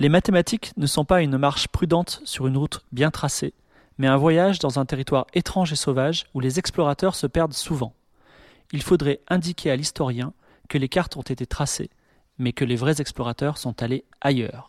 Les mathématiques ne sont pas une marche prudente sur une route bien tracée, mais un voyage dans un territoire étrange et sauvage où les explorateurs se perdent souvent. Il faudrait indiquer à l'historien que les cartes ont été tracées, mais que les vrais explorateurs sont allés ailleurs.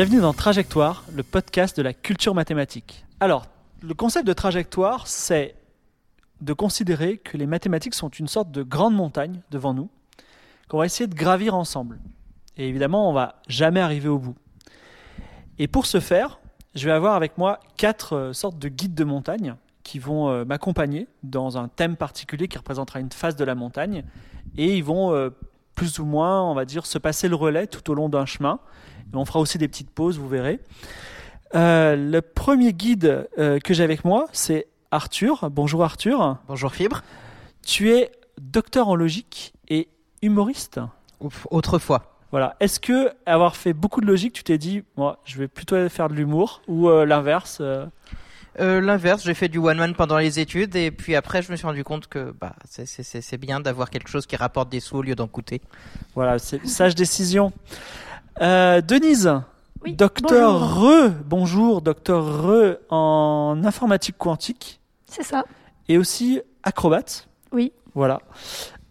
Bienvenue dans Trajectoire, le podcast de la culture mathématique. Alors, le concept de trajectoire, c'est de considérer que les mathématiques sont une sorte de grande montagne devant nous, qu'on va essayer de gravir ensemble. Et évidemment, on va jamais arriver au bout. Et pour ce faire, je vais avoir avec moi quatre euh, sortes de guides de montagne qui vont euh, m'accompagner dans un thème particulier qui représentera une phase de la montagne. Et ils vont euh, plus ou moins, on va dire, se passer le relais tout au long d'un chemin. On fera aussi des petites pauses, vous verrez. Euh, le premier guide euh, que j'ai avec moi, c'est Arthur. Bonjour Arthur. Bonjour Fibre. Tu es docteur en logique et humoriste. Ouf, autrefois. Voilà. Est-ce que avoir fait beaucoup de logique, tu t'es dit, moi, je vais plutôt faire de l'humour ou euh, l'inverse euh? L'inverse, j'ai fait du one-man pendant les études et puis après je me suis rendu compte que bah, c'est- bien d'avoir quelque chose qui rapporte des sous au lieu d'en coûter. Voilà, c'est sage décision. Euh, Denise. Oui, Docteur bonjour. Re, bonjour, docteur Re en informatique quantique C'est ça. et aussi acrobate. Oui. Voilà.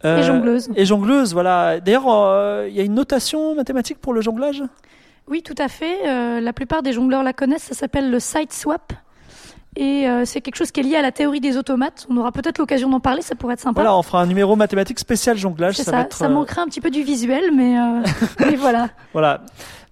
Et Euh, jongleuse. Et jongleuse, voilà. D'ailleurs, euh, il y a une notation mathématique pour le jonglage? Oui, tout à fait. La plupart des jongleurs la connaissent. Ça s'appelle le side swap. Et euh, c'est quelque chose qui est lié à la théorie des automates. On aura peut-être l'occasion d'en parler. Ça pourrait être sympa. Voilà, on fera un numéro mathématique spécial jonglage. Ça, ça. va être, Ça euh, manquerait un petit peu du visuel, mais, euh, mais voilà. Voilà.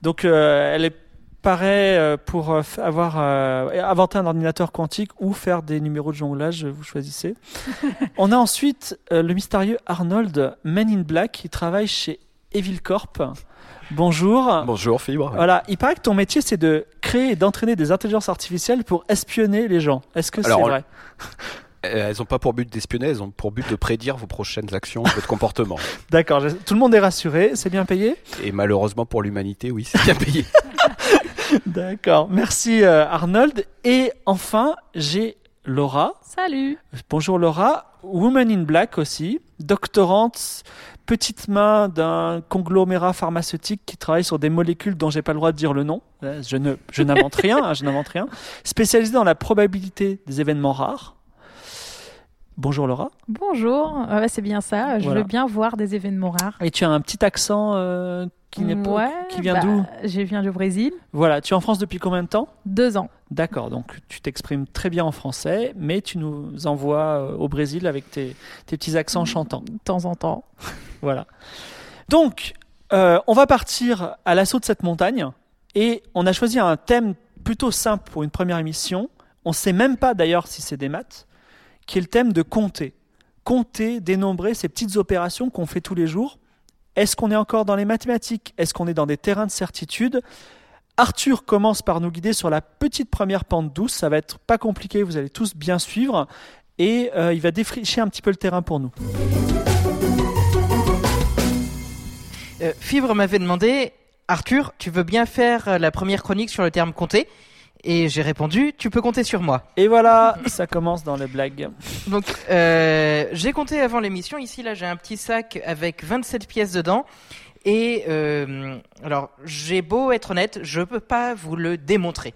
Donc, euh, elle est paraît pour avoir inventé un ordinateur quantique ou faire des numéros de jonglage, vous choisissez. On a ensuite le mystérieux Arnold Men in Black qui travaille chez Evil Corp. Bonjour. Bonjour Fibre. Voilà, il paraît que ton métier c'est de créer et d'entraîner des intelligences artificielles pour espionner les gens. Est-ce que c'est vrai? Euh, Elles n'ont pas pour but d'espionner, elles ont pour but de prédire vos prochaines actions, votre comportement. D'accord, je- tout le monde est rassuré, c'est bien payé? Et malheureusement pour l'humanité, oui, c'est bien payé. D'accord, merci euh, Arnold. Et enfin, j'ai Laura. Salut. Bonjour Laura, Woman in Black aussi, doctorante, petite main d'un conglomérat pharmaceutique qui travaille sur des molécules dont j'ai pas le droit de dire le nom. Euh, Je ne, je n'invente rien, hein, je n'invente rien. Spécialisée dans la probabilité des événements rares. Bonjour Laura. Bonjour, Ah ouais, c'est bien ça. Je Voilà. veux bien voir des événements rares. Et tu as un petit accent euh, qui n'est pas, Ouais, qui vient bah, d'où? Je viens du Brésil. Voilà, tu es en France depuis combien de temps? Deux ans. D'accord, donc tu t'exprimes très bien en français, mais tu nous envoies euh, au Brésil avec tes, tes petits accents chantants. De temps en temps. Voilà. Donc, euh, on va partir à l'assaut de cette montagne et on a choisi un thème plutôt simple pour une première émission. On ne sait même pas d'ailleurs si c'est des maths, qui est le thème de compter. Compter, dénombrer ces petites opérations qu'on fait tous les jours. Est-ce qu'on est encore dans les mathématiques? Est-ce qu'on est dans des terrains de certitude? Arthur commence par nous guider sur la petite première pente douce. Ça va être pas compliqué, vous allez tous bien suivre. Et euh, il va défricher un petit peu le terrain pour nous. Euh, Fibre m'avait demandé, Arthur, tu veux bien faire euh, la première chronique sur le terme compter? Et j'ai répondu, tu peux compter sur moi. Et voilà, ça commence dans les blagues. Donc, euh, j'ai compté avant l'émission. Ici, là, j'ai un petit sac avec 27 pièces dedans. Et euh, alors, j'ai beau être honnête, je peux pas vous le démontrer.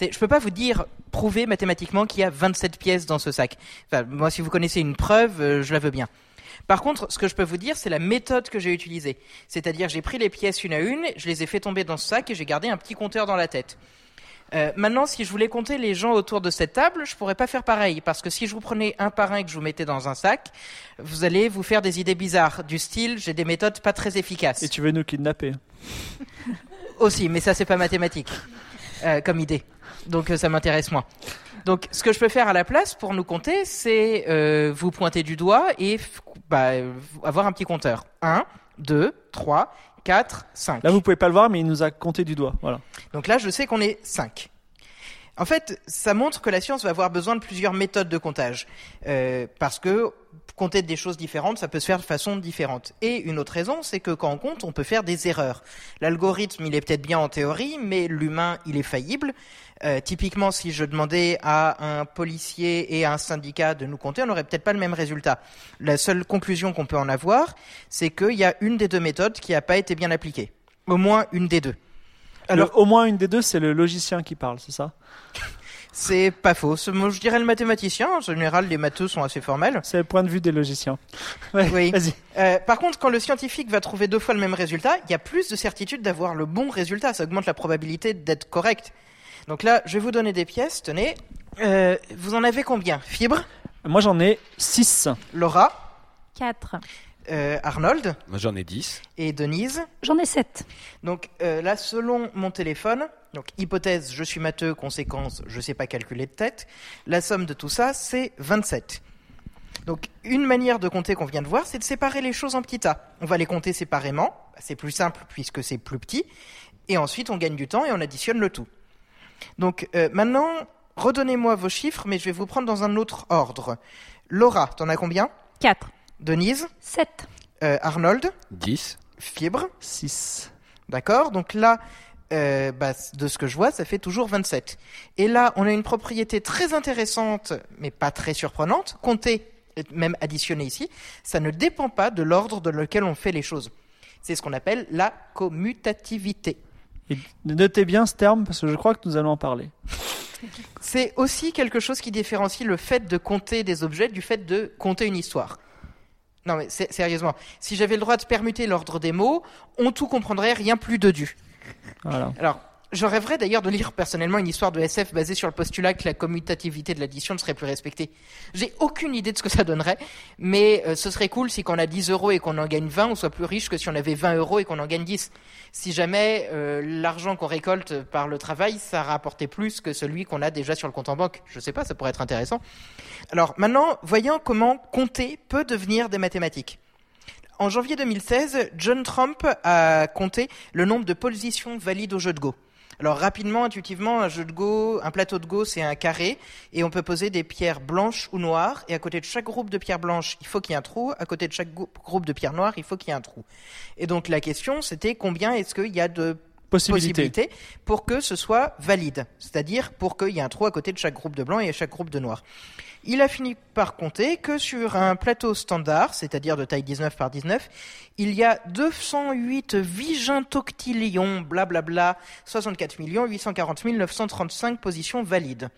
Je peux pas vous dire, prouver mathématiquement qu'il y a 27 pièces dans ce sac. Enfin, moi, si vous connaissez une preuve, euh, je la veux bien. Par contre, ce que je peux vous dire, c'est la méthode que j'ai utilisée. C'est-à-dire, j'ai pris les pièces une à une, je les ai fait tomber dans ce sac et j'ai gardé un petit compteur dans la tête. Euh, maintenant, si je voulais compter les gens autour de cette table, je pourrais pas faire pareil, parce que si je vous prenais un par un et que je vous mettais dans un sac, vous allez vous faire des idées bizarres, du style j'ai des méthodes pas très efficaces. Et tu veux nous kidnapper Aussi, mais ça c'est pas mathématique. euh, comme idée. Donc euh, ça m'intéresse moins. Donc ce que je peux faire à la place pour nous compter, c'est vous pointer du doigt et bah, euh, avoir un petit compteur. 1, 2, 3, 4, 5. Là, vous pouvez pas le voir, mais il nous a compté du doigt. Voilà. Donc là, je sais qu'on est 5. En fait, ça montre que la science va avoir besoin de plusieurs méthodes de comptage. Euh, parce que compter des choses différentes, ça peut se faire de façon différente. Et une autre raison, c'est que quand on compte, on peut faire des erreurs. L'algorithme, il est peut-être bien en théorie, mais l'humain, il est faillible. Euh, typiquement, si je demandais à un policier et à un syndicat de nous compter, on n'aurait peut-être pas le même résultat. La seule conclusion qu'on peut en avoir, c'est qu'il y a une des deux méthodes qui n'a pas été bien appliquée. Au moins une des deux. Alors- Le- au moins une des deux, c'est le logicien qui parle, c'est ça? C'est pas faux. Moi, je dirais le mathématicien. En général, les matheux sont assez formels. C'est le point de vue des logiciens. Ouais, Oui. Vas-y. Euh, par contre, quand le scientifique va trouver deux fois le même résultat, il y a plus de certitude d'avoir le bon résultat. Ça augmente la probabilité d'être correct. Donc là, je vais vous donner des pièces. Tenez. Euh, vous en avez combien? Fibre, Moi, j'en ai 6. Laura, 4. euh, Arnold? Moi j'en ai 10. et Denise? J'en ai sept. Donc euh, là, selon mon téléphone, donc hypothèse, je suis matheux, conséquence, je sais pas calculer de tête, la somme de tout ça, c'est 27. Donc une manière de compter qu'on vient de voir, c'est de séparer les choses en petits tas. On va les compter séparément, c'est plus simple puisque c'est plus petit, et ensuite on gagne du temps et on additionne le tout. Donc euh, maintenant, redonnez-moi vos chiffres, mais je vais vous prendre dans un autre ordre. Laura, t'en as combien? 4. Denise, Sept. Euh, Arnold, 10. Fibre, 6. D'accord Donc là, euh, bah, de ce que je vois, ça fait toujours 27. Et là, on a une propriété très intéressante, mais pas très surprenante. Compter, et même additionner ici, ça ne dépend pas de l'ordre dans lequel on fait les choses. C'est ce qu'on appelle la commutativité. Et notez bien ce terme parce que je crois que nous allons en parler. C'est aussi quelque chose qui différencie le fait de compter des objets du fait de compter une histoire. Non mais sé- sérieusement, si j'avais le droit de permuter l'ordre des mots, on tout comprendrait, rien plus de dû. Voilà. Alors, je rêverais d'ailleurs de lire personnellement une histoire de SF basée sur le postulat que la commutativité de l'addition ne serait plus respectée. J'ai aucune idée de ce que ça donnerait, mais euh, ce serait cool si quand on a 10 euros et qu'on en gagne 20, on soit plus riche que si on avait 20 euros et qu'on en gagne 10. Si jamais euh, l'argent qu'on récolte par le travail, ça rapportait plus que celui qu'on a déjà sur le compte en banque. Je sais pas, ça pourrait être intéressant. Alors maintenant, voyons comment compter peut devenir des mathématiques. En janvier 2016, John Trump a compté le nombre de positions valides au jeu de Go. Alors rapidement, intuitivement, un jeu de Go, un plateau de Go, c'est un carré et on peut poser des pierres blanches ou noires et à côté de chaque groupe de pierres blanches, il faut qu'il y ait un trou, à côté de chaque groupe de pierres noires, il faut qu'il y ait un trou. Et donc la question, c'était combien est-ce qu'il y a de Possibilité. pour que ce soit valide, c'est-à-dire pour qu'il y ait un trou à côté de chaque groupe de blanc et à chaque groupe de noir. Il a fini par compter que sur un plateau standard, c'est-à-dire de taille 19 par 19, il y a 208 vigentoctillions, blablabla, 64 840 935 positions valides.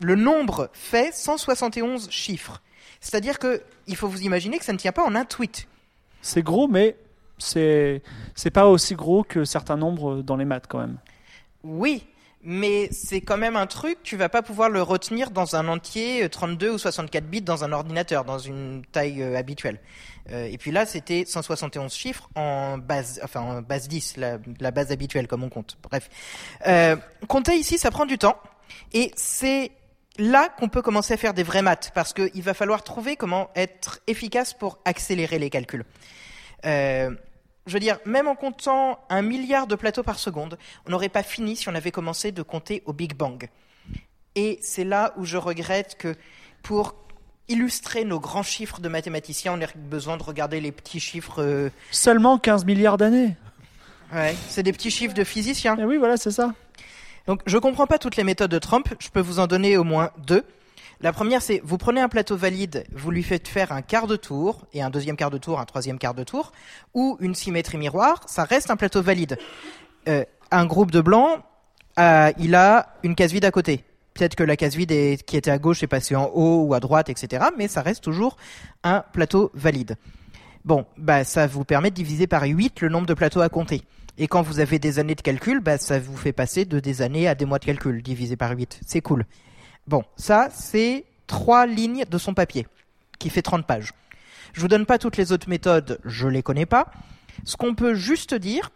Le nombre fait 171 chiffres. C'est-à-dire que il faut vous imaginer que ça ne tient pas en un tweet. C'est gros, mais c'est c'est pas aussi gros que certains nombres dans les maths quand même. Oui, mais c'est quand même un truc, tu vas pas pouvoir le retenir dans un entier euh, 32 ou 64 bits dans un ordinateur, dans une taille euh, habituelle. Euh, et puis là, c'était 171 chiffres en base, enfin en base 10, la, base habituelle comme on compte. Bref, euh, compter ici, ça prend du temps, et c'est là qu'on peut commencer à faire des vraies maths, parce qu'il va falloir trouver comment être efficace pour accélérer les calculs. Euh, je veux dire, même en comptant un milliard de plateaux par seconde, on n'aurait pas fini si on avait commencé de compter au Big Bang. Et c'est là où je regrette que pour illustrer nos grands chiffres de mathématiciens, on ait besoin de regarder les petits chiffres. euh, Seulement 15 milliards d'années. ouais, c'est des petits chiffres de physiciens. Et oui, voilà, c'est ça. Donc, je comprends pas toutes les méthodes de Trump. Je peux vous en donner au moins deux. La première, c'est vous prenez un plateau valide, vous lui faites faire un quart de tour et un deuxième quart de tour, un troisième quart de tour, ou une symétrie miroir. Ça reste un plateau valide. Euh, un groupe de blancs, euh, il a une case vide à côté. Peut-être que la case vide qui était à gauche est passée en haut ou à droite, etc. Mais ça reste toujours un plateau valide. Bon, bah ça vous permet de diviser par 8 le nombre de plateaux à compter. Et quand vous avez des années de calcul, bah ça vous fait passer de des années à des mois de calcul divisé par 8. C'est cool. Bon, ça c'est trois lignes de son papier qui fait 30 pages. Je vous donne pas toutes les autres méthodes, je les connais pas. Ce qu'on peut juste dire,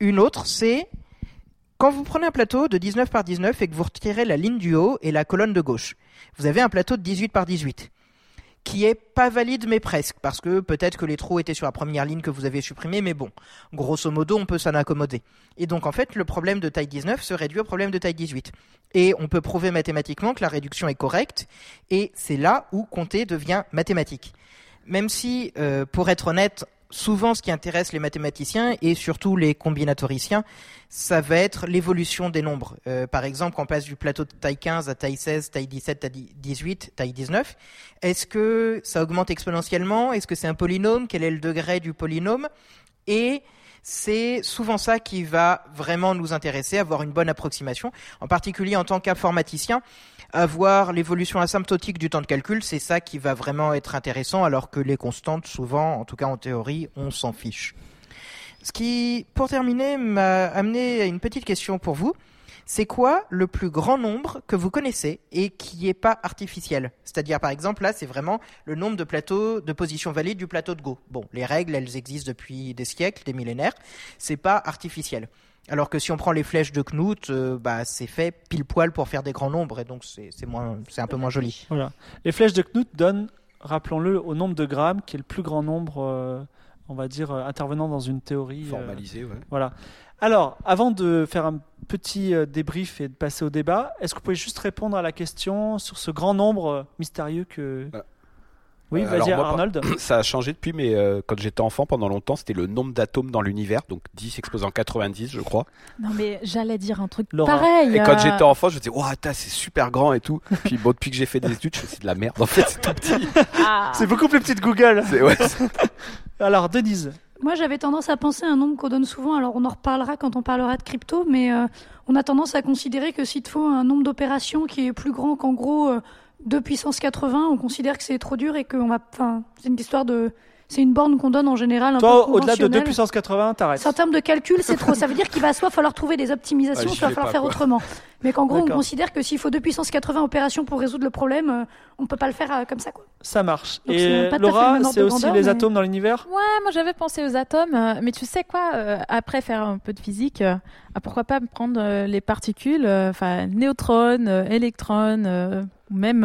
une autre, c'est Quand vous prenez un plateau de 19 par 19 et que vous retirez la ligne du haut et la colonne de gauche, vous avez un plateau de 18 par 18 qui est pas valide mais presque parce que peut-être que les trous étaient sur la première ligne que vous avez supprimée mais bon, grosso modo on peut s'en accommoder. Et donc en fait le problème de taille 19 se réduit au problème de taille 18. Et on peut prouver mathématiquement que la réduction est correcte et c'est là où compter devient mathématique. Même si, euh, pour être honnête, souvent ce qui intéresse les mathématiciens et surtout les combinatoriciens, ça va être l'évolution des nombres. Euh, par exemple, quand on passe du plateau de taille 15 à taille 16, taille 17, taille 18, taille 19, est-ce que ça augmente exponentiellement? Est-ce que c'est un polynôme? Quel est le degré du polynôme? Et c'est souvent ça qui va vraiment nous intéresser, avoir une bonne approximation, en particulier en tant qu'informaticien avoir l'évolution asymptotique du temps de calcul, c'est ça qui va vraiment être intéressant, alors que les constantes, souvent, en tout cas en théorie, on s'en fiche. Ce qui, pour terminer, m'a amené à une petite question pour vous. C'est quoi le plus grand nombre que vous connaissez et qui n'est pas artificiel? C'est-à-dire, par exemple, là, c'est vraiment le nombre de plateaux de position valide du plateau de Go. Bon, les règles, elles existent depuis des siècles, des millénaires. C'est pas artificiel. Alors que si on prend les flèches de Knut, euh, bah, c'est fait pile poil pour faire des grands nombres et donc c'est c'est moins, c'est un peu moins joli. Voilà. Les flèches de Knut donnent, rappelons-le, au nombre de grammes, qui est le plus grand nombre, euh, on va dire, euh, intervenant dans une théorie. euh, Formalisé, ouais. Voilà. Alors, avant de faire un petit débrief et de passer au débat, est-ce que vous pouvez juste répondre à la question sur ce grand nombre mystérieux que. Ah. Oui, Euh, vas-y, Arnold. Ça a changé depuis, mais euh, quand j'étais enfant, pendant longtemps, c'était le nombre d'atomes dans l'univers, donc 10 exposant 90, je crois. Non, mais j'allais dire un truc Laura. pareil. Et quand euh, j'étais enfant, je me disais, waouh, c'est super grand et tout. Puis bon, depuis que j'ai fait des études, je fais c'est de la merde. En fait, c'est tout petit. ah, C'est beaucoup plus petit que Google. C'est- ouais, c'est- Alors, Denise. Moi, j'avais tendance à penser à un nombre qu'on donne souvent. Alors, on en reparlera quand on parlera de crypto, mais euh, on a tendance à considérer que s'il te faut un nombre d'opérations qui est plus grand qu'en gros euh, 2 puissance 80, on considère que c'est trop dur et qu'on va. Enfin, c'est une histoire de. C'est une borne qu'on donne en général un Toi, au-delà de 2 conventionnelle. puissance 80, t'arrêtes. C'est en termes de calcul, c'est trop. Ça veut dire qu'il va soit falloir trouver des optimisations, Ouais, j'y soit vais falloir pas, faire quoi. autrement. Mais qu'en gros, on considère que s'il faut 2 puissance 80 opérations pour résoudre le problème, euh, on peut pas le faire euh, comme ça, quoi. Ça marche. Donc, c'est Et Laura, c'est aussi grandeur, les mais- atomes dans l'univers? Ouais, moi j'avais pensé aux atomes, euh, mais tu sais quoi, euh, après faire un peu de physique, ah, pourquoi pas me prendre les particules, enfin neutrons, euh, électrons, ou même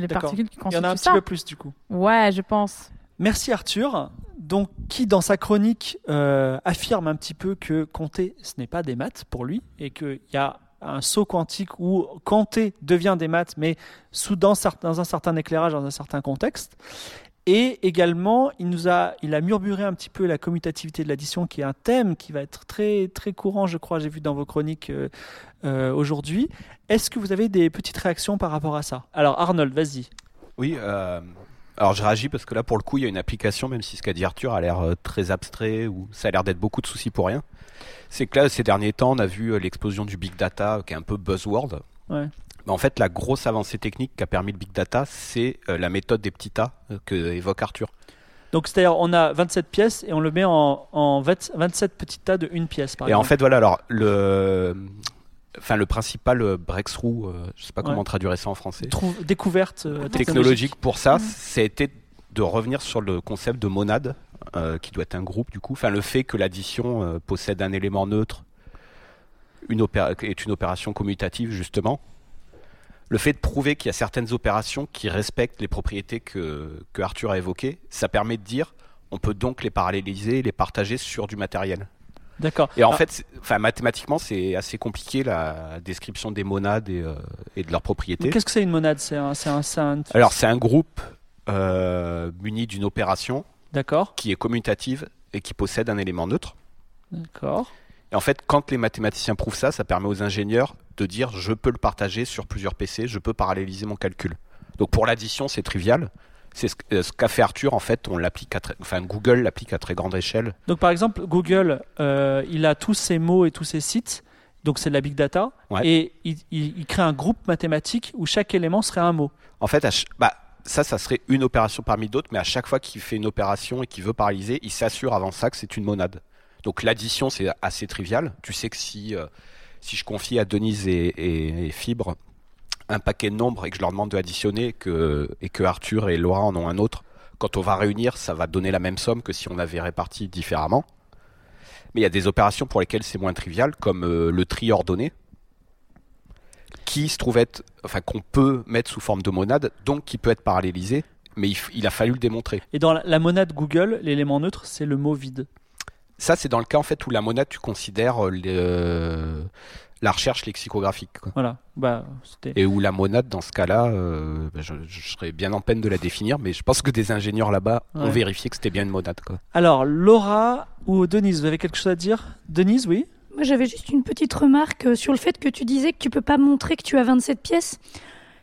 les particules qui Il y en a un constituent petit ça. peu plus, du coup. Ouais, je pense. Merci Arthur, donc qui dans sa chronique euh, affirme un petit peu que compter ce n'est pas des maths pour lui et qu'il y a un saut quantique où compter devient des maths mais sous dans, un certain éclairage, dans un certain contexte. Et également, il nous a, il a murmuré un petit peu la commutativité de l'addition, qui est un thème qui va être très très courant, je crois, j'ai vu dans vos chroniques euh, euh, aujourd'hui. Est-ce que vous avez des petites réactions par rapport à ça? Alors Arnold, vas-y. Oui, alors je réagis parce que là, pour le coup, il y a une application, même si ce qu'a dit Arthur a l'air euh, très abstrait ou ça a l'air d'être beaucoup de soucis pour rien. C'est que là, ces derniers temps, on a vu euh, l'explosion du big data, euh, qui est un peu buzzword. Ouais. Mais en fait, la grosse avancée technique qu'a permis le big data, c'est la méthode des petits tas que évoque Arthur. Donc, c'est-à-dire, on a 27 pièces et on le met en, en 20 27 petits tas de une pièce, par Et en exemple. fait, voilà, alors le, enfin le principal euh, breakthrough, euh, je sais pas Ouais. comment traduire ça en français, Trou- découverte euh, technologique. technologique pour ça, c'était de revenir sur le concept de monade, euh, qui doit être un groupe du coup. Enfin, le fait que l'addition euh, possède un élément neutre une est une opération commutative justement. Le fait de prouver qu'il y a certaines opérations qui respectent les propriétés que, que Arthur a évoquées, ça permet de dire on peut donc les paralléliser, les partager sur du matériel. D'accord. Et en Ah, fait, enfin, mathématiquement, c'est assez compliqué la description des monades et, euh, et de leurs propriétés. Qu'est-ce que c'est une monade? C'est un, c'est un, un- Alors, c'est un groupe euh, muni d'une opération D'accord. qui est commutative et qui possède un élément neutre. D'accord. Et en fait, quand les mathématiciens prouvent ça, ça permet aux ingénieurs de dire je peux le partager sur plusieurs PC, je peux paralléliser mon calcul. Donc pour l'addition, c'est trivial. C'est ce, euh, ce qu'a fait Arthur. En fait, on l'applique à très- enfin Google l'applique à très grande échelle. Donc, par exemple, Google, euh, il a tous ses mots et tous ses sites. Donc, c'est de la big data. Ouais. Et il, il- il crée un groupe mathématique où chaque élément serait un mot. En fait, bah, ça, ça serait une opération parmi d'autres, mais à chaque fois qu'il fait une opération et qu'il veut paralyser, il s'assure avant ça que c'est une monade. Donc l'addition, c'est assez trivial. Tu sais que si, euh, si je confie à Denise et, et- et Fibre un paquet de nombres et que je leur demande de additionner que, et que Arthur et Laura en ont un autre, quand on va réunir, ça va donner la même somme que si on avait réparti différemment. Mais il y a des opérations pour lesquelles c'est moins trivial, comme euh, le tri ordonné, qui se trouve être, enfin qu'on peut mettre sous forme de monade, donc qui peut être parallélisé, mais il, a fallu le démontrer. Et dans la monade Google, l'élément neutre, c'est le mot vide. Ça, c'est dans le cas en fait où la monade, tu considères euh, le- la recherche lexicographique, quoi. Voilà. Bah, et où la monade, dans ce cas-là, euh, ben, je, je serais bien en peine de la définir, mais je pense que des ingénieurs là-bas ont vérifié que c'était bien une monade, quoi. Alors, Laura ou Denise, vous avez quelque chose à dire? Denise, oui? Moi, j'avais juste une petite remarque euh, sur le fait que tu disais que tu peux pas montrer que tu as 27 pièces.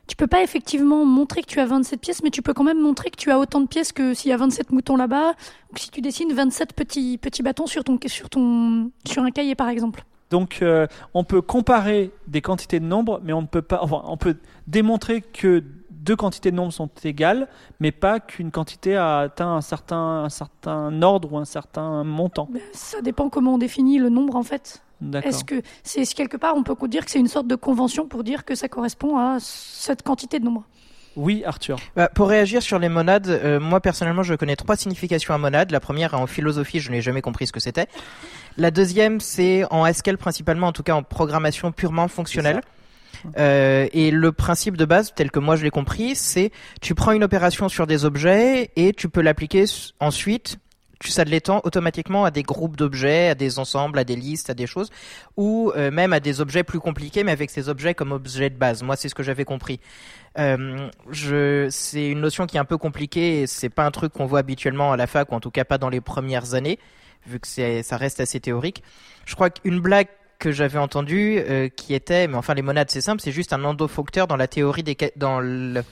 Tu peux pas effectivement montrer que tu as 27 pièces, mais tu peux quand même montrer que tu as autant de pièces que s'il y a 27 moutons là-bas, ou que si tu dessines 27 petits, petits bâtons sur, ton, sur, ton, sur un cahier, par exemple. Donc, euh, on peut comparer des quantités de nombres, mais on ne peut pas. Enfin, on peut démontrer que deux quantités de nombres sont égales, mais pas qu'une quantité a atteint un certain, un certain ordre ou un certain montant. Ben, Ça dépend comment on définit le nombre, en fait. Est-ce que c'est quelque part on peut dire que c'est une sorte de convention pour dire que ça correspond à cette quantité de nombres? Oui, Arthur. Bah, pour réagir sur les monades, euh, moi personnellement je connais trois significations à monade. La première en philosophie, je n'ai jamais compris ce que c'était. La deuxième c'est en Haskell principalement, en tout cas en programmation purement fonctionnelle. Euh, et le principe de base, tel que moi je l'ai compris, c'est tu prends une opération sur des objets et tu peux l'appliquer ensuite. Tu, ça l'étend automatiquement à des groupes d'objets, à des ensembles, à des listes, à des choses, ou euh, même à des objets plus compliqués, mais avec ces objets comme objets de base. Moi, c'est ce que j'avais compris. Euh, je, c'est une notion qui est un peu compliquée c'est pas un truc qu'on voit habituellement à la fac ou en tout cas pas dans les premières années, vu que c'est, ça reste assez théorique. Je crois qu'une blague que j'avais entendue euh, qui était, mais enfin les monades c'est simple, c'est juste un endofacteur dans la théorie des, dans le,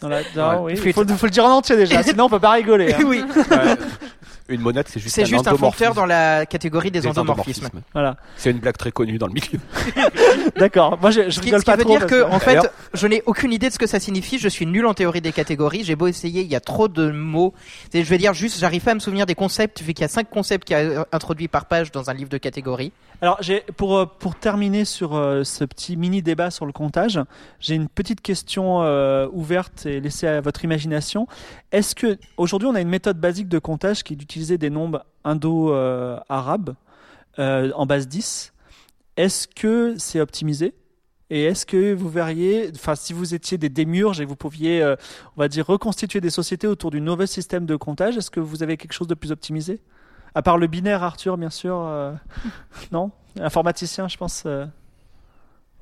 Dans la- non, oui, faut, le- faut le dire en entier déjà, sinon on peut pas rigoler. hein. oui, Une monade, c'est juste c'est un juste un facteur dans la catégorie des, Des endomorphismes. endomorphismes. Voilà. C'est une blague très connue dans le milieu. D'accord. Moi, je, je Ce qui, rigole ce qui pas veut trop. dire que, en fait, je n'ai aucune idée de ce que ça signifie. Je suis nul en théorie des catégories. J'ai beau essayer, il y a trop de mots. Je vais dire juste, j'arrive pas à me souvenir des concepts, vu qu'il y a cinq concepts qui a introduits par page dans un livre de catégories. Alors, j'ai pour euh, pour terminer sur euh, ce petit mini débat sur le comptage, j'ai une petite question euh, ouverte et laissée à votre imagination. Est-ce que aujourd'hui on a une méthode basique de comptage qui est d'utiliser des nombres indo-arabes euh, en base 10 Est-ce que c'est optimisé? Et est-ce que vous verriez, enfin, si vous étiez des démiurges et vous pouviez, euh, on va dire, reconstituer des sociétés autour du nouveau système de comptage, est-ce que vous avez quelque chose de plus optimisé? À part le binaire, Arthur, bien sûr. euh, non? Informaticien, je pense.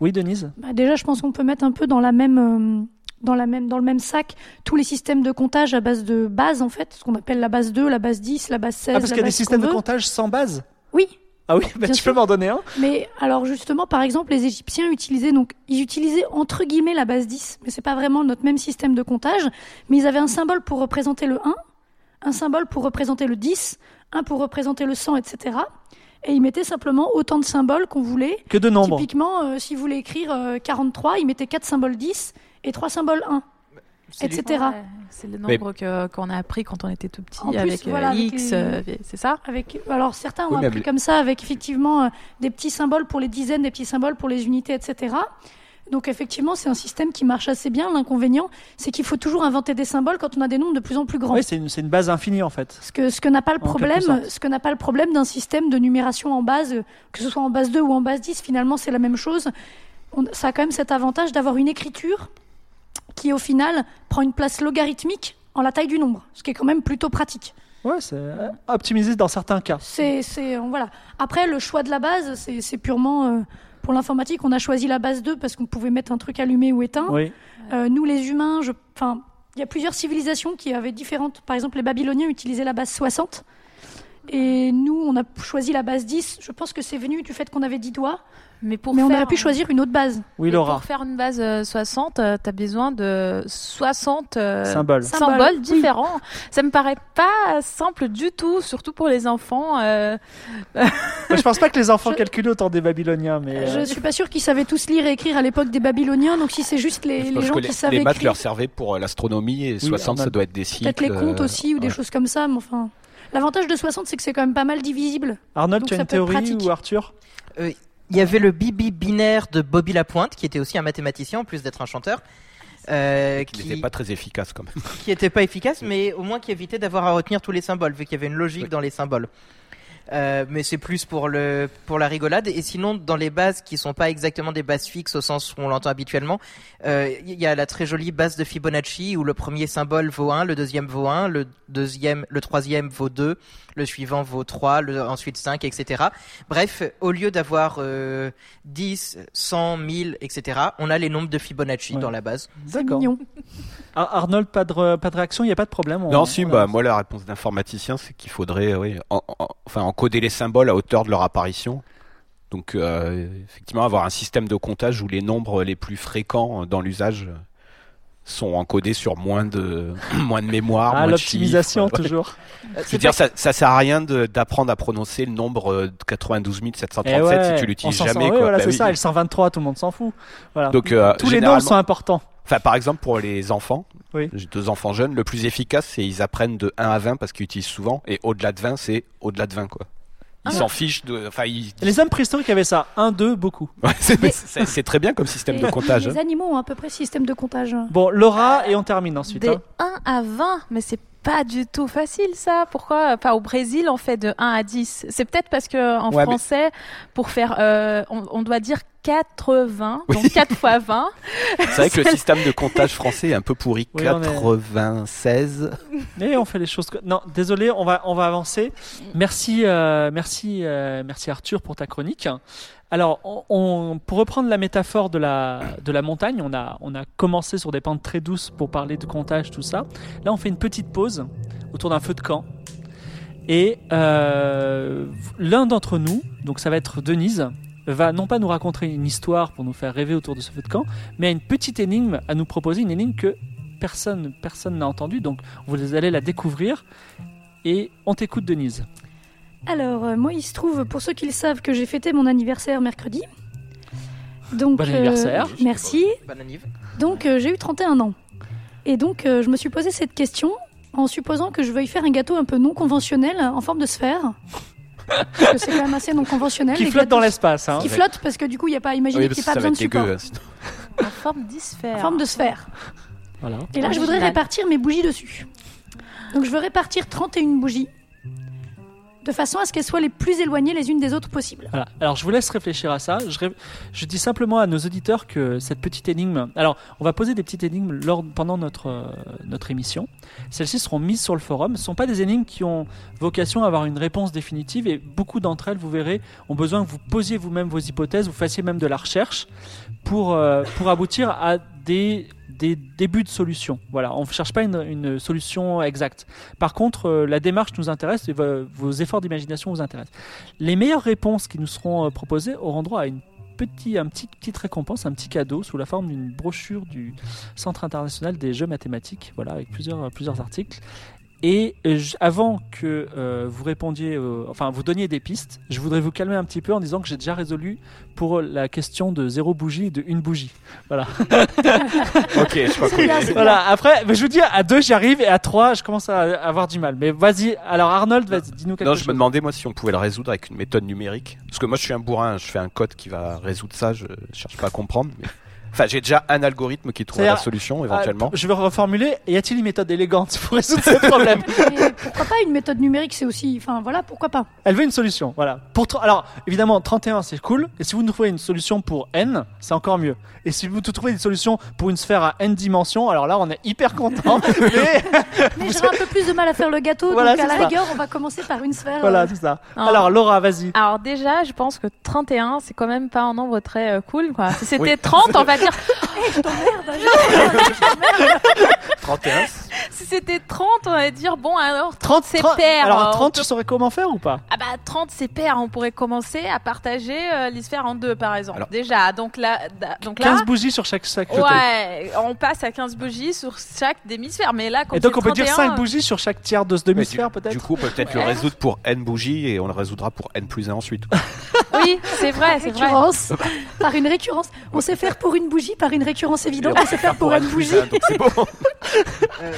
Oui, Denise? Bah, déjà, je pense qu'on peut mettre un peu dans la même, dans la même, dans le même sac tous les systèmes de comptage à base de base en fait, ce qu'on appelle la base 2, la base 10, la base 16. Ah, parce qu'il y a des systèmes de comptage sans base Oui, Ah oui, bah, tu peux m'en donner un mais alors justement, par exemple, les Égyptiens utilisaient donc ils utilisaient entre guillemets la base 10, mais c'est pas vraiment notre même système de comptage, mais ils avaient un symbole pour représenter le 1, un symbole pour représenter le 10, un pour représenter le 100, etc. Et ils mettaient simplement autant de symboles qu'on voulait. Que de nombres. Typiquement, euh, si vous voulez écrire euh, 43, ils mettaient 4 symboles 10 et 3 symboles 1. C'est du- etc. C'est le nombre qu'on a appris quand on était tout petit En plus, avec euh, voilà, X, les- euh, c'est ça? Avec, alors certains ont Oui, appris comme ça, avec effectivement euh, des petits symboles pour les dizaines, des petits symboles pour les unités, etc. Donc effectivement, c'est un système qui marche assez bien. L'inconvénient, c'est qu'il faut toujours inventer des symboles quand on a des nombres de plus en plus grands. Oui, c'est une, c'est une base infinie en fait. Ce que, ce que n'a pas le problème, ce que n'a pas le problème d'un système de numération en base, que ce soit en base 2 ou en base 10, finalement c'est la même chose. On- ça a quand même cet avantage d'avoir une écriture qui au final prend une place logarithmique en la taille du nombre, ce qui est quand même plutôt pratique. Ouais, c'est euh, optimisé dans certains cas. C'est, c'est, euh, voilà. Après, le choix de la base, c'est, c'est purement euh, pour l'informatique. On a choisi la base 2 parce qu'on pouvait mettre un truc allumé ou éteint. Oui. Euh, nous, les humains, je, enfin, il y a plusieurs civilisations qui avaient différentes. Par exemple, les Babyloniens utilisaient la base 60. Et nous, on a choisi la base 10. Je pense que c'est venu du fait qu'on avait 10 doigts. Mais pour mais on aurait pu choisir une autre base. Oui, Laura. Pour faire une base euh, 60, tu as besoin de 60 euh, Symbole. Symbole, symboles oui. différents. Ça me paraît pas simple du tout, surtout pour les enfants. euh, je pense pas que les enfants Je- calculent autant des Babyloniens, mais. Je euh, suis pas sûre qu'ils savaient tous lire et écrire à l'époque des Babyloniens. Donc si c'est juste les, les gens que qui les, savaient les maths écrire, leur servaient pour euh, l'astronomie et 60 on a- ça doit être des cycles. peut-être les comptes aussi ou des choses comme ça. Mais enfin, l'avantage de 60, c'est que c'est quand même pas mal divisible. Arnold, donc tu as une théorie ou Arthur? Il y avait le bibi binaire de Bobby Lapointe, qui était aussi un mathématicien en plus d'être un chanteur. euh, Qui n'était pas très efficace quand même. qui était pas efficace, mais au moins qui évitait d'avoir à retenir tous les symboles, vu qu'il y avait une logique Oui. dans les symboles. Euh, mais c'est plus pour le pour la rigolade. Et sinon, dans les bases qui sont pas exactement des bases fixes au sens où on l'entend habituellement, euh, il y a la très jolie base de Fibonacci où le premier symbole vaut 1, le deuxième vaut 1, le deuxième, le troisième vaut 2, le suivant vaut 3, le, ensuite 5, etc. Bref, au lieu d'avoir euh, 10, 100, 1000, etc., on a les nombres de Fibonacci Ouais. dans la base. D'accord. Arnold, pas de, pas de réaction, il n'y a pas de problème. on- Non, si, on bah, moi, la réponse d'informaticien, c'est qu'il faudrait oui, en- en- enfin, encoder les symboles à hauteur de leur apparition. Donc, euh, effectivement, avoir un système de comptage où les nombres les plus fréquents dans l'usage sont encodés sur moins de, moins de mémoire. Ah, moins de l'optimisation, toujours. Euh, Je veux dire, ça, ça sert à rien d'apprendre à prononcer le nombre euh, de 92 737 Eh ouais, si tu l'utilises jamais. oui, quoi. voilà, Bah c'est oui. ça. Et le 123, tout le monde s'en fout. Voilà. Donc, euh, Tous les noms généralement- sont importants. Enfin, par exemple, pour les enfants, Oui. j'ai deux enfants jeunes, le plus efficace, c'est ils apprennent de 1 à 20 parce qu'ils utilisent souvent, et au-delà de 20, c'est au-delà de 20, quoi. Ils Ah. s'en fichent de, enfin, ils... Les hommes préhistoriques avaient ça. 1, 2, beaucoup. Ouais, c'est, Mais- c'est- c'est très bien comme système de comptage. Les hein. animaux ont à peu près système de comptage. Bon, Laura, et on termine ensuite. Des hein. 1 à 20, mais c'est pas du tout facile ça. Pourquoi Enfin, au Brésil, on fait de 1 à 10. C'est peut-être parce que en Ouais, mais- français, pour faire, euh, on, on doit dire 80, donc 4 fois 20. C'est vrai que le système de comptage français est un peu pourri. Oui, on est- 96. Mais on fait les choses. que- Non, désolé, on va on va avancer. Merci euh, merci euh, merci Arthur pour ta chronique. Alors, on, pour reprendre la métaphore de la montagne, on a on a commencé sur des pentes très douces pour parler de comptage tout ça. Là, on fait une petite pause autour d'un feu de camp. Et euh, l'un d'entre nous, donc ça va être Denise, va non pas nous raconter une histoire pour nous faire rêver autour de ce feu de camp, mais a une petite énigme à nous proposer, une énigme que personne personne n'a entendue. Donc vous allez la découvrir et on t'écoute Denise. Alors, euh, moi, il se trouve, pour ceux qui le savent, que j'ai fêté mon anniversaire mercredi. Donc, Bon anniversaire. merci. Anniv. Donc, euh, j'ai eu 31 ans. Et donc, euh, je me suis posé cette question en supposant que je veuille faire un gâteau un peu non conventionnel, en forme de sphère. Parce que c'est quand même assez non conventionnel. Qui les flotte dans l'espace. Hein. Qui flotte parce que du coup, il n'y a pas à imaginer Oui, qu'il n'y a pas besoin de support. hein, en forme d'isphère. En forme de sphère. Voilà. Et là, je voudrais répartir mes bougies dessus. Donc, je veux répartir 31 bougies de façon à ce qu'elles soient les plus éloignées les unes des autres possibles. Alors je vous laisse réfléchir à ça. Je dis simplement à nos auditeurs que cette petite énigme. Alors on va poser des petites énigmes lors, pendant notre, euh, notre émission. Celles-ci seront mises sur le forum. Ce ne sont pas des énigmes qui ont vocation à avoir une réponse définitive et beaucoup d'entre elles, vous verrez, ont besoin que vous posiez vous-même vos hypothèses, vous fassiez même de la recherche pour, euh, pour aboutir à des, des débuts de solutions. Voilà, on ne cherche pas une, une solution exacte. Par contre, euh, la démarche nous intéresse et vo- vos efforts d'imagination vous intéressent. Les meilleures réponses qui nous seront euh, proposées auront droit à une petit, un petit, petite récompense, un petit cadeau sous la forme d'une brochure du Centre international des jeux mathématiques, voilà, avec plusieurs, plusieurs articles. Et euh, avant que euh, vous répondiez, euh, enfin vous donniez des pistes, je voudrais vous calmer un petit peu en disant que j'ai déjà résolu pour la question de zéro bougie et de une bougie. Voilà. Ok, je crois que voilà. Après, mais je vous dis, à deux j'y arrive et à trois je commence à avoir du mal. Mais vas-y. Alors Arnold, vas-y, dis-nous quelque Non, chose. je me demandais moi si on pouvait le résoudre avec une méthode numérique. Parce que moi je suis un bourrin, je fais un code qui va résoudre ça, je cherche pas à comprendre. Mais... Enfin, j'ai déjà un algorithme qui trouve la solution éventuellement. Ah, je vais reformuler. Y a-t-il une méthode élégante pour résoudre ce problème pourquoi pas une méthode numérique, c'est aussi. Enfin voilà, pourquoi pas. Elle veut une solution. Voilà. Pour alors évidemment 31 c'est cool. Et si vous nous trouvez une solution pour n, c'est encore mieux. Et si vous nous trouvez une solution pour une sphère à n dimensions, alors là on est hyper content. mais Mais j'aurai un peu plus de mal à faire le gâteau, Voilà, donc à la ça. rigueur, on va commencer par une sphère. voilà euh, c'est ça. Non. Alors Laura, vas-y. Alors déjà, je pense que 31, c'est quand même pas un nombre très euh, cool, quoi. Si c'était Oui. 30, on va dire, merde, 31 si c'était 30, on va dire, bon, alors 30 c'est 30 pair. Alors on 30 peut- tu saurais comment faire ou pas? Ah bah 30 c'est pair, on pourrait commencer à partager euh, l'isphère en deux par exemple. Alors- Déjà, donc là, donc là 15 bougies sur chaque, côté. ouais, on passe à 15 bougies sur chaque demi-sphère, mais là quand Et donc on peut dire 31, 5 bougies sur chaque tiers de ce demi-sphère du, peut-être? du coup, on peut peut-être le Ouais. résoudre pour n bougies et on le résoudra pour n plus 1 ensuite. Oui, c'est vrai, c'est vrai. par une récurrence. On sait faire pour une bougie par une récurrence évidente, on sait faire pour une bougie. donc c'est bon. Euh,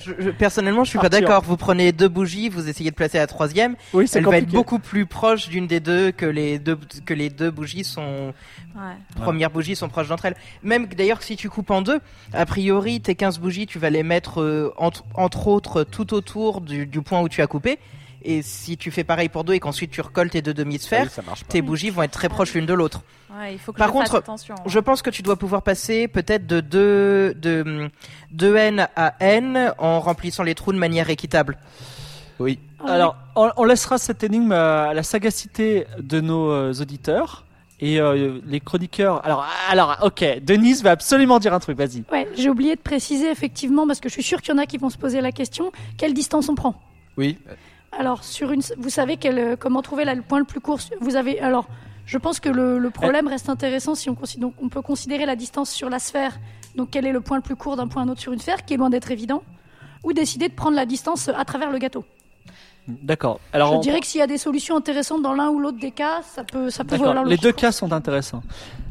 je, je- personnellement, je suis pas d'accord. Vous prenez deux bougies, vous essayez de placer la troisième. Oui va être beaucoup plus proche d'une des deux que les deux que les deux bougies sont Ouais. premières bougies sont proches d'entre elles. Même que, d'ailleurs, si tu coupes en deux, a priori, tes 15 bougies, tu vas les mettre euh, entre, entre autres tout autour du, du point où tu as coupé. Et si tu fais pareil pour deux et qu'ensuite tu recolles tes deux Ah demi-sphères, oui, pas. tes bougies vont être très proches l'une de l'autre. Ouais, il faut que Par je contre, attention. hein. Je pense que tu dois pouvoir passer peut-être de 2 de, de n à n en remplissant les trous de manière équitable. Oui. Alors, on, on laissera cette énigme à la sagacité de nos euh, auditeurs et euh, les chroniqueurs. Alors, alors, ok, Denise va absolument dire un truc. Vas-y. Ouais, j'ai oublié de préciser effectivement parce que je suis sûr qu'il y en a qui vont se poser la question quelle distance on prend? Oui. Alors sur une, vous savez euh, comment trouver le point le plus court. Vous avez alors, je pense que le, problème reste intéressant si on on peut considérer la distance sur la sphère. Donc quel est le point le plus court d'un point à un autre sur une sphère, qui est loin d'être évident, ou décider de prendre la distance à travers le gâteau. D'accord. Alors, je on- dirais que s'il y a des solutions intéressantes dans l'un ou l'autre des cas, ça peut, ça peut valoir Les deux cas sont intéressants.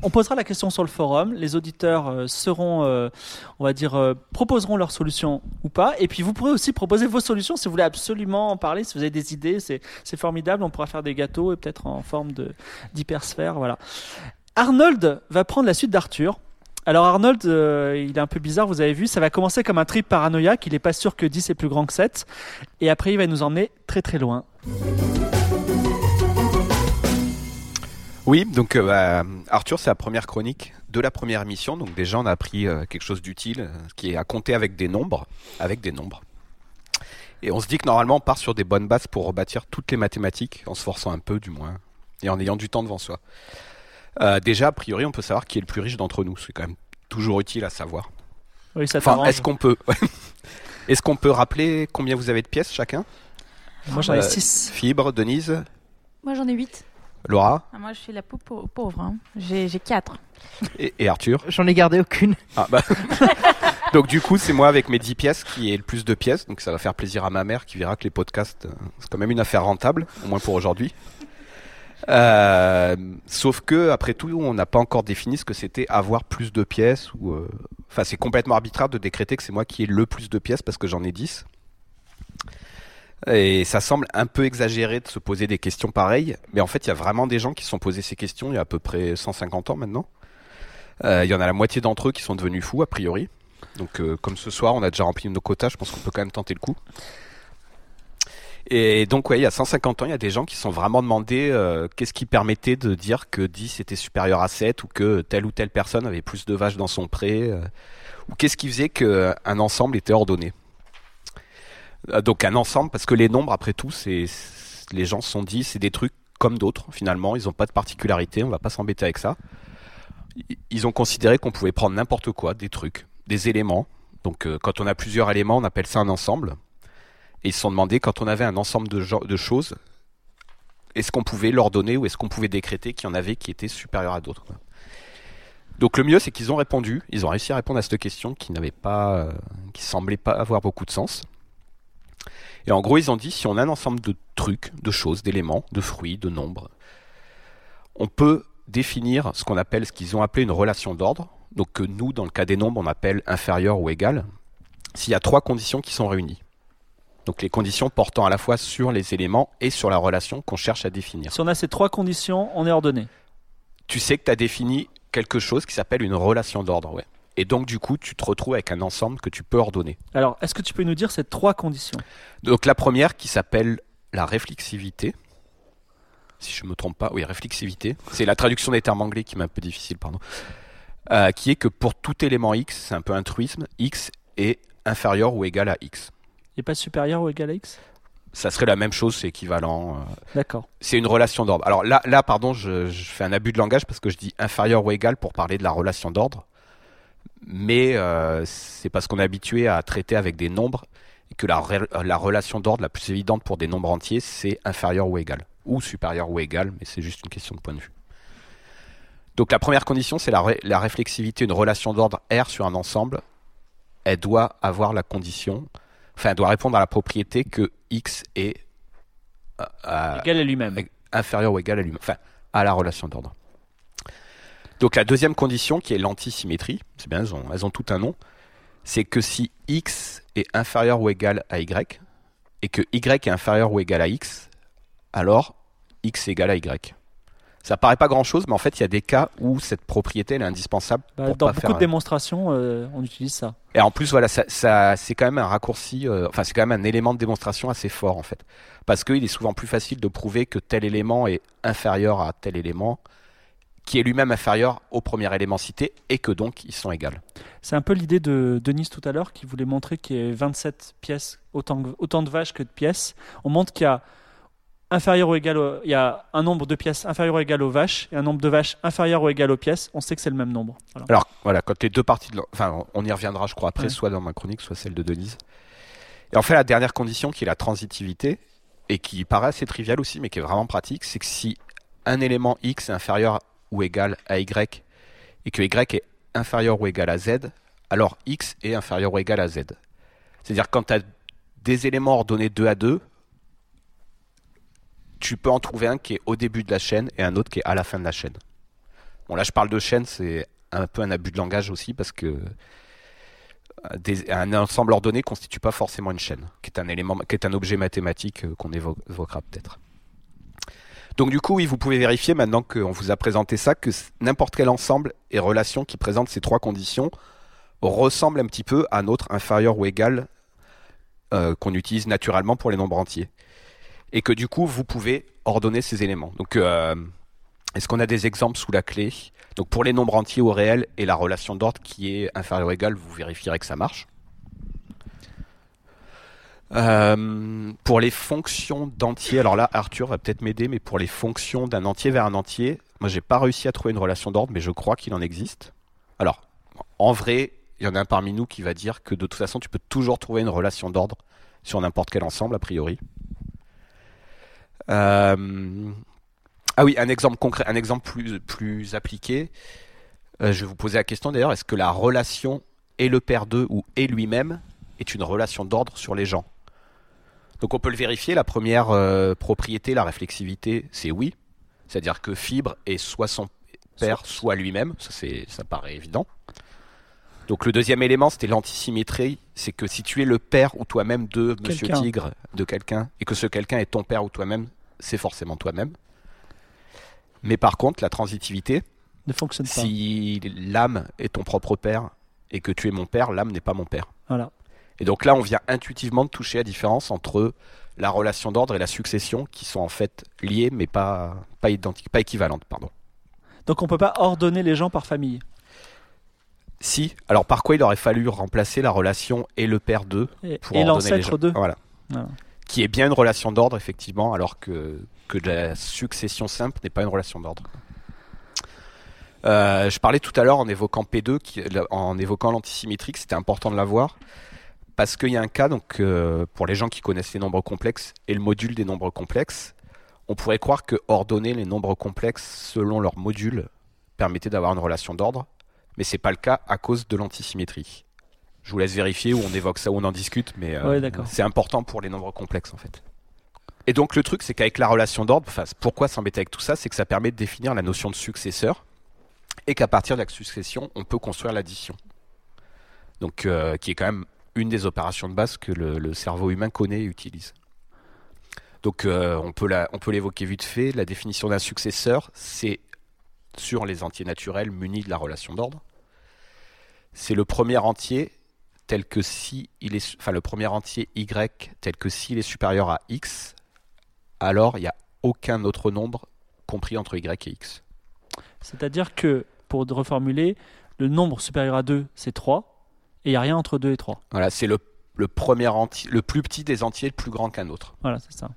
On posera la question sur le forum. Les auditeurs euh, seront, euh, on va dire, euh, proposeront leurs solutions ou pas. Et puis vous pourrez aussi proposer vos solutions si vous voulez absolument en parler. Si vous avez des idées, c'est formidable. On pourra faire des gâteaux et peut-être en forme d'hypersphère. Voilà. Arnold va prendre la suite d'Arthur. Alors Arnold, euh, il est un peu bizarre, vous avez vu, ça va commencer comme un trip paranoïaque, il est pas sûr que 10 est plus grand que 7, et après il va nous emmener très très loin. Oui, donc euh, bah, Arthur, c'est la première chronique de la première émission. Donc déjà, on a appris euh, quelque chose d'utile, qui est à compter avec des nombres, avec des nombres. Et on se dit que normalement, on part sur des bonnes bases pour rebâtir toutes les mathématiques, en se forçant un peu du moins, et en ayant du temps devant soi. Euh, déjà, a priori, on peut savoir qui est le plus riche d'entre nous. C'est quand même toujours utile à savoir. Oui, ça Enfin, est-ce qu'on peut, est-ce qu'on peut rappeler combien vous avez de pièces chacun? Moi j'en ai Euh, 6. Fibre, Denise, Moi j'en ai 8. Laura? Ah, moi, je suis la pauvre. hein. J'ai j'ai quatre. et, et Arthur? J'en ai gardé aucune. Ah, bah. donc du coup, c'est moi avec mes 10 pièces qui ai le plus de pièces. Donc ça va faire plaisir à ma mère qui verra que les podcasts, euh, c'est quand même une affaire rentable, au moins pour aujourd'hui. Euh, sauf que, après tout, on n'a pas encore défini ce que c'était avoir plus de pièces. euh, Enfin, c'est complètement arbitraire de décréter que c'est moi qui ai le plus de pièces parce que j'en ai 10. Et ça semble un peu exagéré de se poser des questions pareilles. Mais en fait, il y a vraiment des gens qui se sont posés ces questions il y a à peu près 150 ans maintenant. Euh, Il y en a la moitié d'entre eux qui sont devenus fous, a priori. Donc, comme ce soir, on a déjà rempli nos quotas, je pense qu'on peut quand même tenter le coup. Et donc, ouais, il y a 150 ans, il y a des gens qui se sont vraiment demandé euh, qu'est-ce qui permettait de dire que 10 était supérieur à 7 ou que telle ou telle personne avait plus de vaches dans son pré, euh, ou qu'est-ce qui faisait qu'un ensemble était ordonné. Euh, donc, un ensemble, parce que les nombres, après tout, c'est les gens se sont dit, c'est des trucs comme d'autres, finalement, ils n'ont pas de particularité, on va pas s'embêter avec ça. Ils ont considéré qu'on pouvait prendre n'importe quoi, des trucs, des éléments. Donc, euh, quand on a plusieurs éléments, on appelle ça un ensemble. Et ils se sont demandé, quand on avait un ensemble de, choses, est-ce qu'on pouvait l'ordonner ou est-ce qu'on pouvait décréter qu'il y en avait qui étaient supérieurs à d'autres. Donc le mieux, c'est qu'ils ont répondu, ils ont réussi à répondre à cette question qui n'avait pas, euh, qui semblait pas avoir beaucoup de sens. Et en gros, ils ont dit, si on a un ensemble de trucs, de choses, d'éléments, de fruits, de nombres, on peut définir ce qu'on appelle, ce qu'ils ont appelé une relation d'ordre, donc que nous, dans le cas des nombres, on appelle inférieur ou égal, s'il y a trois conditions qui sont réunies. Donc les conditions portant à la fois sur les éléments et sur la relation qu'on cherche à définir. Si on a ces trois conditions, on est ordonné. Tu sais que tu as défini quelque chose qui s'appelle une relation d'ordre, ouais. Et donc du coup, tu te retrouves avec un ensemble que tu peux ordonner. Alors, est-ce que tu peux nous dire ces trois conditions? Donc la première qui s'appelle la réflexivité. Si je me trompe pas, oui, réflexivité. C'est la traduction des termes anglais qui m'est un peu difficile, pardon. Euh, qui est que pour tout élément x, c'est un peu un truisme, x est inférieur ou égal à x. Il n'est pas supérieur ou égal à x? Ça serait la même chose, c'est équivalent. euh, D'accord. c'est une relation d'ordre. Alors là, là pardon, je, je fais un abus de langage parce que je dis inférieur ou égal pour parler de la relation d'ordre. Mais euh, c'est parce qu'on est habitué à traiter avec des nombres et que la, relation d'ordre la plus évidente pour des nombres entiers, c'est inférieur ou égal. Ou supérieur ou égal, mais c'est juste une question de point de vue. Donc la première condition, c'est la, ré- la réflexivité. Une relation d'ordre R sur un ensemble, elle doit avoir la condition, enfin, elle doit répondre à la propriété que X est euh, à- Égal à lui-même. Ég- inférieur ou égal à lui enfin, à la relation d'ordre. Donc la deuxième condition, qui est l'antisymétrie, c'est bien, elles ont, elles ont tout un nom, c'est que si x est inférieur ou égal à y, et que y est inférieur ou égal à x, alors x est égal à y. Ça paraît pas grand-chose, mais en fait, il y a des cas où cette propriété elle est indispensable Bah, pour dans pas beaucoup faire. de démonstrations, euh, on utilise ça. Et en plus, voilà, ça, ça- c'est quand même un raccourci, euh, enfin, c'est quand même un élément de démonstration assez fort, en fait. Parce qu'il est souvent plus facile de prouver que tel élément est inférieur à tel élément, qui est lui-même inférieur au premier élément cité, et que donc ils sont égales. C'est un peu l'idée de Denis tout à l'heure qui voulait montrer qu'il y a 27 pièces, autant de vaches que de pièces. On montre qu'il y a inférieur ou égal au- il y a un nombre de pièces inférieur ou égal aux vaches et un nombre de vaches inférieur ou égal aux pièces. On sait que c'est le même nombre. Voilà. Alors, voilà, quand les deux parties de. Enfin, on y reviendra, je crois, après, Ouais. soit dans ma chronique, soit celle de Denise. Et en fait, la dernière condition, qui est la transitivité, et qui paraît assez triviale aussi, mais qui est vraiment pratique, c'est que si un élément x est inférieur ou égal à y, et que y est inférieur ou égal à z, alors x est inférieur ou égal à z. C'est-à-dire, quand tu as des éléments ordonnés 2 à 2, tu peux en trouver un qui est au début de la chaîne et un autre qui est à la fin de la chaîne. Bon, là, je parle de chaîne, c'est un peu un abus de langage aussi parce que euh, un ensemble ordonné constitue pas forcément une chaîne, qui est un élément, qui est un objet mathématique euh, qu'on évo- évoquera peut-être. Donc du coup, oui, vous pouvez vérifier maintenant qu'on vous a présenté ça que n'importe quel ensemble et relation qui présente ces trois conditions ressemble un petit peu à notre inférieur ou égal euh, qu'on utilise naturellement pour les nombres entiers. Et que du coup, vous pouvez ordonner ces éléments. Donc, euh, est-ce qu'on a des exemples sous la clé? Donc pour les nombres entiers au réel et la relation d'ordre qui est inférieure ou égale, vous vérifierez que ça marche. Euh, pour les fonctions d'entier, alors là Arthur va peut-être m'aider, mais pour les fonctions d'un entier vers un entier, moi j'ai pas réussi à trouver une relation d'ordre, mais je crois qu'il en existe. Alors, en vrai, il y en a un parmi nous qui va dire que de toute façon tu peux toujours trouver une relation d'ordre sur n'importe quel ensemble a priori. Euh, ah oui, un exemple concret, un exemple plus, plus appliqué. Euh, je vais vous poser la question d'ailleurs, est-ce que la relation est le père d'eux ou est lui-même est une relation d'ordre sur les gens? Donc on peut le vérifier, la première euh, propriété, la réflexivité, c'est oui. C'est-à-dire que fibre est soit son père, soit lui-même, ça, ça paraît évident. Donc le deuxième élément, c'était l'antisymétrie, c'est que si tu es le père ou toi-même de Monsieur. Tigre, de quelqu'un, et que ce quelqu'un est ton père ou toi-même, c'est forcément toi-même. Mais par contre, la transitivité, Ne fonctionne pas. si l'âme est ton propre père et que tu es mon père, l'âme n'est pas mon père. Voilà. Et donc là, on vient intuitivement de toucher la différence entre la relation d'ordre et la succession, qui sont en fait liées, mais pas, pas identiques, pas équivalentes, pardon. Donc on peut pas ordonner les gens par famille. Si, alors par quoi il aurait fallu remplacer la relation et le père d'eux Et, pour et l'ancêtre gens. d'eux. Voilà. Voilà. Qui est bien une relation d'ordre, effectivement, alors que, que la succession simple n'est pas une relation d'ordre. Euh, je parlais tout à l'heure en évoquant P2, qui, en évoquant l'antisymétrique, c'était important de l'avoir. Parce qu'il y a un cas, donc, euh, pour les gens qui connaissent les nombres complexes et le module des nombres complexes, on pourrait croire que ordonner les nombres complexes selon leur module permettait d'avoir une relation d'ordre, mais c'est pas le cas à cause de l'antisymétrie. Je vous laisse vérifier où on évoque ça, où on en discute, mais euh, Ouais, c'est important pour les nombres complexes en fait. Et donc le truc, c'est qu'avec la relation d'ordre, pourquoi s'embêter avec tout ça, c'est que ça permet de définir la notion de successeur, et qu'à partir de la succession, on peut construire l'addition. Donc, euh, qui est quand même une des opérations de base que le, le cerveau humain connaît et utilise. Donc, euh, on peut l'évoquer vite fait. La définition d'un successeur, c'est sur les entiers naturels munis de la relation d'ordre. C'est le premier entier tel que si il est, enfin le premier entier y tel que s'il est supérieur à x, alors il n'y a aucun autre nombre compris entre y et x. C'est-à-dire que, pour reformuler, le nombre supérieur à 2, c'est 3, et il n'y a rien entre 2 et 3. Voilà, c'est le, le premier entier, le plus petit des entiers, le plus grand qu'un autre. Voilà, c'est ça.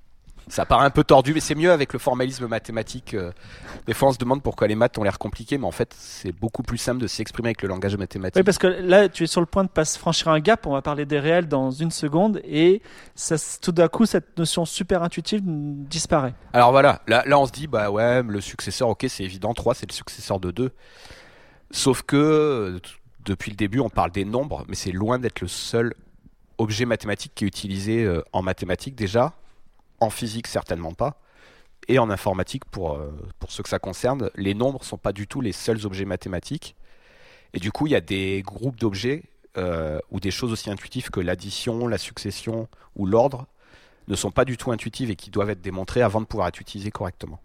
Ça paraît un peu tordu, mais c'est mieux avec le formalisme mathématique. euh. Des fois, on se demande pourquoi les maths ont l'air compliqués, mais en fait, c'est beaucoup plus simple de s'exprimer avec le langage mathématique. Oui, parce que là, tu es sur le point de pas franchir un gap. On va parler des réels dans une seconde, et ça, tout d'un coup, cette notion super intuitive disparaît. Alors voilà, là, là on se dit, bah ouais, le successeur, ok, c'est évident, 3 c'est le successeur de 2. Sauf que euh, depuis le début, on parle des nombres, mais c'est loin d'être le seul objet mathématique qui est utilisé euh, en mathématiques déjà, en physique certainement pas, et en informatique pour, euh, pour ceux que ça concerne. Les nombres sont pas du tout les seuls objets mathématiques. Et du coup, il y a des groupes d'objets euh, ou des choses aussi intuitives que l'addition, la succession ou l'ordre ne sont pas du tout intuitives et qui doivent être démontrées avant de pouvoir être utilisées correctement.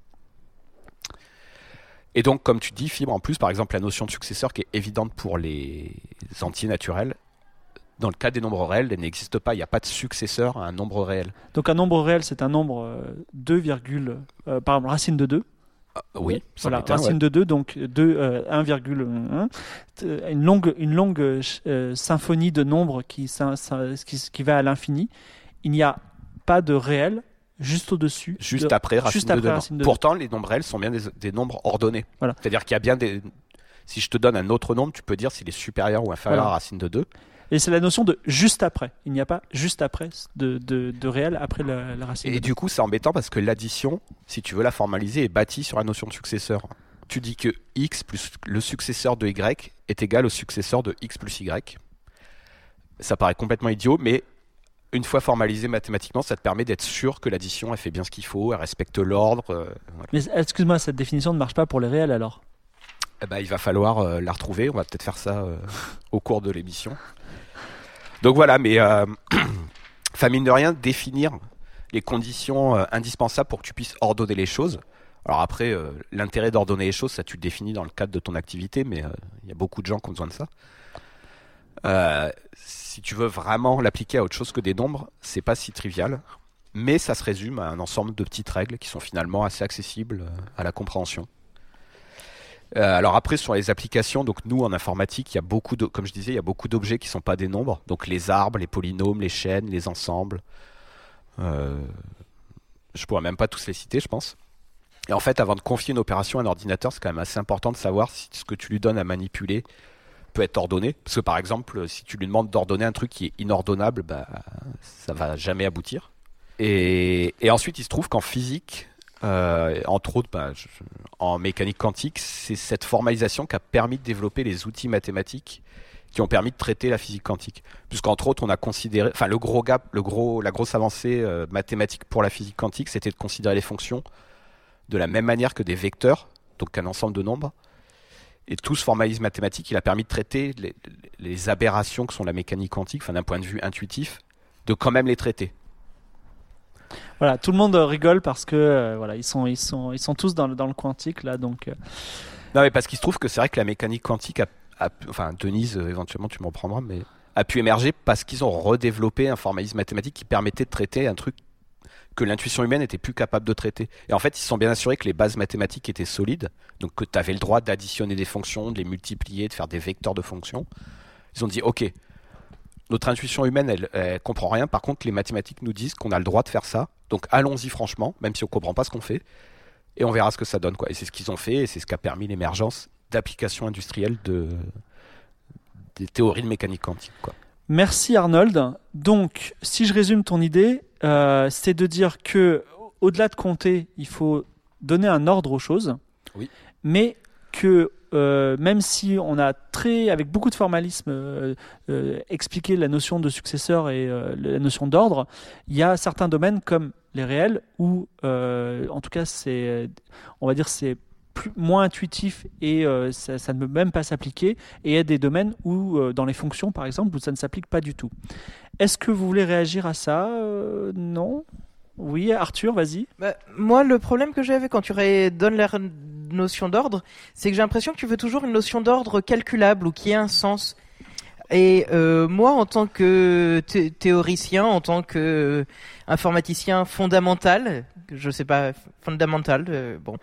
Et donc, comme tu dis, Fibre, en plus, par exemple, la notion de successeur qui est évidente pour les entiers naturels, dans le cas des nombres réels, elle n'existe pas. Il n'y a pas de successeur à un nombre réel. Donc un nombre réel, c'est un nombre euh, 2, virgule, euh, par exemple, racine de 2. Ah, oui, Voilà, racine ouais. de 2, donc 2, euh, 1,1. Euh, Une longue, une longue euh, euh, symphonie de nombres qui, va à l'infini. Il n'y a pas de réel juste au-dessus. Juste de- après racine juste de après 2. racine de deux. Pourtant, les nombres réels sont bien des, des nombres ordonnés. Voilà. C'est-à-dire qu'il y a bien des. Si je te donne un autre nombre, tu peux dire s'il est supérieur ou inférieur Voilà. à racine de 2. Et c'est la notion de juste après. Il n'y a pas juste après de, de, de réel après la, la racine Et du coup, c'est embêtant parce que l'addition, si tu veux la formaliser, est bâtie sur la notion de successeur. Tu dis que x plus le successeur de y est égal au successeur de x plus y. Ça paraît complètement idiot, mais une fois formalisé mathématiquement, ça te permet d'être sûr que l'addition, elle fait bien ce qu'il faut, elle respecte l'ordre. euh, voilà. Mais excuse-moi, cette définition ne marche pas pour les réels alors? Eh ben, il va falloir euh, la retrouver. On va peut-être faire ça euh, au cours de l'émission. Donc voilà, mais euh, de rien, définir les conditions euh, indispensables pour que tu puisses ordonner les choses. Alors après, euh, l'intérêt d'ordonner les choses, ça tu le définis dans le cadre de ton activité, mais euh, il y a beaucoup de gens qui ont besoin de ça. Si tu veux vraiment l'appliquer à autre chose que des nombres, c'est pas si trivial, mais ça se résume à un ensemble de petites règles qui sont finalement assez accessibles à la compréhension. Euh, alors après sur les applications, donc nous en informatique, il y a beaucoup comme je disais, il y a beaucoup d'objets qui sont pas des nombres, donc les arbres, les polynômes, les chaînes, les ensembles. Euh, je pourrais même pas tous les citer, je pense. Et en fait, avant de confier une opération à un ordinateur, c'est quand même assez important de savoir si ce que tu lui donnes à manipuler peut être ordonné. Parce que par exemple, si tu lui demandes d'ordonner un truc qui est inordonnable, bah, ça va jamais aboutir. Et ensuite, il se trouve qu'en physique, euh, entre autres, bah, en mécanique quantique, c'est cette formalisation qui a permis de développer les outils mathématiques qui ont permis de traiter la physique quantique. Puisqu'entre autres, on a considéré, enfin, le gros gap, le gros, la grosse avancée euh, mathématique pour la physique quantique, c'était de considérer les fonctions de la même manière que des vecteurs, donc un ensemble de nombres. Et tout ce formalisme mathématique, il a permis de traiter les, les aberrations que sont la mécanique quantique, enfin, d'un point de vue intuitif, de quand même les traiter. Voilà, tout le monde euh, rigole parce que euh, voilà, ils sont, ils sont, ils sont tous dans le, dans le quantique là, donc euh, Non, mais parce qu'il se trouve que c'est vrai que la mécanique quantique a, enfin Denise, éventuellement tu m'en prendras, mais a pu émerger parce qu'ils ont redéveloppé un formalisme mathématique qui permettait de traiter un truc que l'intuition humaine était plus capable de traiter. Et en fait, ils se sont bien assurés que les bases mathématiques étaient solides, donc que tu avais le droit d'additionner des fonctions, de les multiplier, de faire des vecteurs de fonctions. Ils ont dit, ok, notre intuition humaine, elle, elle comprend rien. Par contre, les mathématiques nous disent qu'on a le droit de faire ça. Donc allons-y franchement, même si on comprend pas ce qu'on fait, et on verra ce que ça donne. Quoi. Et c'est ce qu'ils ont fait, et c'est ce qui a permis l'émergence d'applications industrielles de des théories de mécanique quantique. Quoi. Merci Arnold. Donc, si je résume ton idée, euh, c'est de dire que au-delà de compter, il faut donner un ordre aux choses. Oui. Mais que euh, même si on a très, avec beaucoup de formalisme, euh, euh, expliqué la notion de successeur et la notion d'ordre, il y a certains domaines comme les réels où, en tout cas, c'est, on va dire, c'est plus, moins intuitif et ça, ne peut même pas s'appliquer. Et il y a des domaines où, dans les fonctions par exemple, où ça ne s'applique pas du tout. Est-ce que vous voulez réagir à ça Non? Oui, Arthur, vas-y. Bah, moi, le problème que avec quand tu donnes la notion d'ordre, c'est que j'ai l'impression que tu veux toujours une notion d'ordre calculable ou qui ait un sens. Et euh, moi, en tant que thé- théoricien, en tant que euh, informaticien fondamental, je sais pas, fondamental, euh, bon,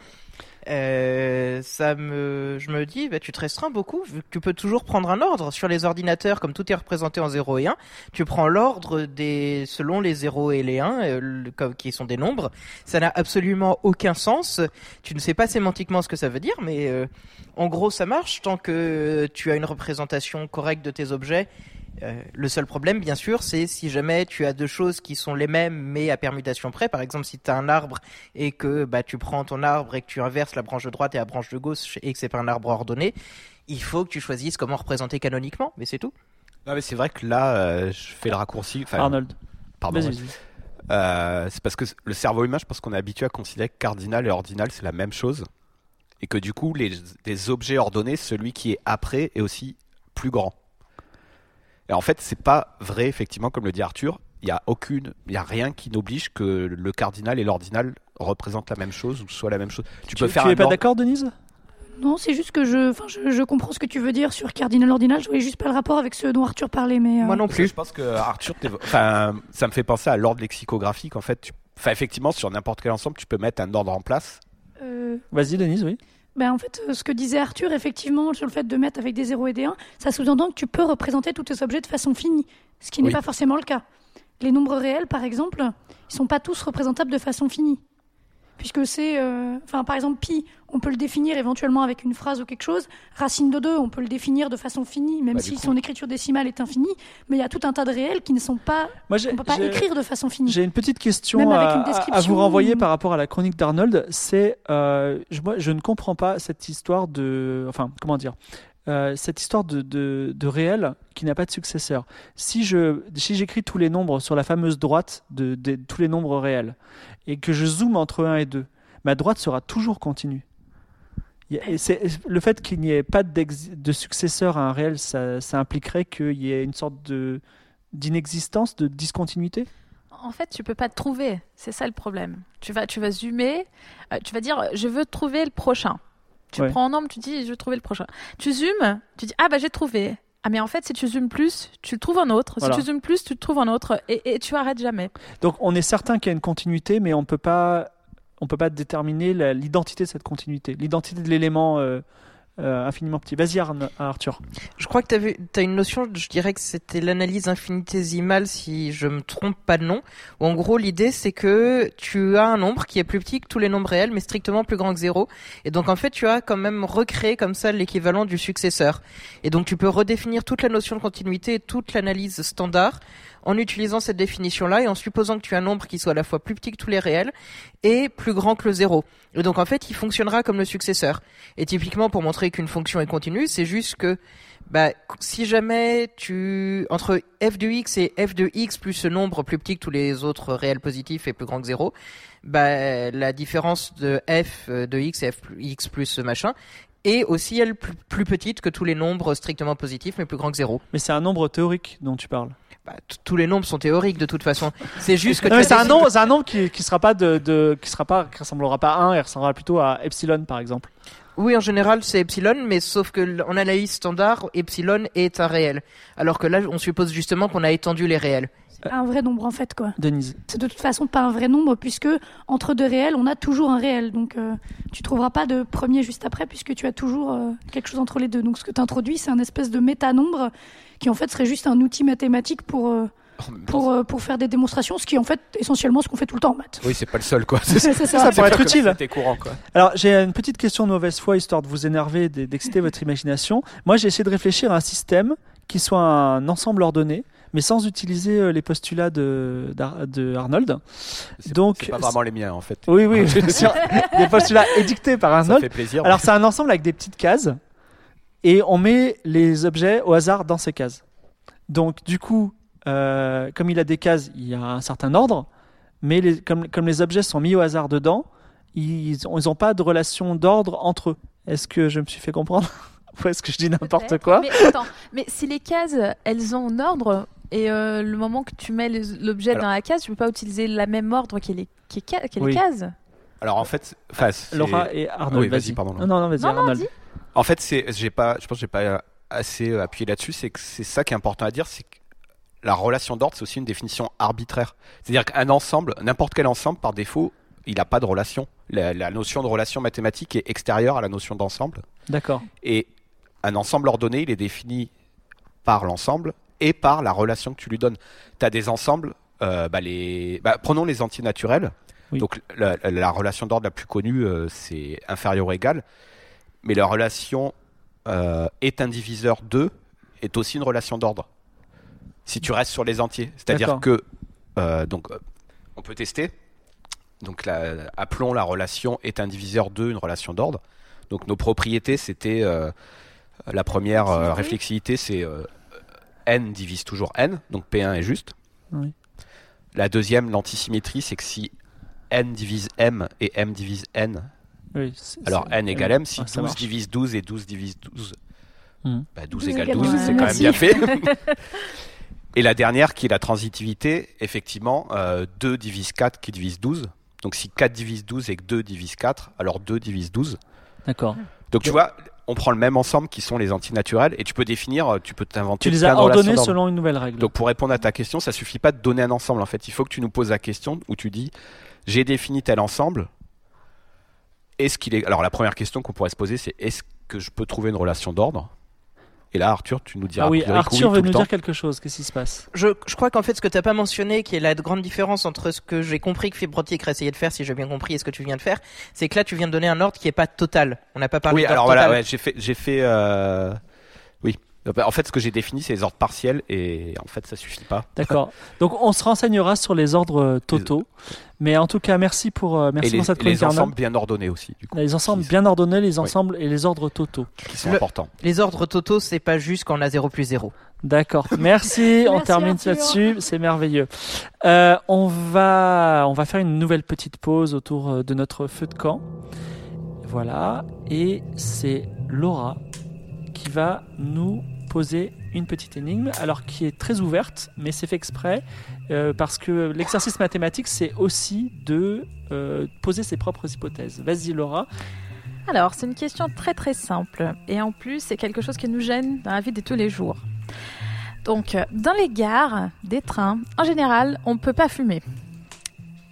euh, ça me, je me dis, bah, tu te restreins beaucoup, vu que tu peux toujours prendre un ordre sur les ordinateurs, comme tout est représenté en 0 et 1, tu prends l'ordre des, selon les 0 et les 1, euh, comme- qui sont des nombres. Ça n'a absolument aucun sens. Tu ne sais pas sémantiquement ce que ça veut dire, mais euh, en gros, ça marche tant que tu as une représentation correcte de tes objets. Euh, le seul problème, bien sûr, c'est si jamais tu as deux choses qui sont les mêmes mais à permutation près. Par exemple, si tu as un arbre et que bah, tu prends ton arbre et que tu inverses la branche de droite et la branche de gauche et que c'est pas un arbre ordonné, il faut que tu choisisses comment représenter canoniquement, mais c'est tout. Non, mais c'est vrai que là, euh, je fais le raccourci. Enfin, Arnold. pardon. Vas-y, ouais. vas-y. Euh, c'est parce que le cerveau humain, je pense qu'on est habitué à considérer que cardinal et ordinal, c'est la même chose. Et que du coup, les, les objets ordonnés, celui qui est après est aussi plus grand. Et en fait, c'est pas vrai, effectivement, comme le dit Arthur. Il n'y a aucune, il y a rien qui n'oblige que le cardinal et l'ordinal représentent la même chose ou soient la même chose. Tu, Tu, peux faire tu un es pas ordre- d'accord, Denise? Non, c'est juste que je, enfin, je, je comprends ce que tu veux dire sur cardinal ordinal. Je voyais juste pas le rapport avec ce dont Arthur parlait, mais. euh, Moi non plus. Je pense que Arthur, enfin, ça me fait penser à l'ordre lexicographique. En fait, tu- enfin, effectivement, sur n'importe quel ensemble, tu peux mettre un ordre en place. euh, Vas-y, Denise, oui. Ben, en fait, euh, ce que disait Arthur, effectivement, sur le fait de mettre avec des 0 et des 1, ça sous-entend que tu peux représenter tous tes objets de façon finie, ce qui n'est Oui. pas forcément le cas. Les nombres réels, par exemple, ils sont pas tous représentables de façon finie. Puisque c'est. euh, Enfin, par exemple, pi, on peut le définir éventuellement avec une phrase ou quelque chose. Racine de 2, on peut le définir de façon finie, même Bah, si coup- son écriture décimale est infinie. Mais il y a tout un tas de réels qui ne sont pas. Moi, On peut pas écrire de façon finie. J'ai une petite question Même avec à, une vous renvoyer par rapport à la chronique d'Arnold. C'est, euh, je, moi, je ne comprends pas cette histoire de, enfin, comment dire, euh, cette histoire de, de, réel qui n'a pas de successeur. Si si j'écris tous les nombres sur la fameuse droite de, tous les nombres réels et que je zoome entre 1 et 2, ma droite sera toujours continue. Et le fait qu'il n'y ait pas de successeur à un réel, ça, impliquerait qu'il y ait une sorte d'inexistence, de discontinuité? En fait, tu peux pas te trouver. C'est ça le problème. Tu vas, tu vas zoomer. euh, tu vas dire, je veux trouver le prochain. Tu Ouais. prends un nombre, tu dis, je veux trouver le prochain. Tu zoomes, tu dis, ah bah j'ai trouvé. Ah mais en fait, si tu zoomes plus, tu le trouves un autre. Voilà. Si tu zoomes plus, tu le trouves un autre. Et, et tu arrêtes jamais. Donc on est certain qu'il y a une continuité, mais on peut pas, on peut pas déterminer l'identité de cette continuité, l'identité de l'élément euh, euh, infiniment petit. Vas-y Arne- Arthur. Je crois que tu as une notion, je dirais que c'était l'analyse infinitésimale si je me trompe pas de nom. Où en gros, l'idée c'est que tu as un nombre qui est plus petit que tous les nombres réels, mais strictement plus grand que zéro. Et donc en fait, tu as quand même recréé comme ça l'équivalent du successeur. Et donc tu peux redéfinir toute la notion de continuité et toute l'analyse standard en utilisant cette définition-là et en supposant que tu as un nombre qui soit à la fois plus petit que tous les réels et plus grand que le zéro. Et donc en fait, il fonctionnera comme le successeur. Et typiquement, pour montrer qu'une fonction est continue, c'est juste que bah, si jamais tu entre f de x et f de x plus ce nombre plus petit que tous les autres réels positifs et plus grand que 0, bah, la différence de f de x et f x plus ce machin est aussi elle plus, plus petite que tous les nombres strictement positifs mais plus grand que 0. Mais c'est un nombre théorique dont tu parles. Bah, tous les nombres sont théoriques de toute façon. C'est juste que c'est un nombre, c'est un nombre qui, qui sera pas de, de- qui sera pas, qui ressemblera pas à 1, il ressemblera plutôt à epsilon par exemple. Oui, en général, c'est epsilon, mais sauf que en analyse standard, epsilon est un réel. Alors que là, on suppose justement qu'on a étendu les réels. Un vrai nombre, en fait, quoi. Denise. C'est de toute façon pas un vrai nombre, puisque entre deux réels, on a toujours un réel. Donc, euh, tu trouveras pas de premier juste après, puisque tu as toujours euh, quelque chose entre les deux. Donc, ce que tu introduis, c'est un espèce de métanombre qui, en fait, serait juste un outil mathématique pour, euh, temps, pour, euh, pour faire des démonstrations, ce qui est, en fait, essentiellement ce qu'on fait tout le temps en maths. Oui, c'est pas le seul quoi. C'est ça. Ça pourrait être utile. Courant quoi. Alors j'ai une petite question de mauvaise foi histoire de vous énerver, et d'exciter votre imagination. Moi j'ai essayé de réfléchir à un système qui soit un ensemble ordonné, mais sans utiliser euh, les postulats de, d'Ar- de Arnold. C'est- Donc, c'est pas vraiment les miens en fait. Oui, oui, bien sûr. Des postulats édictés par Ça Arnold. fait plaisir. Alors c'est un ensemble avec des petites cases et on met les objets au hasard dans ces cases. Donc du coup, euh, comme il a des cases, il y a un certain ordre, mais les- comme, comme les objets sont mis au hasard dedans, ils n'ont pas de relation d'ordre entre eux. Est-ce que je me suis fait comprendre Ou est-ce que je dis n'importe quoi Mais attends, mais si les cases, elles ont un ordre, et euh, le moment que tu mets l'objet dans la case, tu peux pas utiliser la même ordre que les, que les Oui. cases. Alors en fait, c'est- Laura et Arnold, Ah Oui, vas-y, pardon, Non, non, non, vas-y, Arnold. En fait, c'est, j'ai pas, je pense que j'ai pas assez euh, appuyé là-dessus. C'est que c'est ça qui est important à dire, c'est que la relation d'ordre, c'est aussi une définition arbitraire. C'est-à-dire qu'un ensemble, n'importe quel ensemble, par défaut, il n'a pas de relation. La, la notion de relation mathématique est extérieure à la notion d'ensemble. D'accord. Et un ensemble ordonné, il est défini par l'ensemble et par la relation que tu lui donnes. Tu as des ensembles, euh, bah, les... bah, prenons les antinaturels. Oui. Donc la relation d'ordre la plus connue, euh, c'est inférieur ou égal. Mais la relation euh, est un diviseur 2 est aussi une relation d'ordre. Si tu restes sur les entiers. C'est-à-dire que, euh, donc, euh, on peut tester. Donc, la- appelons la relation est un diviseur 2 une relation d'ordre. Donc, nos propriétés, c'était la première réflexivité, c'est n divise toujours n, donc P1 est juste. Oui. La deuxième, l'antisymétrie, c'est que si n divise m et m divise n, Oui, alors n égale m, si Ouais, ça 12 marche. divise 12 et 12 divise 12, Mhm. bah 12, 12 égale égale 12, 12, c'est quand même bien fait. et la dernière, qui est la transitivité, effectivement, euh, 2 divise 4 qui divise 12. Donc si 4 divise 12 et que 2 divise 4, alors 2 divise 12. D'accord. Donc tu vois, on prend le même ensemble qui sont les antinaturels et tu peux définir, euh, tu peux t'inventer Tu les as ordonnés selon une nouvelle règle. Donc pour répondre à ta question, ça suffit pas de donner un ensemble en fait. Il faut que tu nous poses la question où tu dis j'ai défini tel ensemble. Est-ce qu'il est Alors la première question qu'on pourrait se poser c'est est-ce que je peux trouver une relation d'ordre? Et là Arthur, tu nous diras ah oui, Arthur oui, veut tout nous dire quelque chose. Qu'est-ce qui se passe? Je, je crois qu'en fait, ce que t'as pas mentionné, qui est la grande différence entre ce que j'ai compris que Fibrotique a essayé de faire, si j'ai bien compris, et ce que tu viens de faire, c'est que là, tu viens de donner un ordre qui est pas total. On n'a pas parlé Oui, d'ordre alors total. voilà, ouais, j'ai fait j'ai fait euh. En fait, ce que j'ai défini, c'est les ordres partiels et en fait, ça suffit pas. D'accord. Donc on se renseignera sur les ordres euh, totaux. Mais en tout cas, merci pour, euh, merci et les, pour cette et les chronique Arnaud. ensembles bien ordonnés aussi, du coup, Les ensembles bien ordonnés, les ensembles et les ordres totaux. qui sont Le- importants. Les ordres totaux, c'est pas juste quand on a 0 plus 0. D'accord. Merci. on Merci, termine là-dessus. C'est merveilleux. Euh, on va, on va faire une nouvelle petite pause autour euh, de notre feu de camp. Voilà. Et c'est Laura qui va nous poser une petite énigme, alors qui est très ouverte, mais c'est fait exprès euh, parce que l'exercice mathématique, c'est aussi de euh, poser ses propres hypothèses. Vas-y, Laura. Alors, c'est une question très très simple. Et en plus, c'est quelque chose qui nous gêne dans la vie de tous les jours. Donc, dans les gares, des trains, en général, on ne peut pas fumer.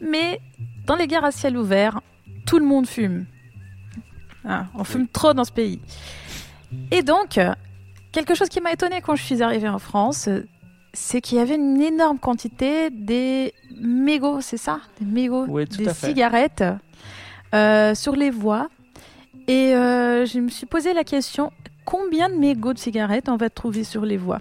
Mais dans les gares à ciel ouvert, tout le monde fume. Hein, on fume trop dans ce pays. Et donc, quelque chose qui m'a étonné quand je suis arrivée en France, euh, c'est qu'il y avait une énorme quantité des mégots, c'est ça? Des mégots, Oui, des cigarettes euh, sur les voies. Et euh, je me suis posé la question combien de mégots de cigarettes on va trouver sur les voies?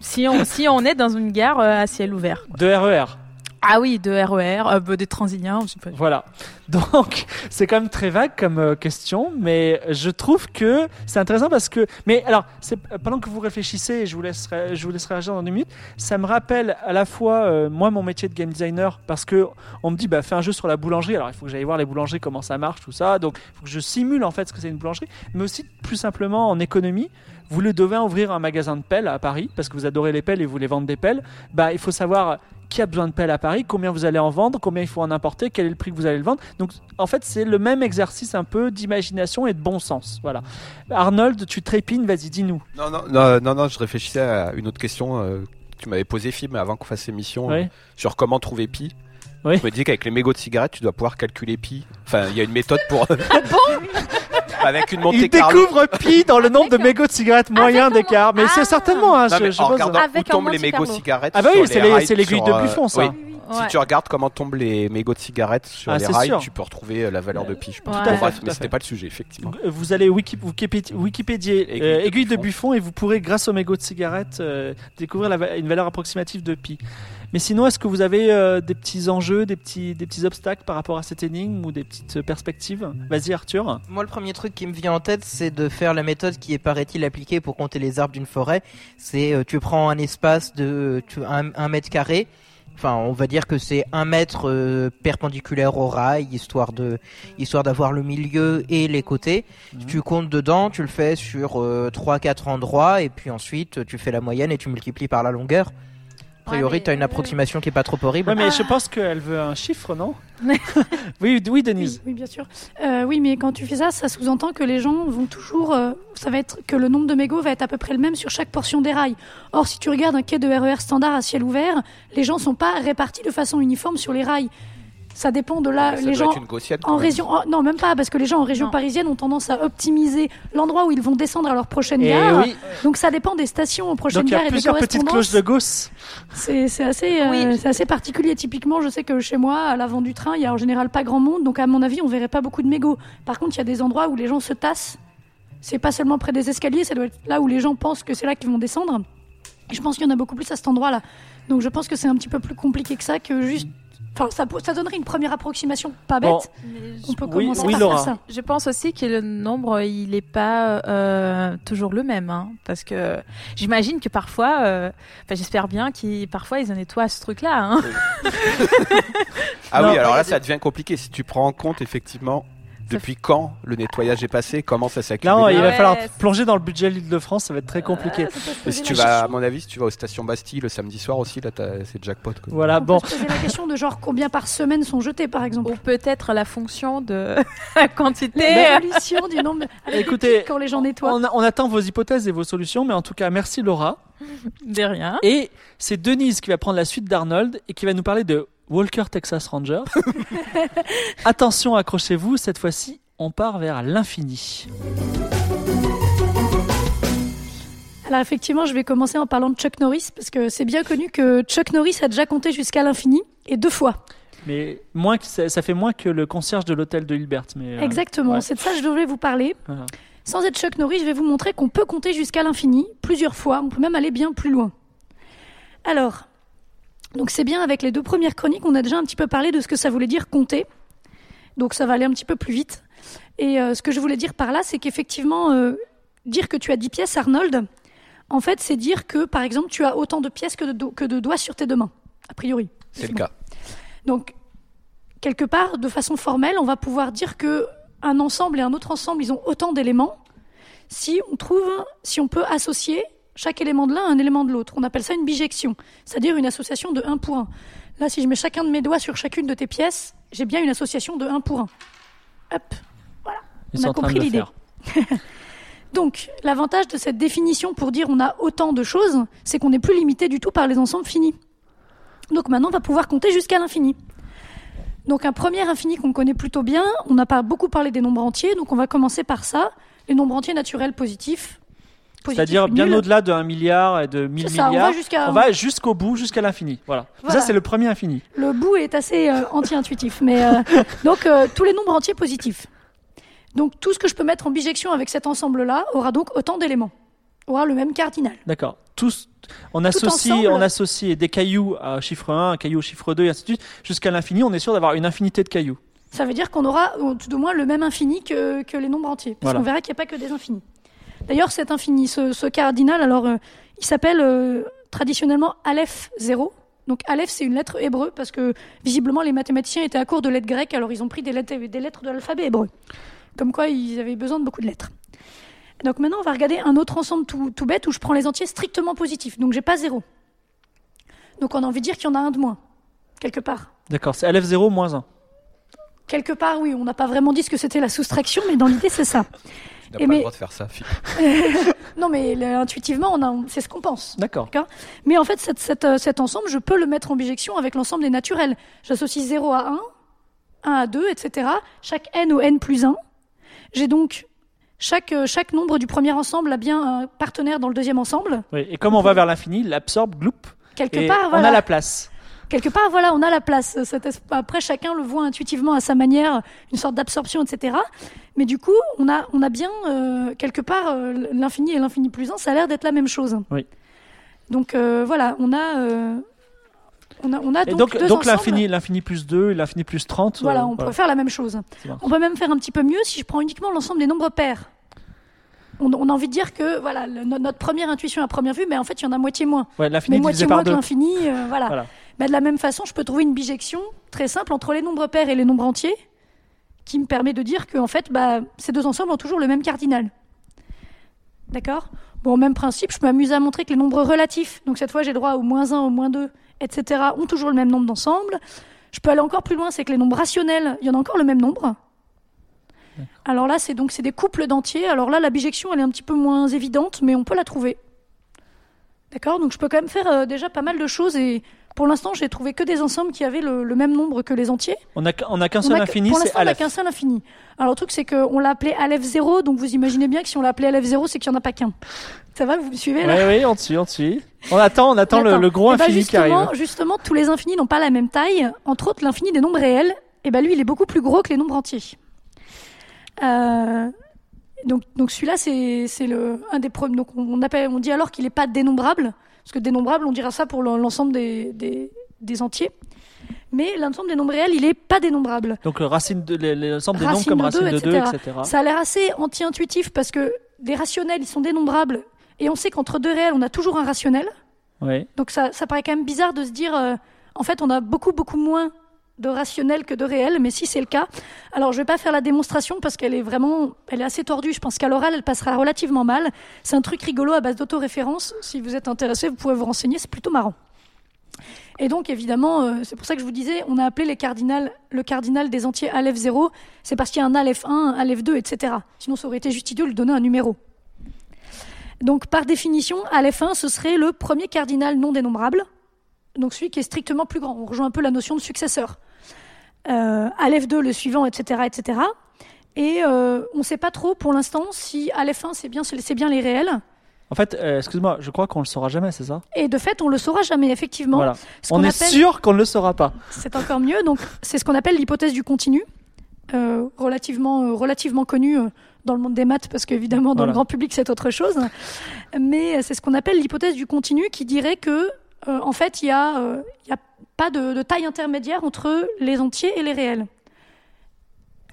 Si on, si on est dans une gare à ciel ouvert. De RER. Ah oui, de RER, euh, bah, des Transiliens. Voilà. Donc, c'est quand même très vague comme euh, question, mais je trouve que c'est intéressant parce que. Mais alors, c'est- pendant que vous réfléchissez, je vous laisserai, je vous laisserai agir dans deux minutes. Ça me rappelle à la fois euh, moi mon métier de game designer parce que on me dit bah fais un jeu sur la boulangerie. Alors il faut que j'aille voir les boulangeries comment ça marche tout ça. Donc il faut que je simule en fait ce que c'est une boulangerie, mais aussi plus simplement en économie. Vous le devez ouvrir un magasin de pelles à Paris parce que vous adorez les pelles et vous voulez vendre des pelles. Bah il faut savoir qui a besoin de pelles à Paris, combien vous allez en vendre, combien il faut en importer, quel est le prix que vous allez le vendre. Donc en fait, c'est le même exercice un peu d'imagination et de bon sens. Voilà. Arnold, tu trépines, vas-y, dis-nous. Non, non, non, non, non, je réfléchissais à une autre question euh, que tu m'avais posée, Fib, avant qu'on fasse l'émission, Oui. euh, sur comment trouver pi. Oui. Je me dis qu'avec les mégots de cigarettes, tu dois pouvoir calculer pi. Enfin, il y a une méthode pour. Avec une montée Il découvre pi dans le nombre de mégots de cigarettes moyen Avec un d'écart. Mais c'est Ah. certainement. hein, je- en regardant où tombent les mégots de cigarettes. Ah bah sur oui, c'est les- rails c'est l'aiguille de euh, Buffon, ça. Ouais. Si tu regardes comment tombent les mégots de cigarettes sur Ah, les rails, sûr. tu peux retrouver euh, la valeur de pi. je pense. Tout à fait, bref, tout à mais c'était pas le sujet, effectivement. Vous allez Wiki- Wikipédi- Wikipédier Aiguille euh, de aiguille de Buffon. Buffon et vous pourrez, grâce aux mégots de cigarettes, euh, découvrir la une valeur approximative de pi. Mais sinon, est-ce que vous avez euh, des petits enjeux, des petits, des petits obstacles par rapport à cette énigme ou des petites euh, perspectives? Vas-y, Arthur. Moi, le premier truc qui me vient en tête, c'est de faire la méthode qui est, paraît-il, appliquée pour compter les arbres d'une forêt. C'est, euh, tu prends un espace de tu, un, un mètre carré. Enfin, on va dire que c'est un mètre euh, perpendiculaire au rail, histoire de, histoire d'avoir le milieu et les côtés. Mhm. Tu comptes dedans, tu le fais sur euh, 3-4 endroits, et puis ensuite, tu fais la moyenne et tu multiplies par la longueur. A priori, mais- tu as une approximation qui est pas trop horrible. Ouais, mais je pense qu'elle veut un chiffre, non oui, oui, Denise. Oui, oui, bien sûr. Euh, oui, mais quand tu fais ça, ça sous-entend que les gens vont toujours. euh, ça va être que le nombre de mégots va être à peu près le même sur chaque portion des rails. Or, si tu regardes un quai de RER standard à ciel ouvert, les gens sont pas répartis de façon uniforme sur les rails. Ça dépend de là. Ça les doit gens en région, oh, non même pas, parce que les gens en région Non. parisienne ont tendance à optimiser l'endroit où ils vont descendre à leur prochaine Et gare. oui, Donc ça dépend des stations aux prochaines donc il y gares a plusieurs petites cloches de. Gauss. C'est c'est assez, euh, Oui. c'est assez particulier. Typiquement, je sais que chez moi, à l'avant du train, il y a en général pas grand monde, donc à mon avis, on verrait pas beaucoup de mégots. Par contre, il y a des endroits où les gens se tassent. C'est pas seulement près des escaliers, ça doit être là où les gens pensent que c'est là qu'ils vont descendre. Et je pense qu'il y en a beaucoup plus à cet endroit-là. Donc je pense que c'est un petit peu plus compliqué que ça, que juste. Enfin, ça, ça donnerait une première approximation pas bête. Bon, On peut Oui, commencer oui, par Laura. ça. Je pense aussi que le nombre, il n'est pas euh, toujours le même, hein, parce que j'imagine que parfois, euh, enfin, j'espère bien qu'ils parfois ils en nettoient ce truc-là. Hein. Ah Non, oui, alors là, ça devient compliqué. Si tu prends en compte, effectivement, Depuis quand le nettoyage est passé? Comment ça s'est Là, accumulé? il Ah va ouais, falloir plonger dans le budget de l'Île-de-France, ça va être très compliqué. Ah, peut se Et si tu vas, question. à mon avis, si tu vas aux stations Bastille le samedi soir aussi, là, t'as- c'est jackpot. Quoi. Voilà, On bon. peut se poser la question de genre combien par semaine sont jetés, par exemple. Ou peut-être la fonction de la quantité. L'évolution du nombre. Avec Écoutez, quand les gens nettoient. On, on attend vos hypothèses et vos solutions, mais en tout cas, merci Laura. De rien. Et c'est Denise qui va prendre la suite d'Arnold et qui va nous parler de Walker Texas Ranger. Attention, accrochez-vous, cette fois-ci, on part vers l'infini. Alors effectivement, je vais commencer en parlant de Chuck Norris parce que c'est bien connu que Chuck Norris a déjà compté jusqu'à l'infini et deux fois. Mais moins que, ça, ça fait moins que le concierge de l'hôtel de Hilbert. Mais, euh, Exactement, ouais. c'est de ça que je devais vous parler. Voilà. Sans être Chuck Norris, je vais vous montrer qu'on peut compter jusqu'à l'infini plusieurs fois. On peut même aller bien plus loin. Alors, donc c'est bien avec les deux premières chroniques, on a déjà un petit peu parlé de ce que ça voulait dire compter. Donc ça va aller un petit peu plus vite. Et euh, ce que je voulais dire par là, c'est qu'effectivement, euh, dire que tu as 10 pièces, Arnold, en fait, c'est dire que, par exemple, tu as autant de pièces que de, que de doigts sur tes deux mains, a priori. C'est le cas. Donc, quelque part, de façon formelle, on va pouvoir dire que un ensemble et un autre ensemble, ils ont autant d'éléments si on trouve, si on peut associer chaque élément de l'un un élément de l'autre. On appelle ça une bijection, c'est-à-dire une association de 1 pour 1. Là, si je mets chacun de mes doigts sur chacune de tes pièces, j'ai bien une association de 1 pour 1. Hop. Ils On a compris l'idée. Donc, l'avantage de cette définition pour dire on a autant de choses, c'est qu'on n'est plus limité du tout par les ensembles finis. Donc maintenant, on va pouvoir compter jusqu'à l'infini. Donc un premier infini qu'on connaît plutôt bien, on n'a pas beaucoup parlé des nombres entiers, donc on va commencer par ça, les nombres entiers naturels positifs. C'est-à-dire bien au-delà de 1 milliard et de 1000 C'est ça, on milliards. On va jusqu'au bout, jusqu'à l'infini. Voilà. Voilà. Ça, c'est le premier infini. Le bout est assez euh, anti-intuitif, mais euh, donc euh, tous les nombres entiers positifs. Donc tout ce que je peux mettre en bijection avec cet ensemble-là aura donc autant d'éléments, aura le même cardinal. D'accord. Tous, on associe, ensemble. on associe des cailloux à chiffre 1, un caillou au chiffre 2, et ainsi de suite. Jusqu'à l'infini, on est sûr d'avoir une infinité de cailloux. Ça veut dire qu'on aura tout au moins le même infini que, que les nombres entiers. Parce Voilà. qu'on verra qu'il n'y a pas que des infinis. D'ailleurs, cet infini, ce, ce cardinal, alors, euh, il s'appelle euh, traditionnellement Aleph 0. Donc Aleph, c'est une lettre hébreu, parce que visiblement, les mathématiciens étaient à court de lettres grecques, alors ils ont pris des lettres, des lettres de l'alphabet hébreu. Comme quoi, ils avaient besoin de beaucoup de lettres. Donc maintenant, on va regarder un autre ensemble tout, tout bête où je prends les entiers strictement positifs. Donc j'ai pas 0. Donc on a envie de dire qu'il y en a un de moins, quelque part. D'accord. C'est LF0 moins 1. Quelque part, oui, on n'a pas vraiment dit ce que c'était la soustraction, mais dans l'idée, c'est ça. Tu n'as pas mais- le droit de faire ça, Philippe. Non, mais le- intuitivement, on a- c'est ce qu'on pense. D'accord. Mais en fait, cette- cette, euh, cet ensemble, je peux le mettre en bijection avec l'ensemble des naturels. J'associe 0 à 1, 1 à 2, etc. Chaque n au n plus 1. J'ai donc chaque, euh, chaque nombre du premier ensemble a bien un partenaire dans le deuxième ensemble. Oui. Et comme on va vers l'infini, l'absorbe, gloup, Quelque et part, on voilà. a la place. Quelque part, voilà, on a la place. Cet Après, chacun le voit intuitivement à sa manière, une sorte d'absorption, etc. Mais du coup, on a, on a bien, euh, quelque part, euh, l'infini et l'infini plus 1, ça a l'air d'être la même chose. Oui. Donc, euh, voilà, on a, on a, on a donc, donc, deux donc l'infini, l'infini plus 2 et l'infini plus 30. Voilà, on peut faire la même chose. On peut même faire un petit peu mieux si je prends uniquement l'ensemble des nombres pairs. On, on a envie de dire que, voilà, le- notre première intuition à première vue, mais en fait, il y en a moitié moins. Ouais, l'infini Mais moitié moins que 2. l'infini, euh, voilà. Voilà. Bah, de la même façon, je peux trouver une bijection très simple entre les nombres pairs et les nombres entiers, qui me permet de dire que en fait, bah, ces deux ensembles ont toujours le même cardinal. D'accord? Bon, même principe, je peux m'amuser à montrer que les nombres relatifs, donc cette fois j'ai droit au moins 1, au moins 2, etc., ont toujours le même nombre d'ensemble. Je peux aller encore plus loin, c'est que les nombres rationnels, il y en a encore le même nombre. Alors là, c'est donc c'est des couples d'entiers. Alors là, la bijection, elle est un petit peu moins évidente, mais on peut la trouver. D'accord? Donc je peux quand même faire euh, déjà pas mal de choses et pour l'instant, j'ai trouvé que des ensembles qui avaient le, le même nombre que les entiers. On n'a on a qu'un seul infini, pour l'instant, on n'a qu'un seul infini. Alors le truc, c'est qu'on l'a appelé Aleph 0, donc vous imaginez bien que si on l'appelait Aleph 0, c'est qu'il n'y en a pas qu'un. Ça va, vous me suivez là? Oui, oui, on te suit, on te suit. On attend, on attend le, gros Eh ben, infini qui arrive. justement, tous les infinis n'ont pas la même taille. Entre autres, l'infini des nombres réels, et ben lui, il est beaucoup plus gros que les nombres entiers. Euh, donc, donc celui-là, c'est le un des premiers. Donc on, on appelle, on dit alors qu'il n'est pas dénombrable, parce que dénombrable, on dira ça pour le- l'ensemble des, des, des entiers. Mais l'ensemble des nombres réels, il est pas dénombrable. Donc, euh, racine de, les- les- l'ensemble des nombres comme de racine de 2, etc. etc. Ça a l'air assez anti-intuitif parce que des rationnels, ils sont dénombrables. Et on sait qu'entre deux réels, on a toujours un rationnel. Oui. Donc ça, ça paraît quand même bizarre de se dire, euh, en fait, on a beaucoup, beaucoup moins de rationnel que de réel, mais si c'est le cas, alors je vais pas faire la démonstration parce qu'elle est vraiment, elle est assez tordue. Je pense qu'à l'oral, elle passera relativement mal. C'est un truc rigolo à base d'autoréférence. Si vous êtes intéressé, vous pouvez vous renseigner, c'est plutôt marrant. Et donc, évidemment, euh, c'est pour ça que je vous disais, on a appelé le cardinal des entiers Aleph 0, c'est parce qu'il y a un Aleph 1, un Aleph 2, etc. Sinon, ça aurait été juste de lui donner un numéro. Donc, par définition, Aleph 1, ce serait le premier cardinal non dénombrable, donc celui qui est strictement plus grand. On rejoint un peu la notion de successeur. Aleph 2, le suivant, etc., etc. Et euh, on ne sait pas trop pour l'instant si Aleph 1, c'est bien, c'est bien les réels. En fait, euh, excuse-moi, je crois qu'on le saura jamais, c'est ça? Et de fait, on le saura jamais, effectivement. Voilà. On est appelle- sûr qu'on ne le saura pas. C'est encore mieux. Donc, c'est ce qu'on appelle l'hypothèse du continu, euh, relativement, euh, relativement connue dans le monde des maths, parce qu'évidemment, dans Voilà. le grand public, c'est autre chose. Mais c'est ce qu'on appelle l'hypothèse du continu qui dirait que, en fait, il y y a pas de, de taille intermédiaire entre les entiers et les réels.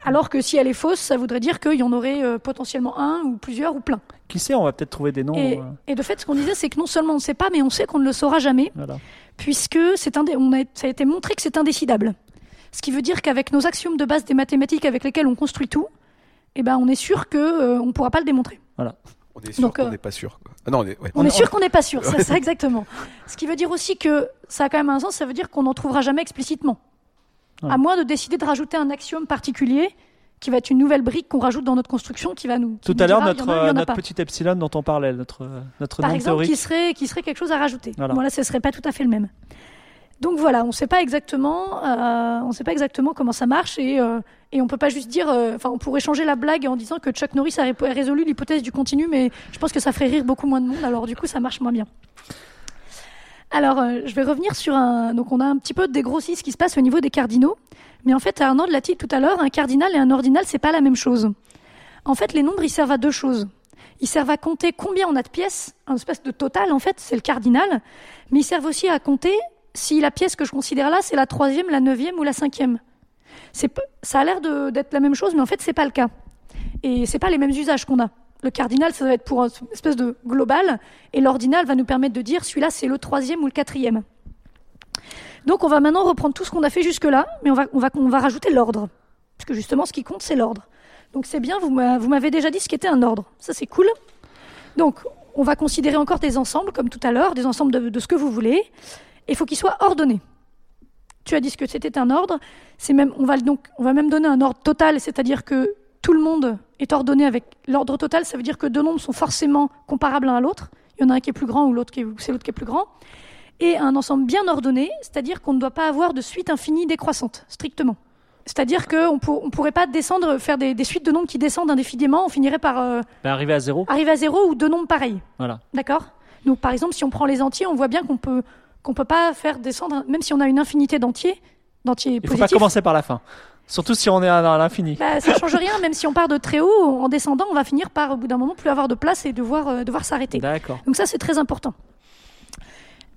Alors que si elle est fausse, ça voudrait dire qu'il y en aurait euh, potentiellement un ou plusieurs ou plein. Qui sait, on va peut-être trouver des noms. Et, euh, et de fait, ce qu'on disait, c'est que non seulement on ne sait pas, mais on sait qu'on ne le saura jamais voilà. puisque c'est indé- on a, ça a été montré que c'est indécidable. Ce qui veut dire qu'avec nos axiomes de base des mathématiques avec lesquels on construit tout, eh ben, on est sûr qu'on ne pourra pas le démontrer. On est sûr Donc, qu'on euh, n'est pas sûr. Ah non, on est, ouais. On, On- est sûr qu'on n'est pas sûr, c'est ça exactement. Ce qui veut dire aussi que ça a quand même un sens, ça veut dire qu'on n'en trouvera jamais explicitement. Ouais. À moins de décider de rajouter un axiome particulier qui va être une nouvelle brique qu'on rajoute dans notre construction qui va nous. qui Tout nous à l'heure, dira, notre, en a ou il y en euh, a notre pas. petit epsilon dont on parlait, notre, euh, notre Par exemple, théorique. qui serait, qui serait quelque chose à rajouter. Voilà. Voilà, ce serait pas tout à fait le même. Donc voilà, on ne sait pas exactement, euh, on sait pas exactement comment ça marche et euh, et on peut pas juste dire, euh, enfin, on pourrait changer la blague en disant que Chuck Norris a ré- a résolu l'hypothèse du continu, mais je pense que ça ferait rire beaucoup moins de monde, alors du coup, ça marche moins bien. Alors, euh, je vais revenir sur un. Donc, on a un petit peu dégrossi ce qui se passe au niveau des cardinaux, mais en fait, Arnaud l'a dit tout à l'heure, un cardinal et un ordinal, c'est pas la même chose. En fait, les nombres, ils servent à deux choses. Ils servent à compter combien on a de pièces, un espèce de total, en fait, c'est le cardinal, mais ils servent aussi à compter si la pièce que je considère là, c'est la troisième, la neuvième ou la cinquième. Ça a l'air d'être la même chose, mais en fait, c'est pas le cas. Et c'est pas les mêmes usages qu'on a. Le cardinal, ça va être pour une espèce de global, et l'ordinal va nous permettre de dire celui-là, c'est le troisième ou le quatrième. Donc, on va maintenant reprendre tout ce qu'on a fait jusque-là, mais on va, on va, on va rajouter l'ordre. Parce que justement, ce qui compte, c'est l'ordre. Donc, c'est bien, vous m'avez déjà dit ce qu'était un ordre. Ça, c'est cool. Donc, on va considérer encore des ensembles, comme tout à l'heure, des ensembles de, de ce que vous voulez. Et il faut qu'ils soient ordonnés. Tu as dit ce que c'était un ordre. C'est même, on va donc, on va même donner un ordre total, c'est-à-dire que tout le monde est ordonné avec l'ordre total. Ça veut dire que deux nombres sont forcément comparables l'un à l'autre. Il y en a un qui est plus grand ou l'autre qui c'est l'autre qui est plus grand. Et un ensemble bien ordonné, c'est-à-dire qu'on ne doit pas avoir de suite infinie décroissante, strictement. C'est-à-dire qu'on ne pourrait pas descendre, faire des, des suites de nombres qui descendent indéfiniment. On finirait par euh, Ben, arriver à zéro. arriver à zéro ou deux nombres pareils. Voilà. D'accord? Donc, par exemple, si on prend les entiers, on voit bien qu'on peut qu'on peut pas faire descendre, même si on a une infinité d'entiers, d'entiers Il faut positifs. pas commencer par la fin. Surtout si on est à, à l'infini. Bah, ça change rien, même si on part de très haut, en descendant, on va finir par, au bout d'un moment, plus avoir de place et devoir, euh, devoir s'arrêter. D'accord. Donc ça, c'est très important.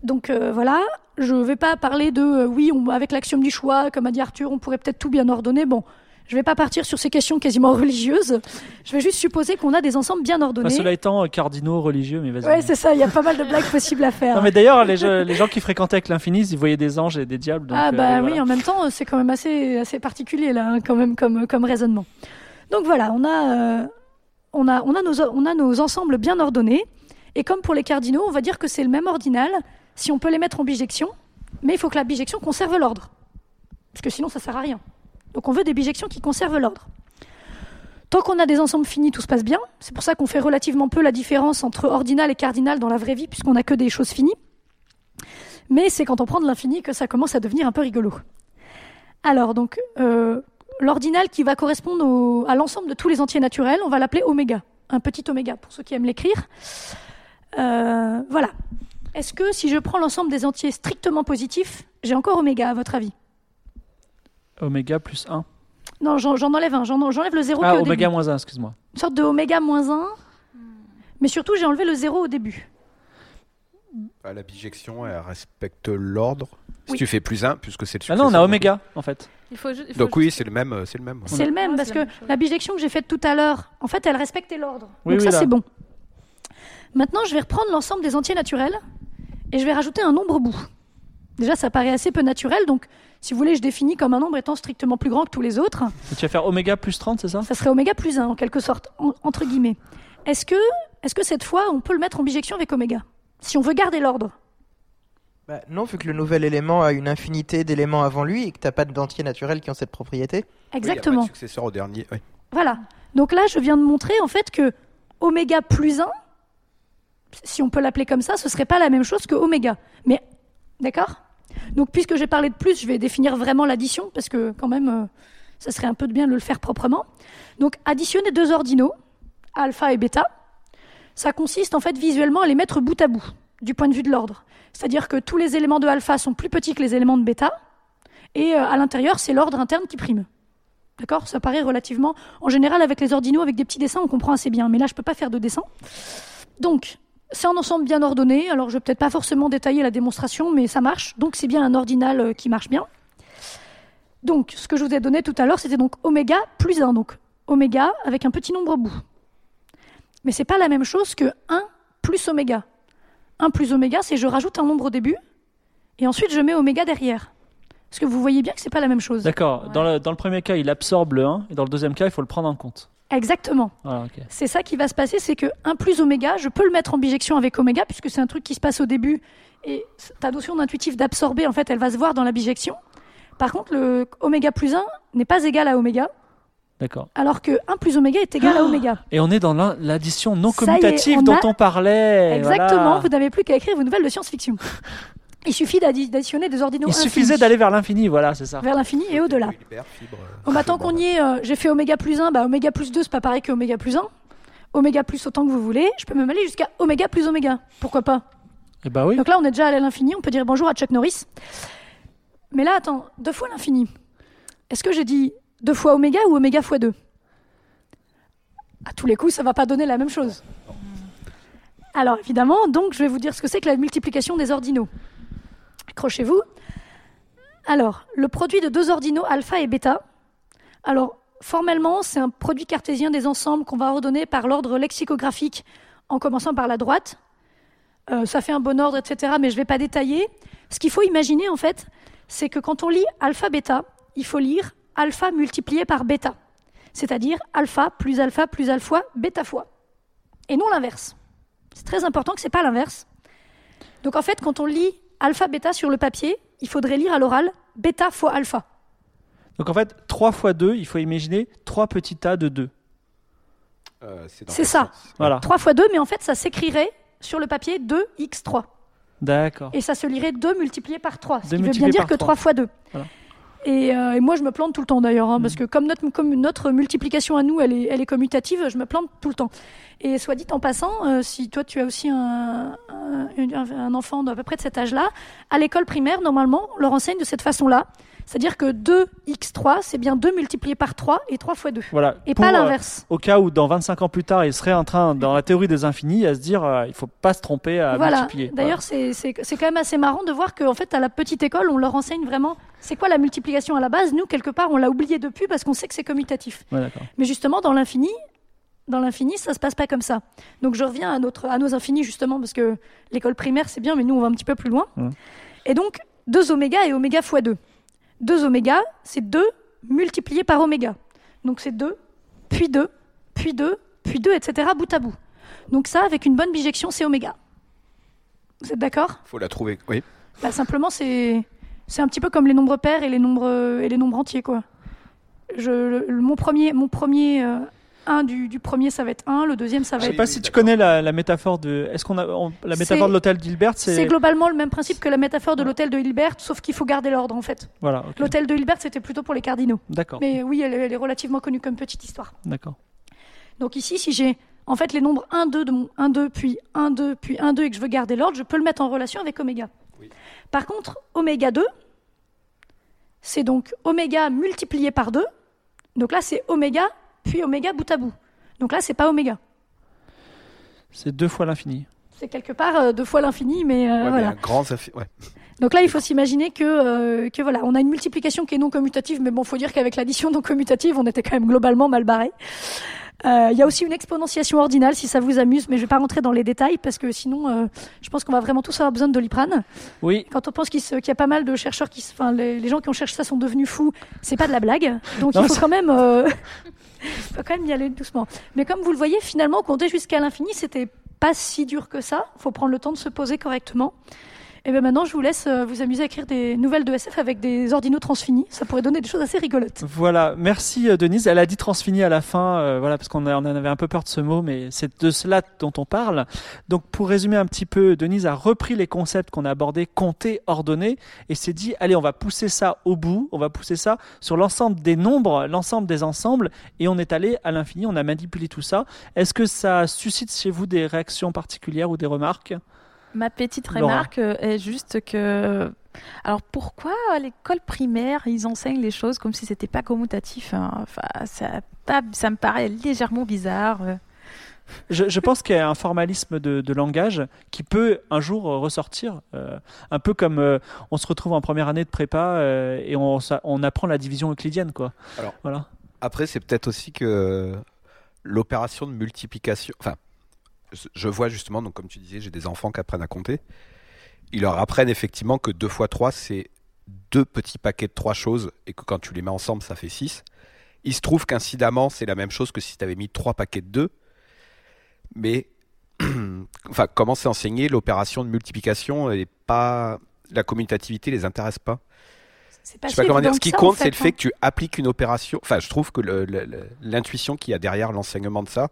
Donc euh, voilà, je ne vais pas parler de, euh, oui, on- avec l'axiome du choix, comme a dit Arthur, on pourrait peut-être tout bien ordonner. Bon, je ne vais pas partir sur ces questions quasiment religieuses. Je vais juste supposer qu'on a des ensembles bien ordonnés. Enfin, cela étant, euh, cardinaux, religieux, mais vas-y. Ouais, c'est ça, il y a pas mal de blagues possibles à faire. non, mais d'ailleurs, les, gens- les gens qui fréquentaient avec l'infini, ils voyaient des anges et des diables. donc, ah euh, bah voilà. oui, en même temps, c'est quand même assez, assez particulier là, hein, quand même comme, comme raisonnement. Donc voilà, on a, euh, on, a, on, a nos, on a nos ensembles bien ordonnés. Et comme pour les cardinaux, on va dire que c'est le même ordinal si on peut les mettre en bijection, mais il faut que la bijection conserve l'ordre. Parce que sinon, ça sert à rien. Donc on veut des bijections qui conservent l'ordre. Tant qu'on a des ensembles finis, tout se passe bien. C'est pour ça qu'on fait relativement peu la différence entre ordinal et cardinal dans la vraie vie, puisqu'on n'a que des choses finies. Mais c'est quand on prend de l'infini que ça commence à devenir un peu rigolo. Alors, donc, euh, l'ordinal qui va correspondre à l'ensemble de tous les entiers naturels, on va l'appeler oméga. Un petit oméga, pour ceux qui aiment l'écrire. Euh, voilà. Est-ce que si je prends l'ensemble des entiers strictement positifs, j'ai encore oméga, à votre avis? Oméga plus 1. Non, j'en enlève un. J'en- J'enlève le zéro Ah, qui est au oméga début. moins 1, excuse-moi. Une sorte de oméga moins 1. Mais surtout, j'ai enlevé le zéro au début. La bijection, elle respecte l'ordre. Si Oui. tu fais plus 1, puisque c'est le Ah non, on a oméga, en fait. Il faut, ju- il faut Donc oui, c'est le même. euh, C'est le même. C'est le même, parce que la même chose. la bijection que j'ai faite tout à l'heure, en fait, elle respectait l'ordre. Oui, Donc oui, ça, c'est bon. Maintenant, je vais reprendre l'ensemble des entiers naturels et je vais rajouter un nombre bout. Déjà, ça paraît assez peu naturel, donc Si vous voulez, je définis comme un nombre étant strictement plus grand que tous les autres. Et tu vas faire oméga plus 30, c'est ça? Ça serait oméga plus 1, en quelque sorte, en- entre guillemets. Est-ce que, est que cette fois, on peut le mettre en bijection avec oméga? Si on veut garder l'ordre. Bah, non, vu que le nouvel élément a une infinité d'éléments avant lui et que t'as pas d'entiers naturels qui ont cette propriété. Exactement. Oui, y a pas de successeur au dernier. oui. Voilà. Donc là, je viens de montrer en fait que oméga plus 1, si on peut l'appeler comme ça, ce serait pas la même chose que oméga. Mais d'accord? Donc puisque j'ai parlé de plus, je vais définir vraiment l'addition parce que quand même, euh, ça serait un peu de bien de le faire proprement. Donc additionner deux ordinaux, alpha et bêta, ça consiste en fait visuellement à les mettre bout à bout du point de vue de l'ordre. C'est-à-dire que tous les éléments de alpha sont plus petits que les éléments de bêta et euh, à l'intérieur, c'est l'ordre interne qui prime. D'accord? Ça paraît relativement. En général, avec les ordinaux, avec des petits dessins, on comprend assez bien. Mais là, je peux pas faire de dessin. Donc, c'est un ensemble bien ordonné. Alors, je vais peut-être pas forcément détailler la démonstration, mais ça marche. Donc, c'est bien un ordinal euh, qui marche bien. Donc, ce que je vous ai donné tout à l'heure, c'était donc oméga plus 1. Donc, oméga avec un petit nombre au bout. Mais c'est pas la même chose que 1 plus oméga. 1 plus oméga, c'est je rajoute un nombre au début, et ensuite je mets oméga derrière. Parce que vous voyez bien que c'est pas la même chose. D'accord. Dans, le, dans le premier cas, il absorbe le 1, et dans le deuxième cas, il faut le prendre en compte. Exactement. Ok. C'est ça qui va se passer, c'est que 1 plus oméga, je peux le mettre en bijection avec oméga, puisque c'est un truc qui se passe au début, et ta notion d'intuitif d'absorber, en fait, elle va se voir dans la bijection. Par contre, le oméga plus 1 n'est pas égal à oméga, D'accord. alors que 1 plus oméga est égal à oméga. Et on est dans l'addition non commutative on dont a- on parlait. Exactement, voilà. vous n'avez plus qu'à écrire vos nouvelles de science-fiction. Il suffit d'addi- d'additionner des ordinaux Il suffisait infinis d'aller vers l'infini, voilà, c'est ça. vers l'infini et au-delà. Euh, Bon, bah, tant qu'on y est, euh, j'ai fait oméga plus 1, bah, oméga plus 2, c'est pas pareil que oméga plus 1. Oméga plus autant que vous voulez, je peux même aller jusqu'à oméga plus oméga. Pourquoi pas? Et bah oui. Donc là, on est déjà allé à l'infini, on peut dire bonjour à Chuck Norris. Mais là, attends, deux fois l'infini. Est-ce que j'ai dit deux fois oméga ou oméga fois 2 À tous les coups, ça va pas donner la même chose. Alors évidemment, donc je vais vous dire ce que c'est que la multiplication des ordinaux. Accrochez-vous. Alors, le produit de deux ordinaux alpha et bêta. Alors, formellement, c'est un produit cartésien des ensembles qu'on va ordonner par l'ordre lexicographique en commençant par la droite. Euh, ça fait un bon ordre, etc. Mais je ne vais pas détailler. Ce qu'il faut imaginer, en fait, c'est que quand on lit alpha-bêta, il faut lire alpha multiplié par bêta. C'est-à-dire alpha plus alpha plus alpha bêta fois. Et non l'inverse. C'est très important que ce n'est pas l'inverse. Donc en fait, quand on lit alpha-bêta sur le papier, il faudrait lire à l'oral bêta fois alpha. Donc en fait, 3 fois 2, il faut imaginer 3 petits tas de 2. euh, C'est ça. Voilà. 3 fois 2, mais en fait, ça s'écrirait sur le papier 2x3. D'accord. Et ça se lirait 2 multiplié par 3, ce Deux qui veut bien dire que 3 trois. fois 2. Voilà. Et, euh, et moi, je me plante tout le temps d'ailleurs, hein, parce que comme notre, comme notre multiplication à nous, elle est, elle est commutative, je me plante tout le temps. Et soit dit en passant, euh, si toi tu as aussi un, un, un- enfant d'à peu près de cet âge-là, à l'école primaire, normalement, on leur enseigne de cette façon-là. C'est-à-dire que 2x3, c'est bien 2 multiplié par 3 et 3 fois 2. Voilà. Et Pour, pas euh, l'inverse. au cas où dans 25 ans plus tard, il serait en train, dans la théorie des infinis, à se dire euh, il faut pas se tromper à Voilà. multiplier. D'ailleurs, c'est c'est- c'est quand même assez marrant de voir qu'en fait, à la petite école, on leur enseigne vraiment c'est quoi la multiplication à la base? Nous, quelque part, on l'a oublié depuis parce qu'on sait que c'est commutatif. Ouais. Mais justement, dans l'infini, dans l'infini, ça se passe pas comme ça. Donc, je reviens à, notre, à nos infinis, justement, parce que l'école primaire, c'est bien, mais nous, on va un petit peu plus loin. Et donc, 2 oméga et oméga fois 2. 2 oméga, c'est 2 multiplié par oméga. Donc, c'est 2, puis 2, puis 2, puis 2, etc., bout à bout. Donc, ça, avec une bonne bijection, c'est oméga. Vous êtes d'accord? Faut la trouver. Oui. bah, Simplement, c'est c'est un petit peu comme les nombres pairs et les nombres, et les nombres entiers. Quoi. Je, le- mon premier, mon premier 1 du, du premier, ça va être 1, le deuxième, ça va Je sais être pas oui, si tu connais la, la métaphore de. Est-ce qu'on a on- la métaphore de l'hôtel d'Hilbert C'est C'est globalement le même principe que la métaphore de l'hôtel de Hilbert, sauf qu'il faut garder l'ordre en fait. voilà. L'hôtel de Hilbert, c'était plutôt pour les cardinaux. D'accord. Mais oui, elle, est- elle est relativement connue comme petite histoire. D'accord. Donc ici, si j'ai en fait les nombres 1, 2 de mon 1, 2, puis 1, 2, puis 1, 2 et que je veux garder l'ordre, je peux le mettre en relation avec oméga. Oui. Par contre, oméga 2, c'est donc oméga multiplié par 2. Donc là, c'est oméga, puis oméga bout à bout. Donc là, c'est pas oméga. C'est deux fois l'infini. C'est quelque part euh, deux fois l'infini, mais, euh, Ouais, mais voilà. un grand ouais. Donc là, il faut s'imaginer que, euh, que voilà, on a une multiplication qui est non commutative, mais bon, faut dire qu'avec l'addition non commutative, on était quand même globalement mal barré. Euh, Il y a aussi une exponentiation ordinale si ça vous amuse, mais je vais pas rentrer dans les détails parce que sinon, euh, je pense qu'on va vraiment tous avoir besoin de doliprane. Oui, Quand on pense qu'il y a pas mal de chercheurs qui, enfin, les, les gens qui ont cherché ça sont devenus fous, c'est pas de la blague. Donc Non, il faut quand même, euh, il faut quand même y aller doucement. Mais comme vous le voyez, finalement, compter jusqu'à l'infini, c'était pas si dur que ça. Faut prendre le temps de se poser correctement. Et bien maintenant, je vous laisse euh, vous amuser à écrire des nouvelles de SF avec des ordinaux transfinis. Ça pourrait donner des choses assez rigolotes. voilà. Merci euh, Denise. Elle a dit transfini à la fin, euh, voilà, parce qu'on en avait un peu peur de ce mot, mais c'est de cela dont on parle. Donc, pour résumer un petit peu, Denise a repris les concepts qu'on a abordés, compter, ordonner, et s'est dit, allez, on va pousser ça au bout, on va pousser ça sur l'ensemble des nombres, l'ensemble des ensembles, et on est allé à l'infini, on a manipulé tout ça. Est-ce que ça suscite chez vous des réactions particulières ou des remarques? Ma petite remarque euh, est juste que. Alors pourquoi à l'école primaire ils enseignent les choses comme si c'était pas commutatif hein? Enfin, ça, pas- ça me paraît légèrement bizarre. euh. Je, je pense qu'il y a un formalisme de, de langage qui peut un jour euh, ressortir, euh, un peu comme euh, on se retrouve en première année de prépa euh, et on, ça- on apprend la division euclidienne, quoi. Alors. voilà. Après, c'est peut-être aussi que l'opération de multiplication. Enfin, je- vois justement, donc comme tu disais, j'ai des enfants qui apprennent à compter. Ils leur apprennent effectivement que 2 fois 3, c'est deux petits paquets de trois choses et que quand tu les mets ensemble, ça fait 6. Il se trouve qu'incidemment, c'est la même chose que si tu avais mis trois paquets de 2. Mais, enfin, comment c'est enseigné, l'opération de multiplication et pas. La commutativité les intéresse pas. C'est pas Je sais pas si comment dire. évident Ce qui en compte, fait, c'est le hein. fait que tu appliques une opération. Enfin, je trouve que l'intuition qu'il y a derrière l'enseignement de ça,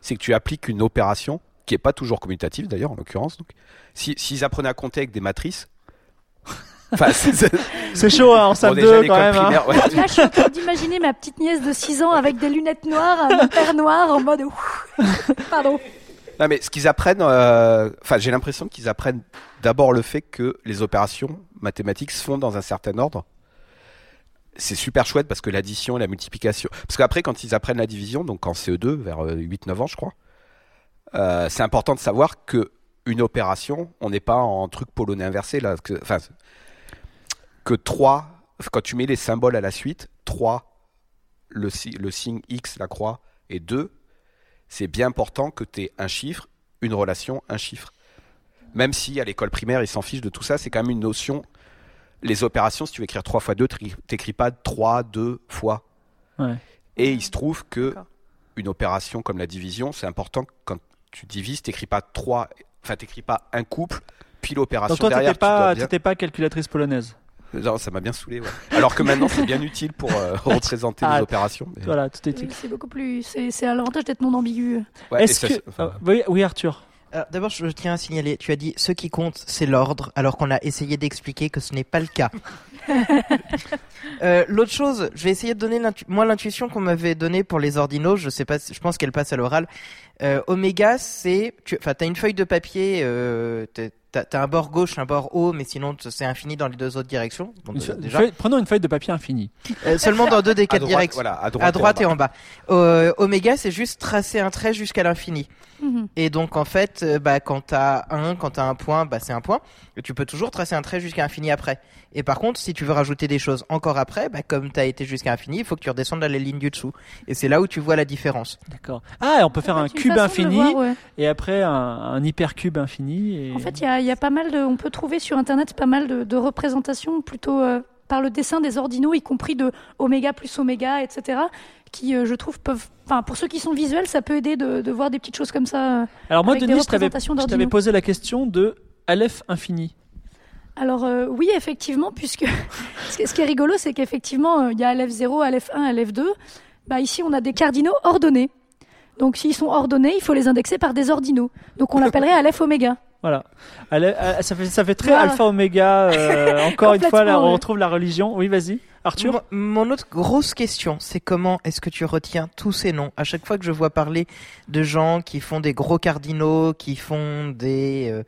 c'est que tu appliques une opération qui est pas toujours commutative d'ailleurs en l'occurrence. Donc, si s'ils apprenaient à compter avec des matrices, enfin, c'est- chaud, hein, en salle déjà 2 quand même. hein. ouais. Là, je suis en train d'imaginer ma petite nièce de 6 ans avec des lunettes noires, un père noir en mode. Pardon. Non, mais ce qu'ils apprennent, euh, enfin, j'ai l'impression qu'ils apprennent d'abord le fait que les opérations mathématiques se font dans un certain ordre. C'est super chouette parce que l'addition et la multiplication. Parce qu'après, quand ils apprennent la division, donc en CE2, vers 8-9 ans, je crois, euh, c'est important de savoir que une opération, on n'est pas en truc polonais inversé, là. que- Enfin, que 3, quand tu mets les symboles à la suite, 3, le, le signe X, la croix, et 2, c'est bien important que tu aies un chiffre, une relation, un chiffre. Même si à l'école primaire, ils s'en fichent de tout ça, c'est quand même une notion. Les opérations, si tu veux écrire 3 fois 2, t'écris pas 3, 2 fois. Ouais. Et il se trouve que une opération comme la division, c'est important que quand tu divises, t'écris pas 3, enfin t'écris pas un couple, puis l'opération Donc toi, derrière. t'étais pas, bien- pas calculatrice polonaise. Non, ça m'a bien saoulé. ouais. Alors que maintenant, c'est bien utile pour euh, représenter Ah, les opérations. mais- Voilà, tout est Oui, c'est beaucoup plus. C'est à l'avantage d'être non ambigu. Ouais, et Est-ce ça, que. enfin, oui, oui, Arthur. D'abord, je tiens à signaler, tu as dit ce qui compte, c'est l'ordre, alors qu'on a essayé d'expliquer que ce n'est pas le cas. Euh, L'autre chose, je vais essayer de donner l'intu- moi l'intuition qu'on m'avait donnée pour les ordinaux. Je sais pas, si- je pense qu'elle passe à l'oral. Euh, oméga, c'est, tu, enfin, t'as une feuille de papier, euh, t'as- un bord gauche, un bord haut, mais sinon c'est infini dans les deux autres directions. Bon, Une déjà, feuille- feuille- prenons une feuille de papier infinie. Euh, seulement dans deux des quatre droite, directions. voilà, à droite, À droite et et en bas. Euh, oméga, c'est juste tracer un trait jusqu'à l'infini. Mhm. Et donc en fait, euh, bah, quand t'as un, quand t'as un point, bah, c'est un point. Et tu peux toujours tracer un trait jusqu'à infini après. Et par contre, si tu veux rajouter des choses encore après, bah, comme t'as été jusqu'à infini, il faut que tu redescendes à la ligne du dessous. Et c'est là où tu vois la différence. D'accord. Ah, et on peut faire un cube infini voir, ouais. et après un, un hypercube infini. Et... En fait, il y a, y a pas mal de. On peut trouver sur Internet pas mal de, de représentations plutôt euh, par le dessin des ordinaux, y compris de oméga plus oméga, etc. Qui, euh, je trouve, peuvent. Enfin, pour ceux qui sont visuels, ça peut aider de, de voir des petites choses comme ça. euh. Alors moi, avec Denis, je t'avais représentations je t'avais d'ordinaux. posé la question de Aleph infini. Alors euh, oui, effectivement, puisque ce qui- est rigolo, c'est qu'effectivement, il y a LF0, LF1, LF2. Bah, ici, on a des cardinaux ordonnés. Donc s'ils sont ordonnés, il faut les indexer par des ordinaux. Donc on l'appellerait Aleph oméga. Voilà. Ah, ça, fait, ça fait très Voilà. alpha oméga. euh, encore une fois, là, on retrouve la religion. Oui, vas-y. Arthur Mon, mon autre grosse question, c'est comment est-ce que tu retiens tous ces noms? À chaque fois que je vois parler de gens qui font des gros cardinaux, qui font des euh,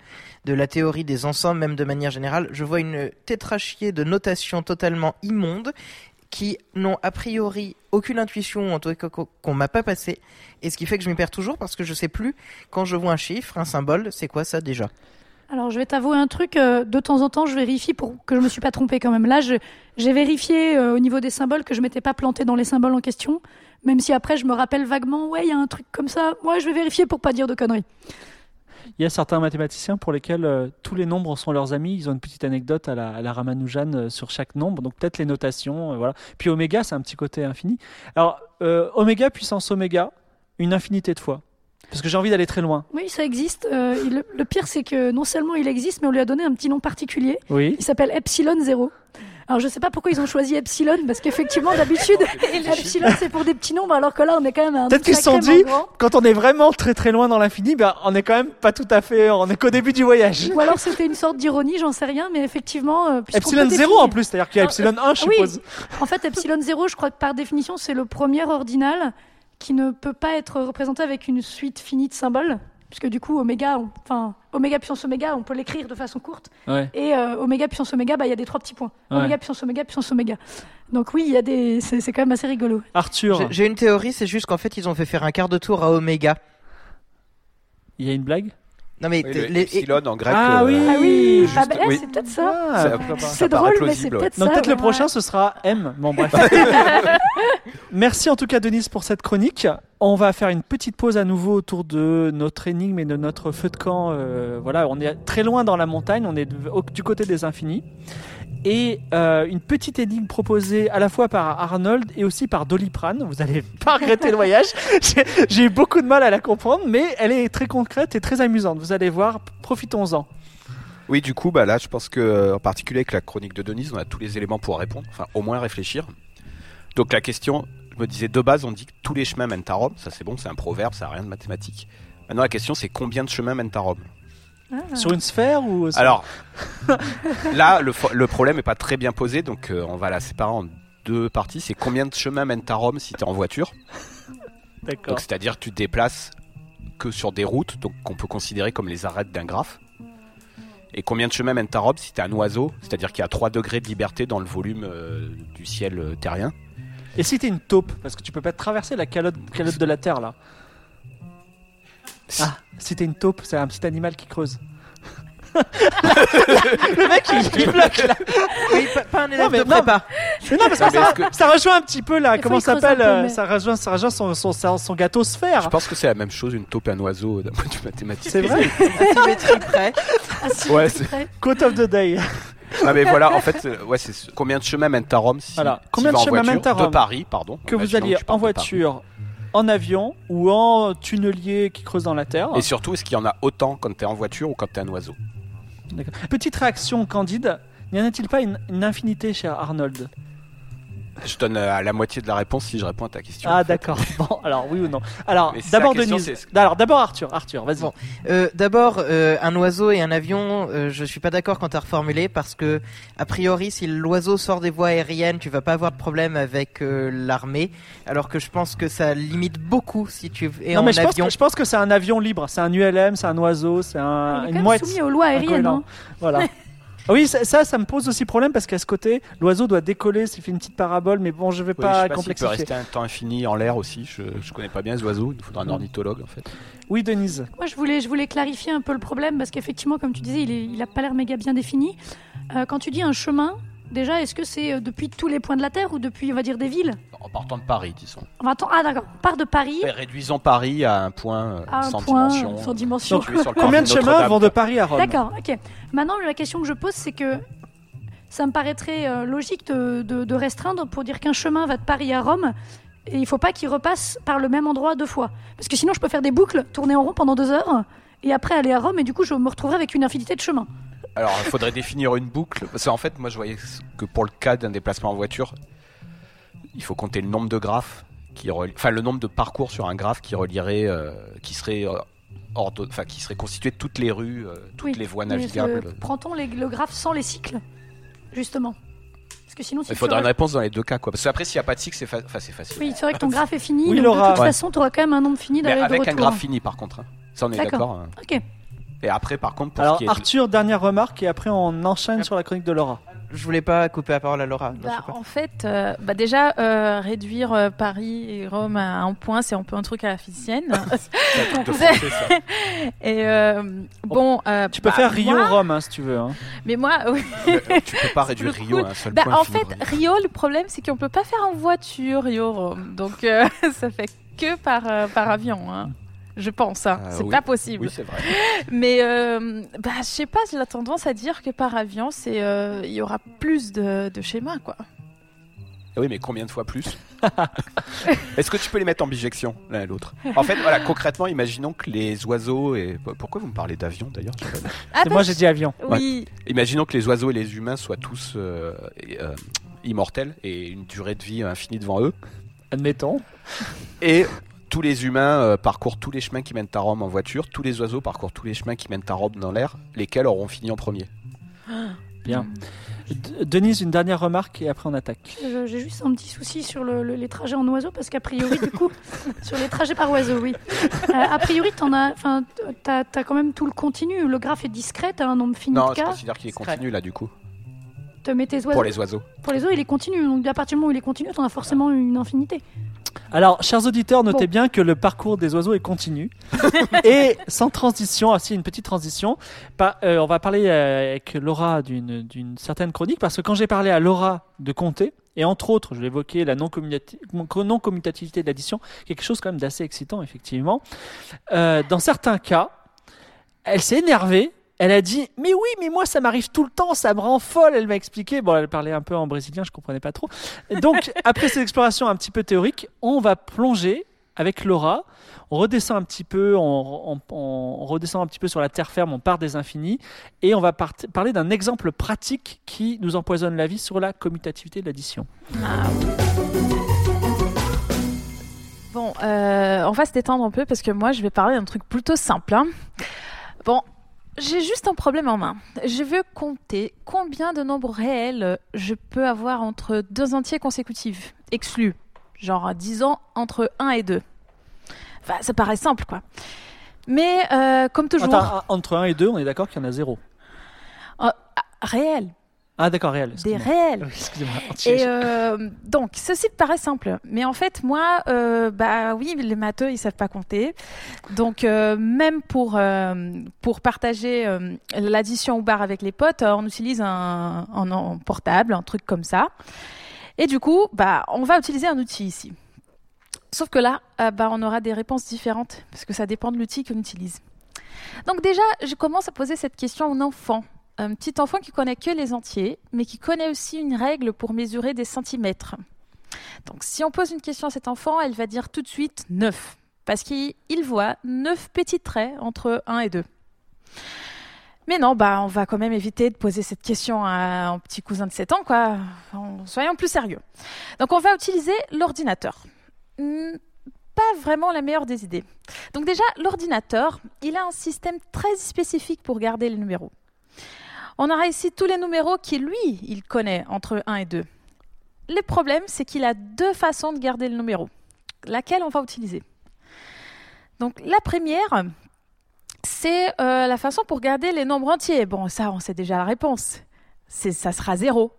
de la théorie des ensembles, même de manière générale, je vois une tétrachier de notations totalement immondes qui n'ont a priori aucune intuition, en tout cas qu'on m'a pas passé, et ce qui fait que je m'y perds toujours parce que je sais plus quand je vois un chiffre, un symbole, c'est quoi ça déjà? Alors je vais t'avouer un truc, euh, de temps en temps je vérifie pour que je me suis pas trompée quand même. Là j'ai vérifié euh, au niveau des symboles que je m'étais pas plantée dans les symboles en question, Même si après, je me rappelle vaguement, ouais, il y a un truc comme ça. Moi, je vais vérifier pour pas dire de conneries. Il y a certains mathématiciens pour lesquels euh, tous les nombres sont leurs amis. Ils ont une petite anecdote à la, à Ramanujan euh, sur chaque nombre. Donc peut-être les notations. euh, voilà. Puis oméga, c'est un petit côté infini. Alors, oméga puissance oméga, une infinité de fois. Parce que j'ai envie d'aller très loin. Oui, ça existe. Euh, il- le, le pire, c'est que non seulement il existe, mais on lui a donné un petit nom particulier. Oui. Il s'appelle Epsilon 0. Alors, je sais pas pourquoi ils ont choisi Epsilon, parce qu'effectivement, d'habitude, Epsilon, c'est pour des petits nombres, alors que là, on est quand même à un Peut-être qu'ils se sont dit- grand. Quand on est vraiment très très loin dans l'infini, ben, on est quand même pas tout à fait. On est qu'au début du voyage. Ou alors c'était une sorte d'ironie, j'en sais rien, mais effectivement. euh, Epsilon peut 0 définir- en plus, c'est-à-dire qu'il y a Epsilon 1, je oui. suppose. En fait, epsilon 0, je crois que par définition, c'est le premier ordinal qui ne peut pas être représenté avec une suite finie de symboles. Puisque du coup, oméga, on- enfin, oméga puissance oméga, on peut l'écrire de façon courte. Ouais. Et euh, oméga puissance oméga, bah, il y a des trois petits points. Ouais. Oméga puissance oméga puissance oméga. Donc oui, il y a des, c'est c'est quand même assez rigolo. Arthur, J'ai- J'ai une théorie, c'est juste qu'en fait, ils ont fait faire un quart de tour à Oméga. il y a une blague? Non mais Oui, le les- epsilon en grec. Ah euh, oui. Ah oui, juste- ah bah, eh, oui. c'est peut-être ça. Ah, C'est drôle, mais c'est ouais. peut-être ça. Donc peut-être le ouais. prochain ce sera M. Bon bref. Merci en tout cas Denise pour cette chronique. On va faire une petite pause à nouveau autour de notre énigme et de notre feu de camp. Euh, voilà, on est très loin dans la montagne, on est du côté des infinis. Et euh, une petite énigme proposée à la fois par Arnold et aussi par Doliprane. Vous allez pas regretter le voyage. J'ai- J'ai eu beaucoup de mal à la comprendre, mais elle est très concrète et très amusante. Vous allez voir, profitons-en. Oui, du coup, bah là, je pense que, euh, en particulier avec la chronique de Denise, on a tous les éléments pour répondre, enfin, au moins réfléchir. Donc, la question, je me disais, de base, on dit que tous les chemins mènent à Rome. Ça, c'est bon, c'est un proverbe, ça n'a rien de mathématique. Maintenant, la question, c'est combien de chemins mènent à Rome? Ah. Sur une sphère ou sur- Alors, là, le, problème n'est pas très bien posé, donc euh, on va la séparer en deux parties. C'est combien de chemins mènent à Rome si tu es en voiture? D'accord. Donc, c'est-à-dire que tu te déplaces que sur des routes, donc qu'on peut considérer comme les arêtes d'un graphe. Et combien de chemins mènent à Rome si tu es un oiseau, c'est-à-dire qu'il y a 3 degrés de liberté dans le volume euh, du ciel euh, terrien. Et si t'es une taupe, parce que tu peux pas traverser la calotte, calotte de la Terre là. Ah, si t'es une taupe, c'est un petit animal qui creuse. Le mec il, il bloque là. Oui, pas, pas un élève mais de non. prépa. Mais non, parce que ça, que- ça rejoint un petit peu là, comment ça s'appelle euh, mais- Ça rejoint, ça rejoint son, son, son, son gâteau Je sphère. pense que c'est la même chose, une taupe et un oiseau d'un point de vue mathématique. C'est vrai Symétrie près. Si, Ouais, c'est vrai. Quote of the day. Ah mais voilà, en fait, euh, ouais, c'est ce- combien de chemins mènent à Rome si Voilà. tu Combien de chemins mènent à De Rome Paris, pardon. Que vous alliez en de voiture, en avion ou en tunnelier qui creuse dans la Terre. Et surtout, est-ce qu'il y en a autant quand tu es en voiture ou quand tu es un oiseau? Petite réaction candide. N'y en a-t-il pas une, infinité chez Arnold? Je donne euh, à la moitié de la réponse si je réponds à ta question. Ah en fait. d'accord. Bon, alors oui ou non? Alors d'abord Denise. Alors d'abord Arthur. Arthur, vas-y. Bon. Euh, D'abord, euh, un oiseau et un avion, euh, je suis pas d'accord quand tu as reformulé parce que, a priori, si l'oiseau sort des voies aériennes, tu vas pas avoir de problème avec euh, l'armée. Alors que je pense que ça limite beaucoup si tu es non en mais je pense, avion. que, je pense que c'est un avion libre. C'est un ULM, c'est un oiseau, c'est un, Il est une quand mouette. même soumis aux lois aériennes. hein. Voilà. Ah Oui, ça, ça, ça me pose aussi problème parce qu'à ce côté, l'oiseau doit décoller, s'il fait une petite parabole, mais bon, je vais Oui, je pas sais pas s'il peut complexifier. rester un temps infini en l'air aussi. Je, je connais pas bien les oiseaux. Il faudra un ornithologue en fait. Oui, Denise. Moi, je voulais, je voulais clarifier un peu le problème parce qu'effectivement, comme tu disais, il, est, il a pas l'air méga bien défini. Euh, quand tu dis un chemin, déjà, est-ce que c'est euh, depuis tous les points de la Terre ou depuis, on va dire, des villes En partant de Paris, disons. On va attendre- Ah, d'accord. On part de Paris Et réduisons Paris à un point euh, à un sans point dimension. sans dimension. Combien de chemins vont de. Paris à Rome D'accord, ok. Maintenant, la question que je pose, c'est que ça me paraîtrait euh, logique de, de- de restreindre pour dire qu'un chemin va de Paris à Rome et il faut pas qu'il repasse par le même endroit deux fois. Parce que sinon, je peux faire des boucles, tourner en rond pendant deux heures et après aller à Rome et du coup, je me retrouverai avec une infinité de chemins. Alors, il faudrait définir une boucle. Parce qu'en fait, moi, je voyais que pour le cas d'un déplacement en voiture, il faut compter le nombre de graphes qui enfin le nombre de parcours sur un graphe qui relierait, euh, qui serait euh, enfin qui serait constitué de toutes les rues, euh, toutes Oui, les voies navigables. euh, Prend-on les- le graphe sans les cycles Justement? Parce que sinon, si Il tu faudrait une réponse dans les deux cas, quoi. Parce qu'après, s'il n'y a pas de cycle, c'est fa- enfin, c'est facile. Oui, c'est vrai que ton graphe est fini. Oui, donc Laura. de toute Ouais. façon, tu auras quand même un nombre fini d'aller de avec retour. un graphe fini, par contre. hein. Ça, on est D'accord. d'accord. hein. Ok. Et après, par contre, pour Alors ce qui est de- Arthur, dernière remarque et après on enchaîne sur la chronique de Laura. je voulais pas couper la parole à Laura. Non, je Bah, pas. en fait, euh, bah déjà, euh, réduire euh, Paris et Rome à un point, c'est un peu un truc à la physicienne. C'est un truc de français, ça. et euh, bon, euh, Tu peux bah, faire Rio moi- Rome hein, si tu veux. hein. mais moi, oui. Le- tu peux pas réduire le Rio à un seul Bah, point. en fait, Rio, le problème, c'est qu'on peut pas faire en voiture Rio Rome, donc euh, ça fait que par euh, par avion. Hein. Je pense, hein. Ah, c'est oui. pas possible. Oui, c'est vrai. Mais euh, bah, je sais pas, j'ai la tendance à dire que par avion, c'est euh, il y aura plus de, de schémas, quoi. Ah Oui, mais combien de fois plus? Est-ce que tu peux les mettre en bijection l'un et l'autre? En fait, voilà, concrètement, imaginons que les oiseaux et pourquoi vous me parlez d'avion d'ailleurs. Ah, moi j'ai dit avion. Oui. Imaginons que les oiseaux et les humains soient tous euh, euh, immortels et une durée de vie infinie devant eux. Admettons. Et tous les humains euh, parcourent tous les chemins qui mènent à Rome en voiture, tous les oiseaux parcourent tous les chemins qui mènent à Rome dans l'air, lesquels auront fini en premier. Bien. D- Denise, une dernière remarque et après on attaque. Je- J'ai juste un petit souci sur le- le- les trajets en oiseau parce qu'a priori, du coup, sur les trajets par oiseau, oui. Euh, a priori, t'en as, enfin, t'as as quand même tout le continu. Le graphe est discret, t'as un nombre fini Non, de je cas. considère qu'il est continu là du coup, Te mets tes oiseaux. pour les oiseaux. Pour les oiseaux, il est continu. Donc à partir du moment où il est continu, t'en as forcément une infinité. Alors, chers auditeurs, notez Bon. bien que le parcours des oiseaux est continu. et sans transition, aussi une petite transition, pas- euh, on va parler euh, avec Laura d'une certaine chronique, parce que quand j'ai parlé à Laura de compter, et entre autres, je vais évoquer la non-commutati- non-commutativité de l'addition, quelque chose quand même d'assez excitant, effectivement, euh, dans certains cas, elle s'est énervée. Elle a dit mais oui mais moi ça m'arrive tout le temps ça me rend folle elle m'a expliqué bon elle parlait un peu en brésilien je comprenais pas trop donc après cette exploration un petit peu théorique on va plonger avec Laura on redescend un petit peu on, on- on redescend un petit peu sur la terre ferme on part des infinis et on va parler d'un exemple pratique qui nous empoisonne la vie sur la commutativité de l'addition Bon, euh, on va se détendre un peu parce que moi, je vais parler d'un truc plutôt simple. hein. J'ai juste un problème en main. Je veux compter combien de nombres réels je peux avoir entre deux entiers consécutifs, exclus. Genre, disons, entre 1 et 2. Enfin, ça paraît simple, quoi. Mais, euh, comme toujours, Attends, un- entre 1 et 2 on est d'accord qu'il y en a zéro réel, ah d'accord réel des réels. excusez-moi. Et euh, donc, ceci paraît simple. Mais en fait, moi, euh, bah oui, les matheux, ils savent pas compter. Donc, euh, même pour, pour partager l'addition au bar avec les potes, on utilise un, un, un portable, un truc comme ça. Et du coup, bah, on va utiliser un outil ici. Sauf que là, bah, on aura des réponses différentes parce que ça dépend de l'outil qu'on utilise. Donc déjà, je commence à poser cette question à un enfant. Un petit enfant qui connaît que les entiers, mais qui connaît aussi une règle pour mesurer des centimètres. Donc si on pose une question à cet enfant, elle va dire tout de suite 9, parce qu'il il voit 9 petits traits entre 1 et 2. Mais non, bah, on va quand même éviter de poser cette question à un petit cousin de 7 ans, quoi. Soyons plus sérieux. Donc on va utiliser l'ordinateur. Hmm, Pas vraiment la meilleure des idées. Donc déjà, l'ordinateur, il a un système très spécifique pour garder les numéros. On aura ici tous les numéros qui, lui, il connaît entre 1 et 2. Le problème, c'est qu'il a deux façons de garder le numéro. Laquelle on va utiliser? Donc la première, c'est euh, la façon pour garder les nombres entiers. Bon, ça, on sait déjà la réponse. Ça sera 0.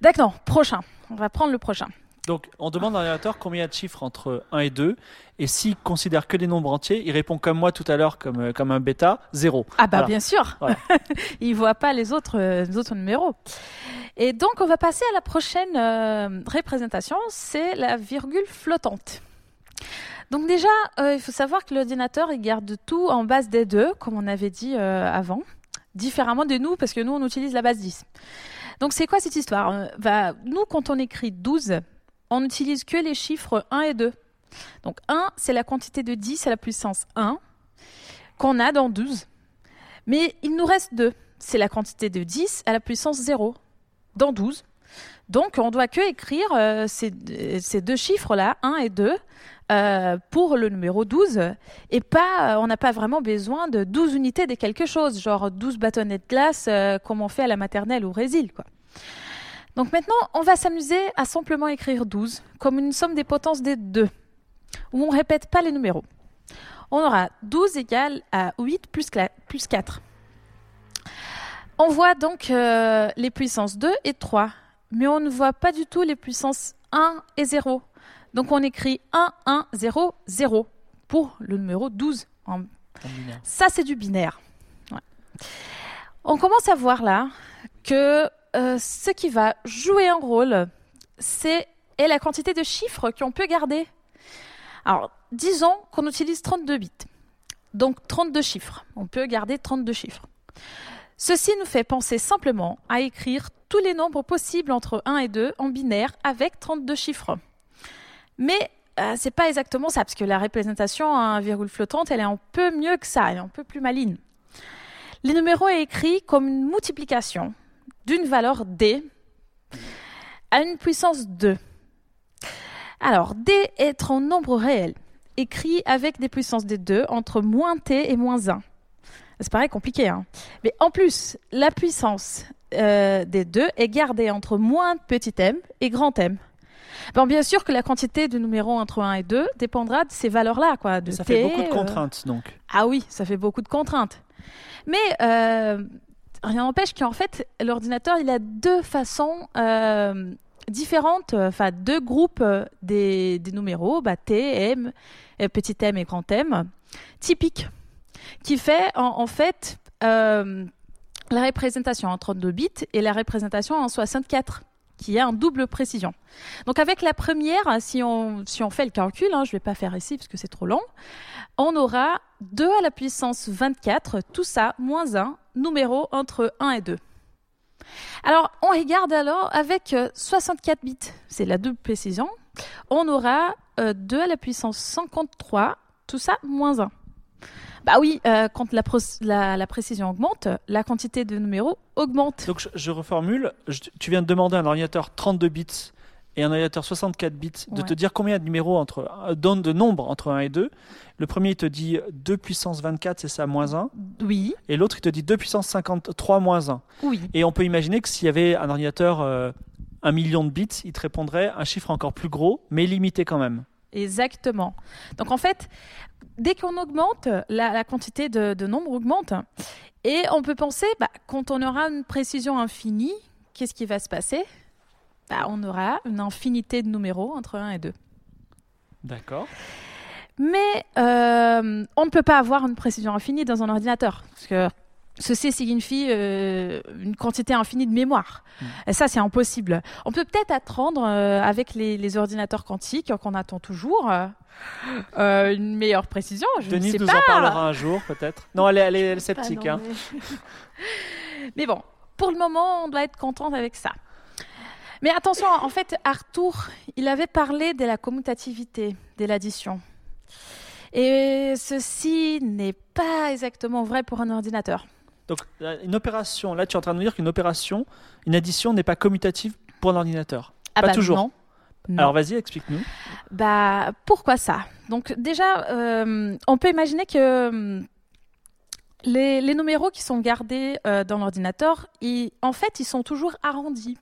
D'accord, prochain. On va prendre le prochain. Donc, on demande à l'ordinateur combien il y a de chiffres entre 1 et 2. Et s'il considère que les nombres entiers, il répond comme moi tout à l'heure, comme, euh, comme un bêta, 0. Ah bah Voilà. bien sûr. Voilà. Il voit pas les autres, euh, les autres numéros. Et donc on va passer à la prochaine euh, représentation, c'est la virgule flottante. Donc déjà, euh, il faut savoir que l'ordinateur il garde tout en base des deux, comme on avait dit euh, avant, différemment de nous parce que nous on utilise la base 10. Donc c'est quoi cette histoire? Bah, Nous quand on écrit 12, on n'utilise que les chiffres 1 et 2. Donc 1, c'est la quantité de 10 à la puissance 1 qu'on a dans 12. Mais il nous reste 2. C'est la quantité de 10 à la puissance 0 dans 12. Donc on doit que écrire euh, ces, ces deux chiffres-là, 1 et 2, euh, pour le numéro 12. Et pas, euh, on n'a pas vraiment besoin de 12 unités de quelque chose, genre 12 bâtonnets de glace euh, comme on fait à la maternelle au Brésil. Donc maintenant, on va s'amuser à simplement écrire 12 comme une somme des potences des 2, où on ne répète pas les numéros. On aura 12 égale à 8 plus, cla- plus 4. On voit donc euh, les puissances 2 et 3, mais on ne voit pas du tout les puissances 1 et 0. Donc on écrit 1, 1, 0, 0 pour le numéro 12. en- En binaire. Ça, c'est du binaire. Ouais. On commence à voir là que euh, ce qui va jouer un rôle, c'est est la quantité de chiffres qu'on peut garder. Alors, disons qu'on utilise 32 bits. Donc 32 chiffres. On peut garder 32 chiffres. Ceci nous fait penser simplement à écrire tous les nombres possibles entre 1 et 2 en binaire avec 32 chiffres. Mais euh, c'est pas exactement ça, parce que la représentation à virgule flottante, elle est un peu mieux que ça, elle est un peu plus maligne. Les numéros est écrit comme une multiplication d'une valeur d à une puissance 2. Alors, d est un nombre réel, écrit avec des puissances des 2 entre moins t et moins 1. Ça paraît compliqué, hein. Mais en plus, la puissance euh, des 2 est gardée entre moins petit m et grand m. Bon, bien sûr que la quantité de numéros entre 1 et 2 dépendra de ces valeurs-là. Quoi, de Ça t, fait beaucoup de euh, contraintes, donc. ah oui, ça fait beaucoup de contraintes. Mais euh, rien n'empêche qu'en fait, l'ordinateur, il a deux façons euh, différentes, euh, enfin deux groupes euh, des, des numéros, bah, T, M, petit m et grand M, typiques, qui fait en, fait la représentation en 32 bits et la représentation en 64 qui est en double précision. Donc avec la première, si on, si on fait le calcul, hein, je ne vais pas faire ici parce que c'est trop long, on aura 2 à la puissance 24, tout ça, moins 1, numéro entre 1 et 2. Alors, on regarde alors avec euh, 64 bits, c'est la double précision, on aura euh, 2 à la puissance 53, tout ça, moins 1. Bah oui, euh, quand la, précision augmente, la quantité de numéros augmente. Donc je, reformule, tu viens de demander à un ordinateur 32 bits et un ordinateur 64 bits de Ouais. te dire combien de numéros entre euh, donne de nombres entre 1 et 2. Le premier il te dit 2 puissance 24, c'est ça moins 1 Oui, et l'autre il te dit 2 puissance 53 moins 1. oui. Et on peut imaginer que s'il y avait un ordinateur euh, un million de bits, il te répondrait un chiffre encore plus gros mais limité quand même. Exactement. Donc en fait, dès qu'on augmente, la, la quantité de, de nombres augmente. Et on peut penser, bah, quand on aura une précision infinie, qu'est-ce qui va se passer? Bah, On aura une infinité de numéros entre 1 et 2. D'accord. Mais euh, on ne peut pas avoir une précision infinie dans un ordinateur. Parce que ceci signifie euh, une quantité infinie de mémoire. Mm. Et ça, c'est impossible. On peut peut-être attendre euh, avec les, les ordinateurs quantiques qu'on attend toujours euh, une meilleure précision. Je ne Denise sais nous pas. en parlera un jour peut-être. Non, elle est, elle est- elle est Pas sceptique. non, hein. mais- Mais bon, pour le moment, on doit être contente avec ça. Mais attention, en fait, Arthur, il avait parlé de la commutativité de l'addition. Et ceci n'est pas exactement vrai pour un ordinateur. Donc euh, une opération, là tu es en train de nous dire qu'une opération, une addition n'est pas commutative pour un ordinateur. Ah Pas bah toujours. non. Non. Alors vas-y, explique-nous. Bah, pourquoi ça? Donc déjà, euh, on peut imaginer que hum, les, les numéros qui sont gardés euh, dans l'ordinateur, en fait, ils sont toujours arrondis.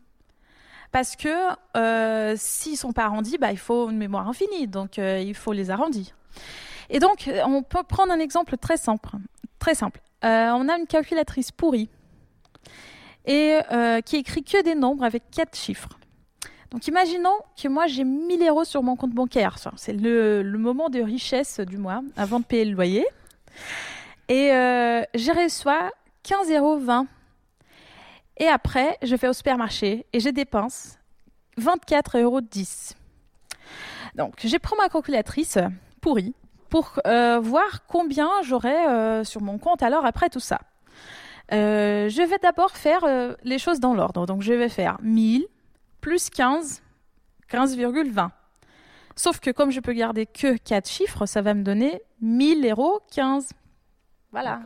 Parce que euh, s'ils sont pas arrondis, bah, il faut une mémoire infinie, donc euh, il faut les arrondir. Et donc, euh, on peut prendre un exemple très simple. Très simple. Euh, on a une calculatrice pourrie et qui écrit que des nombres avec quatre chiffres. Donc imaginons que moi j'ai 1000 euros sur mon compte bancaire. C'est le, le moment de richesse du mois avant de payer le loyer. Et je reçois 15,20 euros. Et après, je vais au supermarché et je dépense 24,10 euros. Donc je prends ma calculatrice pourrie pour euh, voir combien j'aurai euh, sur mon compte alors après tout ça. Euh, je vais d'abord faire les choses dans l'ordre. Donc je vais faire 1000 plus 15, 15,20. Sauf que comme je peux garder que 4 chiffres, ça va me donner 1000 euros 15. Voilà.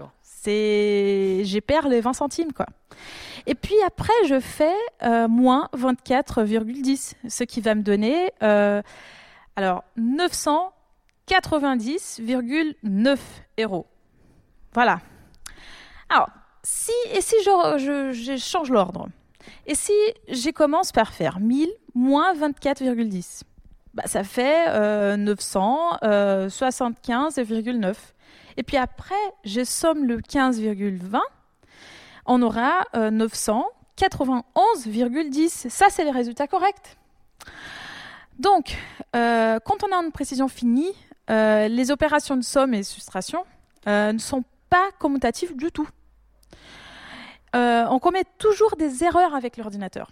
C'est, j'ai perdu les 20 centimes, quoi. Et puis après, je fais euh, moins 24,10, ce qui va me donner, euh, alors, 990,9 euros. Voilà. Alors, si, et si je, je- change l'ordre? Et si je commence par faire 1000 moins 24,10 bah, Ça fait euh, 975,9. Et puis après, je somme le 15,20. on aura euh, 991,10. Ça, c'est les résultats corrects. Donc, euh, quand on a une précision finie, euh, les opérations de somme et soustraction euh, ne sont pas commutatives du tout. Euh, on commet toujours des erreurs avec l'ordinateur.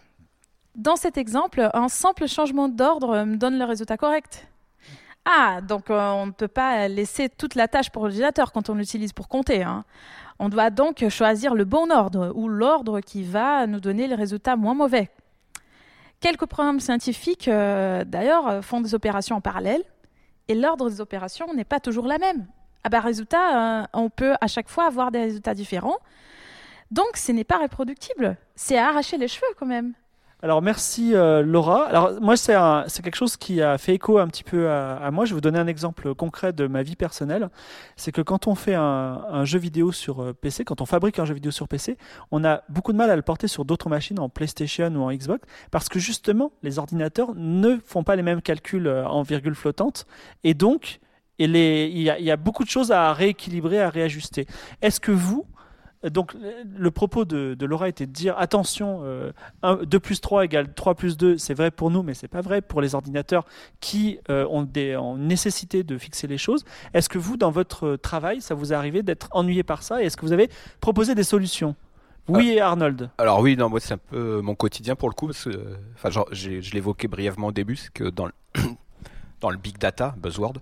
Dans cet exemple, un simple changement d'ordre me donne le résultat correct. Ah, donc euh, on ne peut pas laisser toute la tâche pour l'ordinateur quand on l'utilise pour compter. hein. On doit donc choisir le bon ordre ou l'ordre qui va nous donner les résultats moins mauvais. Quelques programmes scientifiques, euh, d'ailleurs, font des opérations en parallèle et l'ordre des opérations n'est pas toujours la même. Ah bah résultat, euh, on peut à chaque fois avoir des résultats différents. Donc ce n'est pas reproductible. C'est à arracher les cheveux quand même. Alors merci euh, Laura. Alors moi c'est quelque chose qui a fait écho un petit peu à, moi. Je vais vous donner un exemple concret de ma vie personnelle. C'est que quand on fait un, jeu vidéo sur euh, PC, quand on fabrique un jeu vidéo sur PC, on a beaucoup de mal à le porter sur d'autres machines, en PlayStation ou en Xbox, parce que justement les ordinateurs ne font pas les mêmes calculs euh, en virgule flottante, et donc il y a beaucoup de choses à rééquilibrer, à réajuster. Est-ce que vous donc le- le propos de, de Laura était de dire attention, euh, 1, 2 plus 3 égale 3 plus 2, c'est vrai pour nous, mais c'est pas vrai pour les ordinateurs qui euh, ont, des, ont une nécessité de fixer les choses. Est-ce que vous, dans votre travail, ça vous est arrivé d'être ennuyé par ça et est-ce que vous avez proposé des solutions? Oui, et Arnold. Alors oui, non, moi c'est un peu mon quotidien pour le coup, parce que, euh, enfin, genre, je l'évoquais brièvement au début, c'est que dans le, dans le big data, buzzword,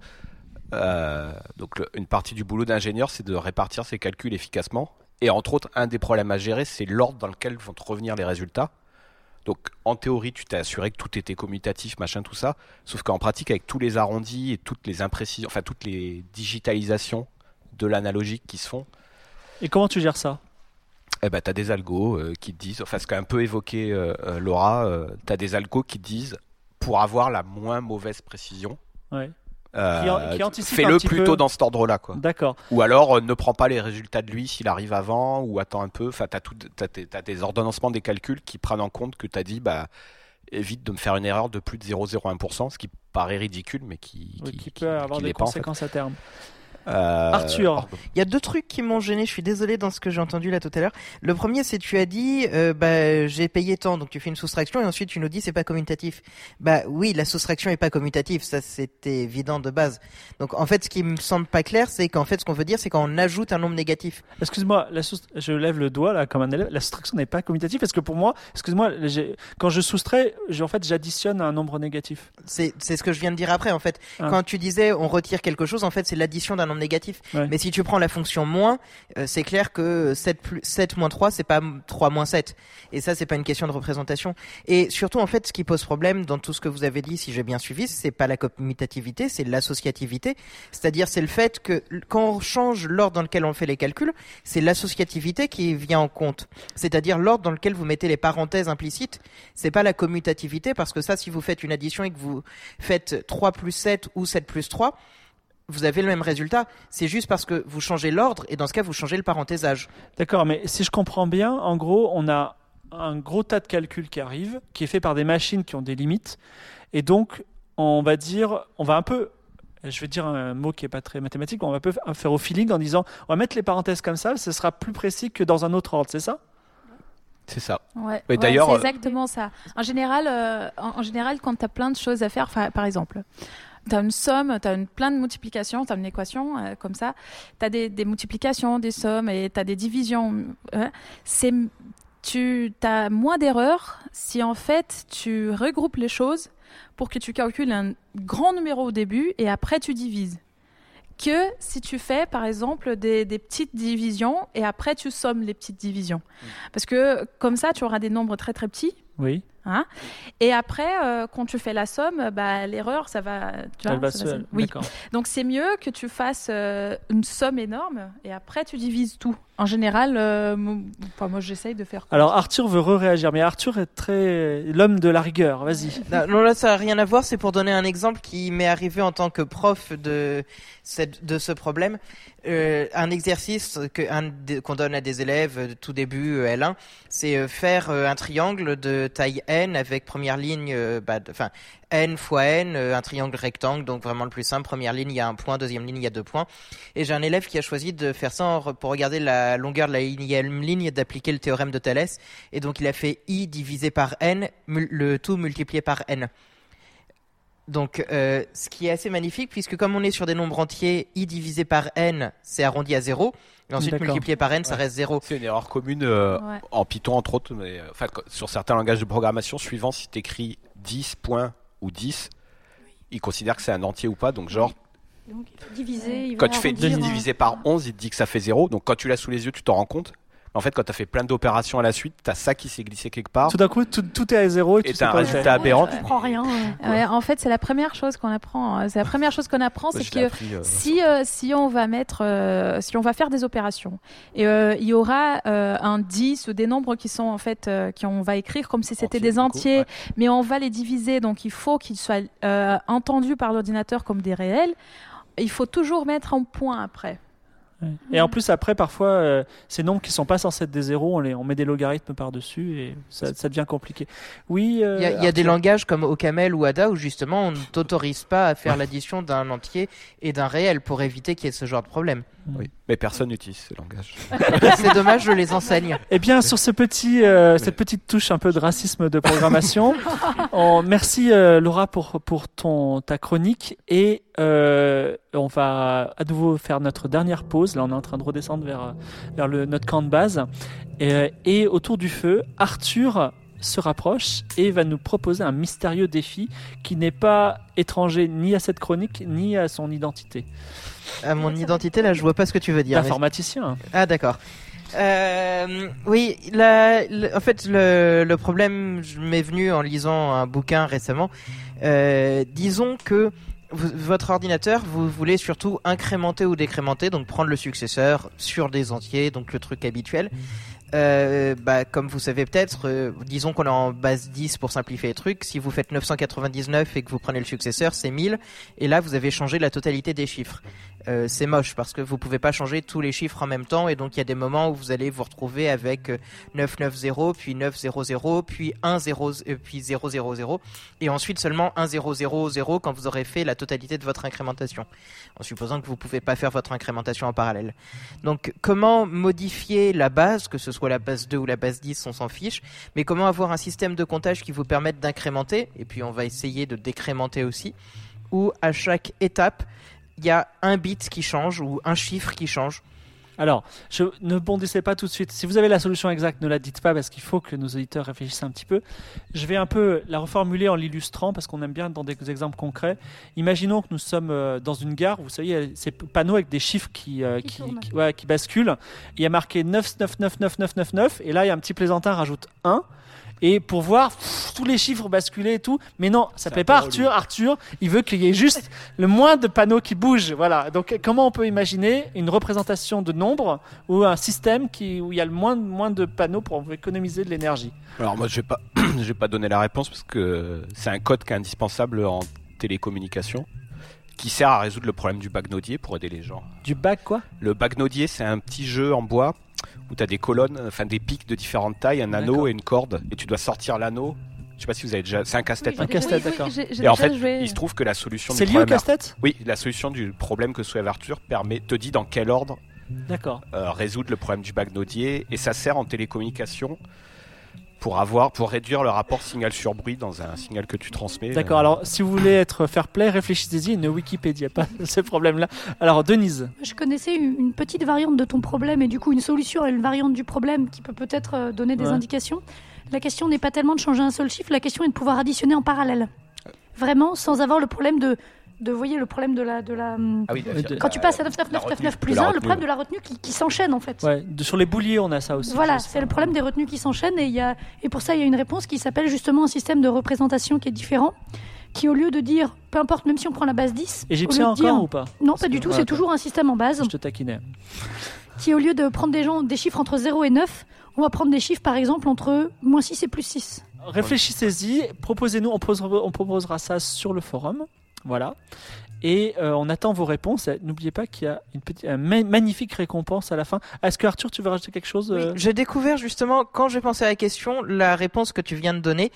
euh, donc le- une partie du boulot d'ingénieur, c'est de répartir ses calculs efficacement. Et entre autres, un des problèmes à gérer, c'est l'ordre dans lequel vont te revenir les résultats. Donc en théorie, tu t'es assuré que tout était commutatif, machin, tout ça. Sauf qu'en pratique, avec tous les arrondis et toutes les imprécisions, enfin toutes les digitalisations de l'analogique qui se font, Et comment tu gères ça? Eh ben, tu as des algos euh, qui te disent, enfin ce qu'a un peu évoqué euh, euh, Laura, tu as des algos qui te disent, pour avoir la moins mauvaise précision, Ouais. Euh, fais-le plutôt peu. dans cet ordre-là. quoi. D'accord. Ou alors euh, ne prends pas les résultats de lui s'il arrive avant, ou attends un peu, enfin tu as, des ordonnancements des calculs qui prennent en compte que tu as dit, bah, évite de me faire une erreur de plus de 0,01%, ce qui paraît ridicule, mais qui, Oui, qui, qui qui- peut avoir des l'est pas, en fait. conséquences à terme. Euh, Arthur. Il y a deux trucs qui m'ont gêné, je suis désolé dans ce que j'ai entendu là tout à l'heure. Le premier, c'est tu as dit, euh, bah, j'ai payé tant, donc tu fais une soustraction et ensuite tu nous dis c'est pas commutatif. Bah oui, la soustraction est pas commutative, ça c'était évident de base. Donc en fait, ce qui me semble pas clair, c'est qu'en fait, ce qu'on veut dire, c'est quand on ajoute un nombre négatif. Excuse-moi, la soust- je lève le doigt là comme un élève. La soustraction n'est pas commutative parce que pour moi, excuse-moi, quand je soustrais, en fait, j'additionne un nombre négatif. C'est c'est ce que je viens de dire après en fait. Ah. Quand tu disais on retire quelque chose, en fait, c'est l'addition d'un nombre négatif. Ouais. Mais si tu prends la fonction moins, euh, c'est clair que 7, plus, 7 moins 3, c'est pas 3 moins 7. Et ça, c'est pas une question de représentation. Et surtout, en fait, ce qui pose problème dans tout ce que vous avez dit, si j'ai bien suivi, c'est pas la commutativité, c'est l'associativité. C'est-à-dire, c'est le fait que quand on change l'ordre dans lequel on fait les calculs, c'est l'associativité qui vient en compte. C'est-à-dire l'ordre dans lequel vous mettez les parenthèses implicites. C'est pas la commutativité, parce que ça, si vous faites une addition et que vous faites 3 plus 7 ou 7 plus 3, vous avez le même résultat. C'est juste parce que vous changez l'ordre et dans ce cas, vous changez le parenthésage. D'accord, mais si je comprends bien, en gros, on a un gros tas de calculs qui arrivent, qui est fait par des machines qui ont des limites, et donc on va dire, on va un peu, je vais dire un mot qui est pas très mathématique, on va un peu faire au feeling en disant, on va mettre les parenthèses comme ça, ce sera plus précis que dans un autre ordre, c'est ça? C'est ça. Ouais, Mais ouais, d'ailleurs, c'est euh, exactement ça. En général, euh, en, en général, quand tu as plein de choses à faire, fa- par exemple, tu as une somme, tu as une, plein de multiplications, tu as une équation euh, comme ça, tu as des, des multiplications, des sommes et tu as des divisions. hein. c'est tu as moins d'erreurs si en fait tu regroupes les choses pour que tu calcules un grand numéro au début et après tu divises. Que si tu fais par exemple des, des petites divisions et après tu sommes les petites divisions. Parce que comme ça tu auras des nombres très très petits. Oui. Hein? Et après, euh, quand tu fais la somme, bah, l'erreur, ça va. Tu vois, Elle va ça se- va se- Oui. d'accord. Donc c'est mieux que tu fasses euh, une somme énorme et après tu divises tout. En général, euh, mon- enfin, moi j'essaye de faire. Alors. Arthur veut re-réagir, mais Arthur est très l'homme de la rigueur. Vas-y. Non, non, là, ça n'a rien à voir. C'est pour donner un exemple qui m'est arrivé en tant que prof de, cette, de ce problème. Euh, un exercice que, qu'on donne à des élèves tout début euh, L1, c'est faire un triangle de taille n avec première ligne, euh, bah, enfin n fois n, euh, un triangle rectangle, donc vraiment le plus simple. Première ligne, il y a un point, deuxième ligne, il y a deux points. Et j'ai un élève qui a choisi de faire ça pour regarder la longueur de la ligne, ligne et d'appliquer le théorème de Thalès. Et donc il a fait i divisé par n, le tout multiplié par n. Donc, euh, ce qui est assez magnifique, puisque comme on est sur des nombres entiers, i divisé par n, c'est arrondi à 0. Et ensuite, multiplié par n, ça reste 0. C'est une erreur commune euh, Ouais. en Python, entre autres, mais euh, enfin, sur certains langages de programmation, suivant si tu écris 10 points ou 10, il considère que c'est un entier ou pas. Donc, genre, Donc, il faut diviser. il quand tu fais arrondir, 10 euh, divisé par 11, il te dit que ça fait 0. Donc, quand tu l'as sous les yeux, tu t'en rends compte. En fait, quand tu as fait plein d'opérations à la suite, tu as ça qui s'est glissé quelque part. Tout d'un coup, tout, tout est à zéro et, Et tu sais un résultat aberrant. Je comprends rien. Ouais, en fait, c'est la première chose qu'on apprend. euh, C'est la première chose qu'on apprend, c'est que appris, euh, si euh, si on va mettre euh, si on va faire des opérations et euh, il y aura euh, un 10 ou des nombres qui sont en fait euh, qu'on va écrire comme si c'était des coup, entiers ouais. mais on va les diviser donc il faut qu'ils soient euh, entendus par l'ordinateur comme des réels il faut toujours mettre un point après Et en plus, après, parfois, euh, ces nombres qui sont pas censés être des zéros, on, les, on met des logarithmes par-dessus et ça, ça devient compliqué. Oui. euh, Il y a, il y a des langages comme OCaml ou Ada où justement on ne t'autorise pas à faire l'addition d'un entier et d'un réel pour éviter qu'il y ait ce genre de problème. Oui. Mais personne n'utilise ce langage. C'est dommage, je les enseigne. Eh bien, sur ce petit, euh, cette petite touche un peu de racisme de programmation, on- merci euh, Laura pour, pour ton, ta chronique et euh, on va à nouveau faire notre dernière pause. Là, on est en train de redescendre vers, vers le, notre camp de base. Et, euh, et autour du feu, Arthur se rapproche et va nous proposer un mystérieux défi qui n'est pas étranger ni à cette chronique ni à son identité. À mon identité là, je vois pas ce que tu veux dire. mais- D'informaticien. Ah d'accord. Euh, oui, la- en fait, le, le problème m'est venu en lisant un bouquin récemment. Euh, disons que votre ordinateur, vous voulez surtout incrémenter ou décrémenter, donc prendre le successeur sur des entiers, donc le truc habituel. Euh, bah, comme vous savez peut-être, euh, disons qu'on est en base 10 pour simplifier les trucs. Si vous faites 999 et que vous prenez le successeur, c'est 1000. Et là, vous avez changé la totalité des chiffres. Euh, c'est moche parce que vous pouvez pas changer tous les chiffres en même temps et donc il y a des moments où vous allez vous retrouver avec euh, 990 puis 900 puis 10 euh, puis 000 et ensuite seulement 1000 quand vous aurez fait la totalité de votre incrémentation en supposant que vous pouvez pas faire votre incrémentation en parallèle. Donc comment modifier la base que ce soit la base 2 ou la base 10 on s'en fiche mais comment avoir un système de comptage qui vous permette d'incrémenter et puis on va essayer de décrémenter aussi où à chaque étape il y a un bit qui change ou un chiffre qui change. Alors, je, ne bondissez pas tout de suite. Si vous avez la solution exacte, ne la dites pas parce qu'il faut que nos auditeurs réfléchissent un petit peu. Je vais un peu la reformuler en l'illustrant parce qu'on aime bien dans des exemples concrets. Imaginons que nous sommes euh, dans une gare, vous savez, ces panneaux avec des chiffres qui, euh, Qui qui, tournent. qui- ouais, qui basculent. Il y a marqué 999999 et là, il y a un petit plaisantin rajoute 1. Et pour voir pff, tous les chiffres basculer et tout, mais non, ça C'est plaît pas Arthur. Arthur, il veut qu'il y ait juste le moins de panneaux qui bougent. Voilà. Donc, comment on peut imaginer une représentation de nombres ou un système qui, où il y a le moins, moins de panneaux pour économiser de l'énergie? Alors moi, je vais pas, je vais pas donner la réponse parce que c'est un code qui est indispensable en télécommunication, qui sert à résoudre le problème du bagnodier pour aider les gens. Du bac, quoi? Le bagnodier, c'est un petit jeu en bois où tu as des colonnes, enfin des pics de différentes tailles, un anneau et une corde, et tu dois sortir l'anneau. Je sais pas si vous avez déjà. C'est un casse-tête. Oui, Un casse-tête, Oui, oui, d'accord. j'ai- j'ai Et en fait, joué. il se trouve que la solution C'est du lié au problème. casse-tête? Oui, la solution du problème que soulève Arthur permet, te dit dans quel ordre D'accord. euh, résoudre le problème du bagnodier, et ça sert en télécommunication pour avoir, pour réduire le rapport signal sur bruit dans un signal que tu transmets. D'accord. Euh, Alors, si vous voulez être fair play, réfléchissez-y. Ne Wikipédia pas ce problème-là. Alors, Denise. Je connaissais une petite variante de ton problème et du coup une solution à une variante du problème qui peut peut-être euh, donner des Ouais. indications. La question n'est pas tellement de changer un seul chiffre, la question est de pouvoir additionner en parallèle. Vraiment, sans avoir le problème de, de vous voyez, le problème de la, de la. hum, Ah oui, de- Quand tu passes à la 99999 retenue, plus de la 1, le problème de la retenue qui, qui s'enchaîne en fait. Ouais. de- sur les bouliers, on a ça aussi. Voilà, c'est le problème des retenues qui s'enchaînent et, il y a, et pour ça il y a une réponse qui s'appelle justement un système de représentation qui est différent, qui au lieu de dire, peu importe, même si on prend la base 10, Égyptien encore dire- ou pas? Non pas du tout, c'est toujours un système en base, Je te taquinais. qui au lieu de prendre des, gens, des chiffres entre 0 et 9, on va prendre des chiffres par exemple entre moins 6 et plus 6. Réfléchissez-y, proposez-nous, on, on proposera ça sur le forum. Voilà. Et euh, on attend vos réponses. N'oubliez pas qu'il y a une petite, une magnifique récompense à la fin. Est-ce que Arthur, tu veux rajouter quelque chose Oui, euh j'ai découvert justement quand j'ai pensé à la question la réponse que tu viens de donner.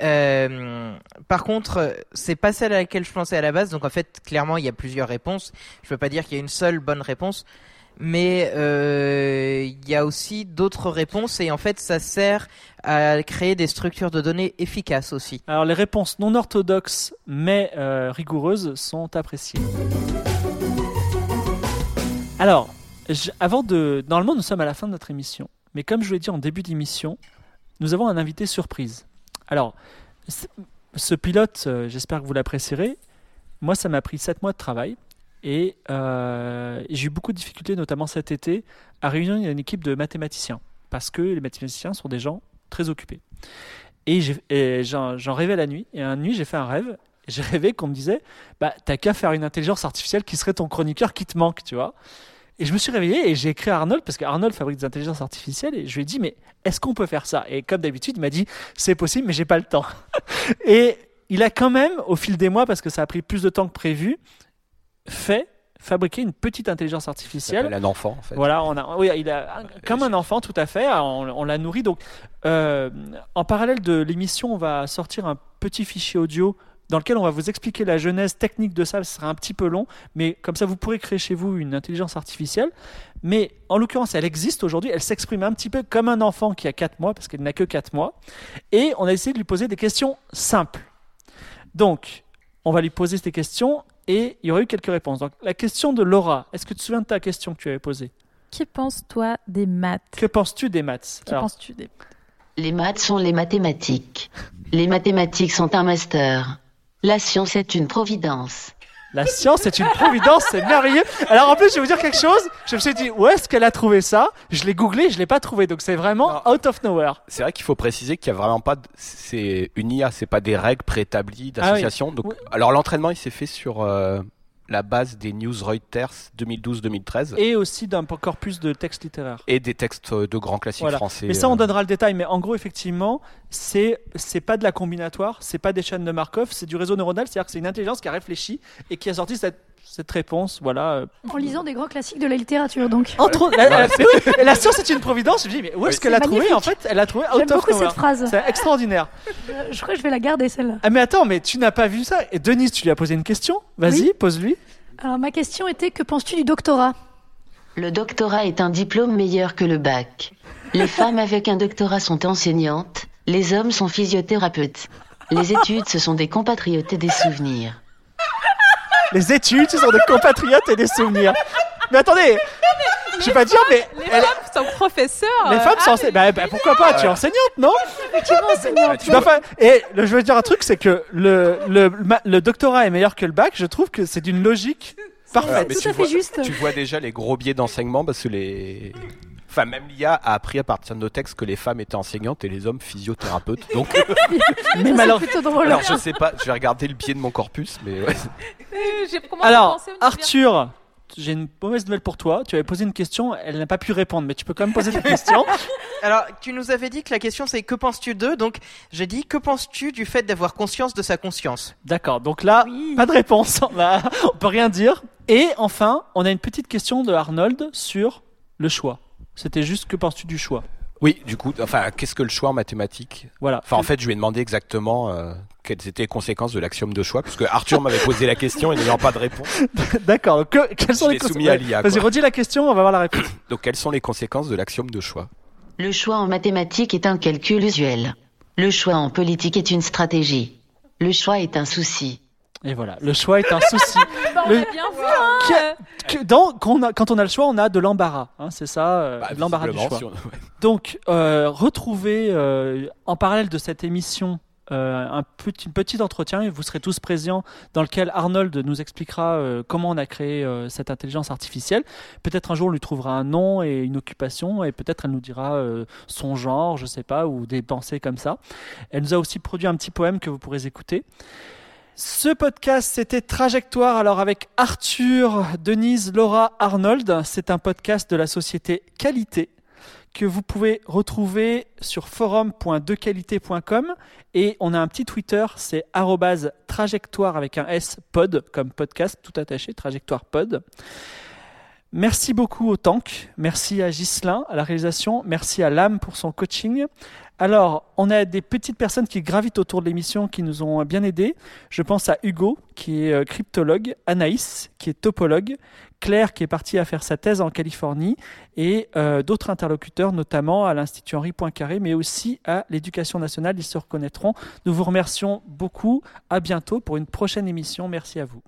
Euh, par contre, c'est pas celle à laquelle je pensais à la base. Donc en fait, clairement, il y a plusieurs réponses. Je peux pas dire qu'il y a une seule bonne réponse, mais euh, il y a aussi d'autres réponses et en fait, ça sert à créer des structures de données efficaces aussi. Alors les réponses non orthodoxes mais euh, rigoureuses sont appréciées. Alors, avant de... Normalement nous sommes à la fin de notre émission, mais comme je vous l'ai dit en début d'émission, nous avons un invité surprise. Alors, ce pilote, euh, j'espère que vous l'apprécierez. Moi ça m'a pris 7 mois de travail et euh, j'ai eu beaucoup de difficultés, notamment cet été, à réunir une équipe de mathématiciens. Parce que les mathématiciens sont des gens très occupés. Et j'en rêvais la nuit. Et un nuit, j'ai fait un rêve. J'ai rêvé qu'on me disait Bah, t'as qu'à faire une intelligence artificielle qui serait ton chroniqueur qui te manque, tu vois. Et je me suis réveillé et j'ai écrit à Arnold parce qu'Arnold fabrique des intelligences artificielles et je lui ai dit Mais est-ce qu'on peut faire ça? Et comme d'habitude, il m'a dit C'est possible, mais j'ai pas le temps. et il a quand même, au fil des mois, parce que ça a pris plus de temps que prévu, fait fabriquer une petite intelligence artificielle s'appelle un enfant, en fait. voilà, on a, oui, il a un- comme un enfant, tout à fait. On, on l'a nourri. Donc, euh, en parallèle de l'émission, on va sortir un petit fichier audio dans lequel on va vous expliquer la genèse technique de ça. Ce sera un petit peu long, mais comme ça, vous pourrez créer chez vous une intelligence artificielle. Mais en l'occurrence, elle existe aujourd'hui. Elle s'exprime un petit peu comme un enfant qui a 4 mois, parce qu'elle n'a que 4 mois. Et on a essayé de lui poser des questions simples. Donc, on va lui poser ces questions et il y aurait eu quelques réponses. Donc, la question de Laura, est-ce que tu te souviens de ta question que tu avais posée? Qui penses-toi des maths? Que penses-tu des maths? Qui Alors, penses-tu des Les maths sont les mathématiques. Les mathématiques sont un master. La science est une providence. La science est une providence, c'est merveilleux. Alors en plus, je vais vous dire quelque chose. Je me suis dit, où est-ce qu'elle a trouvé ça? Je l'ai googlé, je l'ai pas trouvé. Donc c'est vraiment Non. out of nowhere. C'est vrai qu'il faut préciser qu'il y a vraiment pas. de- C'est une IA, c'est pas des règles préétablies d'association. Donc, Oui. alors l'entraînement, il s'est fait sur euh, la base des news Reuters 2012-2013 et... Et aussi d'un corpus de textes littéraires. des textes de grands classiques Voilà. français. Mais ça, on euh, donnera le détail. Mais en gros, effectivement, c'est c'est pas de la combinatoire, c'est pas des chaînes de Markov, c'est du réseau neuronal. C'est-à-dire que c'est une intelligence qui a réfléchi et qui a sorti cette, cette réponse. Voilà. euh, En lisant des grands classiques de la littérature, donc. Entre la, la- la science est une providence. Je me dis, mais où est-ce Oui. qu'elle a trouvé. En fait, elle a trouvé J'aime out of beaucoup cette phrase. C'est extraordinaire. Euh, Je crois que je vais la garder, celle-là. Ah mais attends, mais tu n'as pas vu ça? Et Denise, tu lui as posé une question? Vas-y, Oui. pose-lui. Alors, ma question était que penses-tu du doctorat? Le doctorat est un diplôme meilleur que le bac. Les femmes avec un doctorat sont enseignantes, les hommes sont physiothérapeutes. Les études, ce sont des compatriotes et des souvenirs. Les études, ce sont des compatriotes et des souvenirs. Mais attendez, je vais pas dire, mais Les elle- femmes sont professeurs. les femmes sont ah, enseignantes. Bah, bah, pourquoi pas Tu es enseignante, non Effectivement, enseignante. Et le- je veux dire un truc, c'est que le, le, le doctorat est meilleur que le bac. Je trouve que c'est d'une logique parfaite. mais Tout tu à fait juste. Tu vois déjà les gros biais d'enseignement parce que les. Enfin, même l'IA a appris à partir de nos textes que les femmes étaient enseignantes et les hommes physiothérapeutes. Donc, Même Ça, alors, c'est plutôt drôle. alors je sais pas, je vais regarder le biais de mon corpus, mais ouais. euh, alors Arthur, j'ai une mauvaise nouvelle pour toi. Tu avais posé une question, elle n'a pas pu répondre, mais tu peux quand même poser ta question. Alors, tu nous avais dit que la question c'est que penses-tu d'eux Donc, j'ai dit que penses-tu du fait d'avoir conscience de sa conscience? D'accord, donc là, Oui. pas de réponse. On, va- on peut rien dire. Et enfin, on a une petite question de Arnold sur le choix. C'était juste que penses-tu du choix Oui, du coup, enfin, qu'est-ce que le choix en mathématiques? Voilà. Enfin, en fait, je lui ai demandé exactement euh, quelles étaient les conséquences de l'axiome de choix, puisque Arthur m'avait posé la question et n'ayant pas de réponse. D'accord. Que- quelles sont Je les l'ai soumis à l'IA, Vas-y, redis la question, on va voir la réponse. Donc, quelles sont les conséquences de l'axiome de choix? Le choix en mathématiques est un calcul usuel. Le choix en politique est une stratégie. Le choix est un souci. Et voilà, le choix est un souci. Bah, on Le- hein, Qui a- dans- quand, on a, quand on a le choix, on a de l'embarras. hein, c'est ça, euh, Bah, de l'embarras du choix. si on- ouais. Donc, euh, retrouvez euh, en parallèle de cette émission euh, un petit, petit entretien et vous serez tous présents dans lequel Arnold nous expliquera euh, comment on a créé euh, cette intelligence artificielle. Peut-être un jour on lui trouvera un nom et une occupation et peut-être elle nous dira euh, son genre, je sais pas, ou des pensées comme ça. Elle nous a aussi produit un petit poème que vous pourrez écouter. Ce podcast, c'était Trajectoire, alors avec Arthur, Denise, Laura, Arnold. C'est un podcast de la société Qualité. que vous pouvez retrouver sur forum.dequalité.com et on a un petit Twitter, c'est trajectoire avec un S pod comme podcast tout attaché, trajectoire pod. Merci beaucoup au Tank, merci à Ghislain à la réalisation, merci à Lame pour son coaching. Alors, on a des petites personnes qui gravitent autour de l'émission qui nous ont bien aidés. Je pense à Hugo, qui est euh, cryptologue, Anaïs, qui est topologue, Claire, qui est partie à faire sa thèse en Californie, et euh, d'autres interlocuteurs, notamment à l'Institut Henri Poincaré, mais aussi à l'Éducation nationale. Ils se reconnaîtront. Nous vous remercions beaucoup. À bientôt pour une prochaine émission. Merci à vous.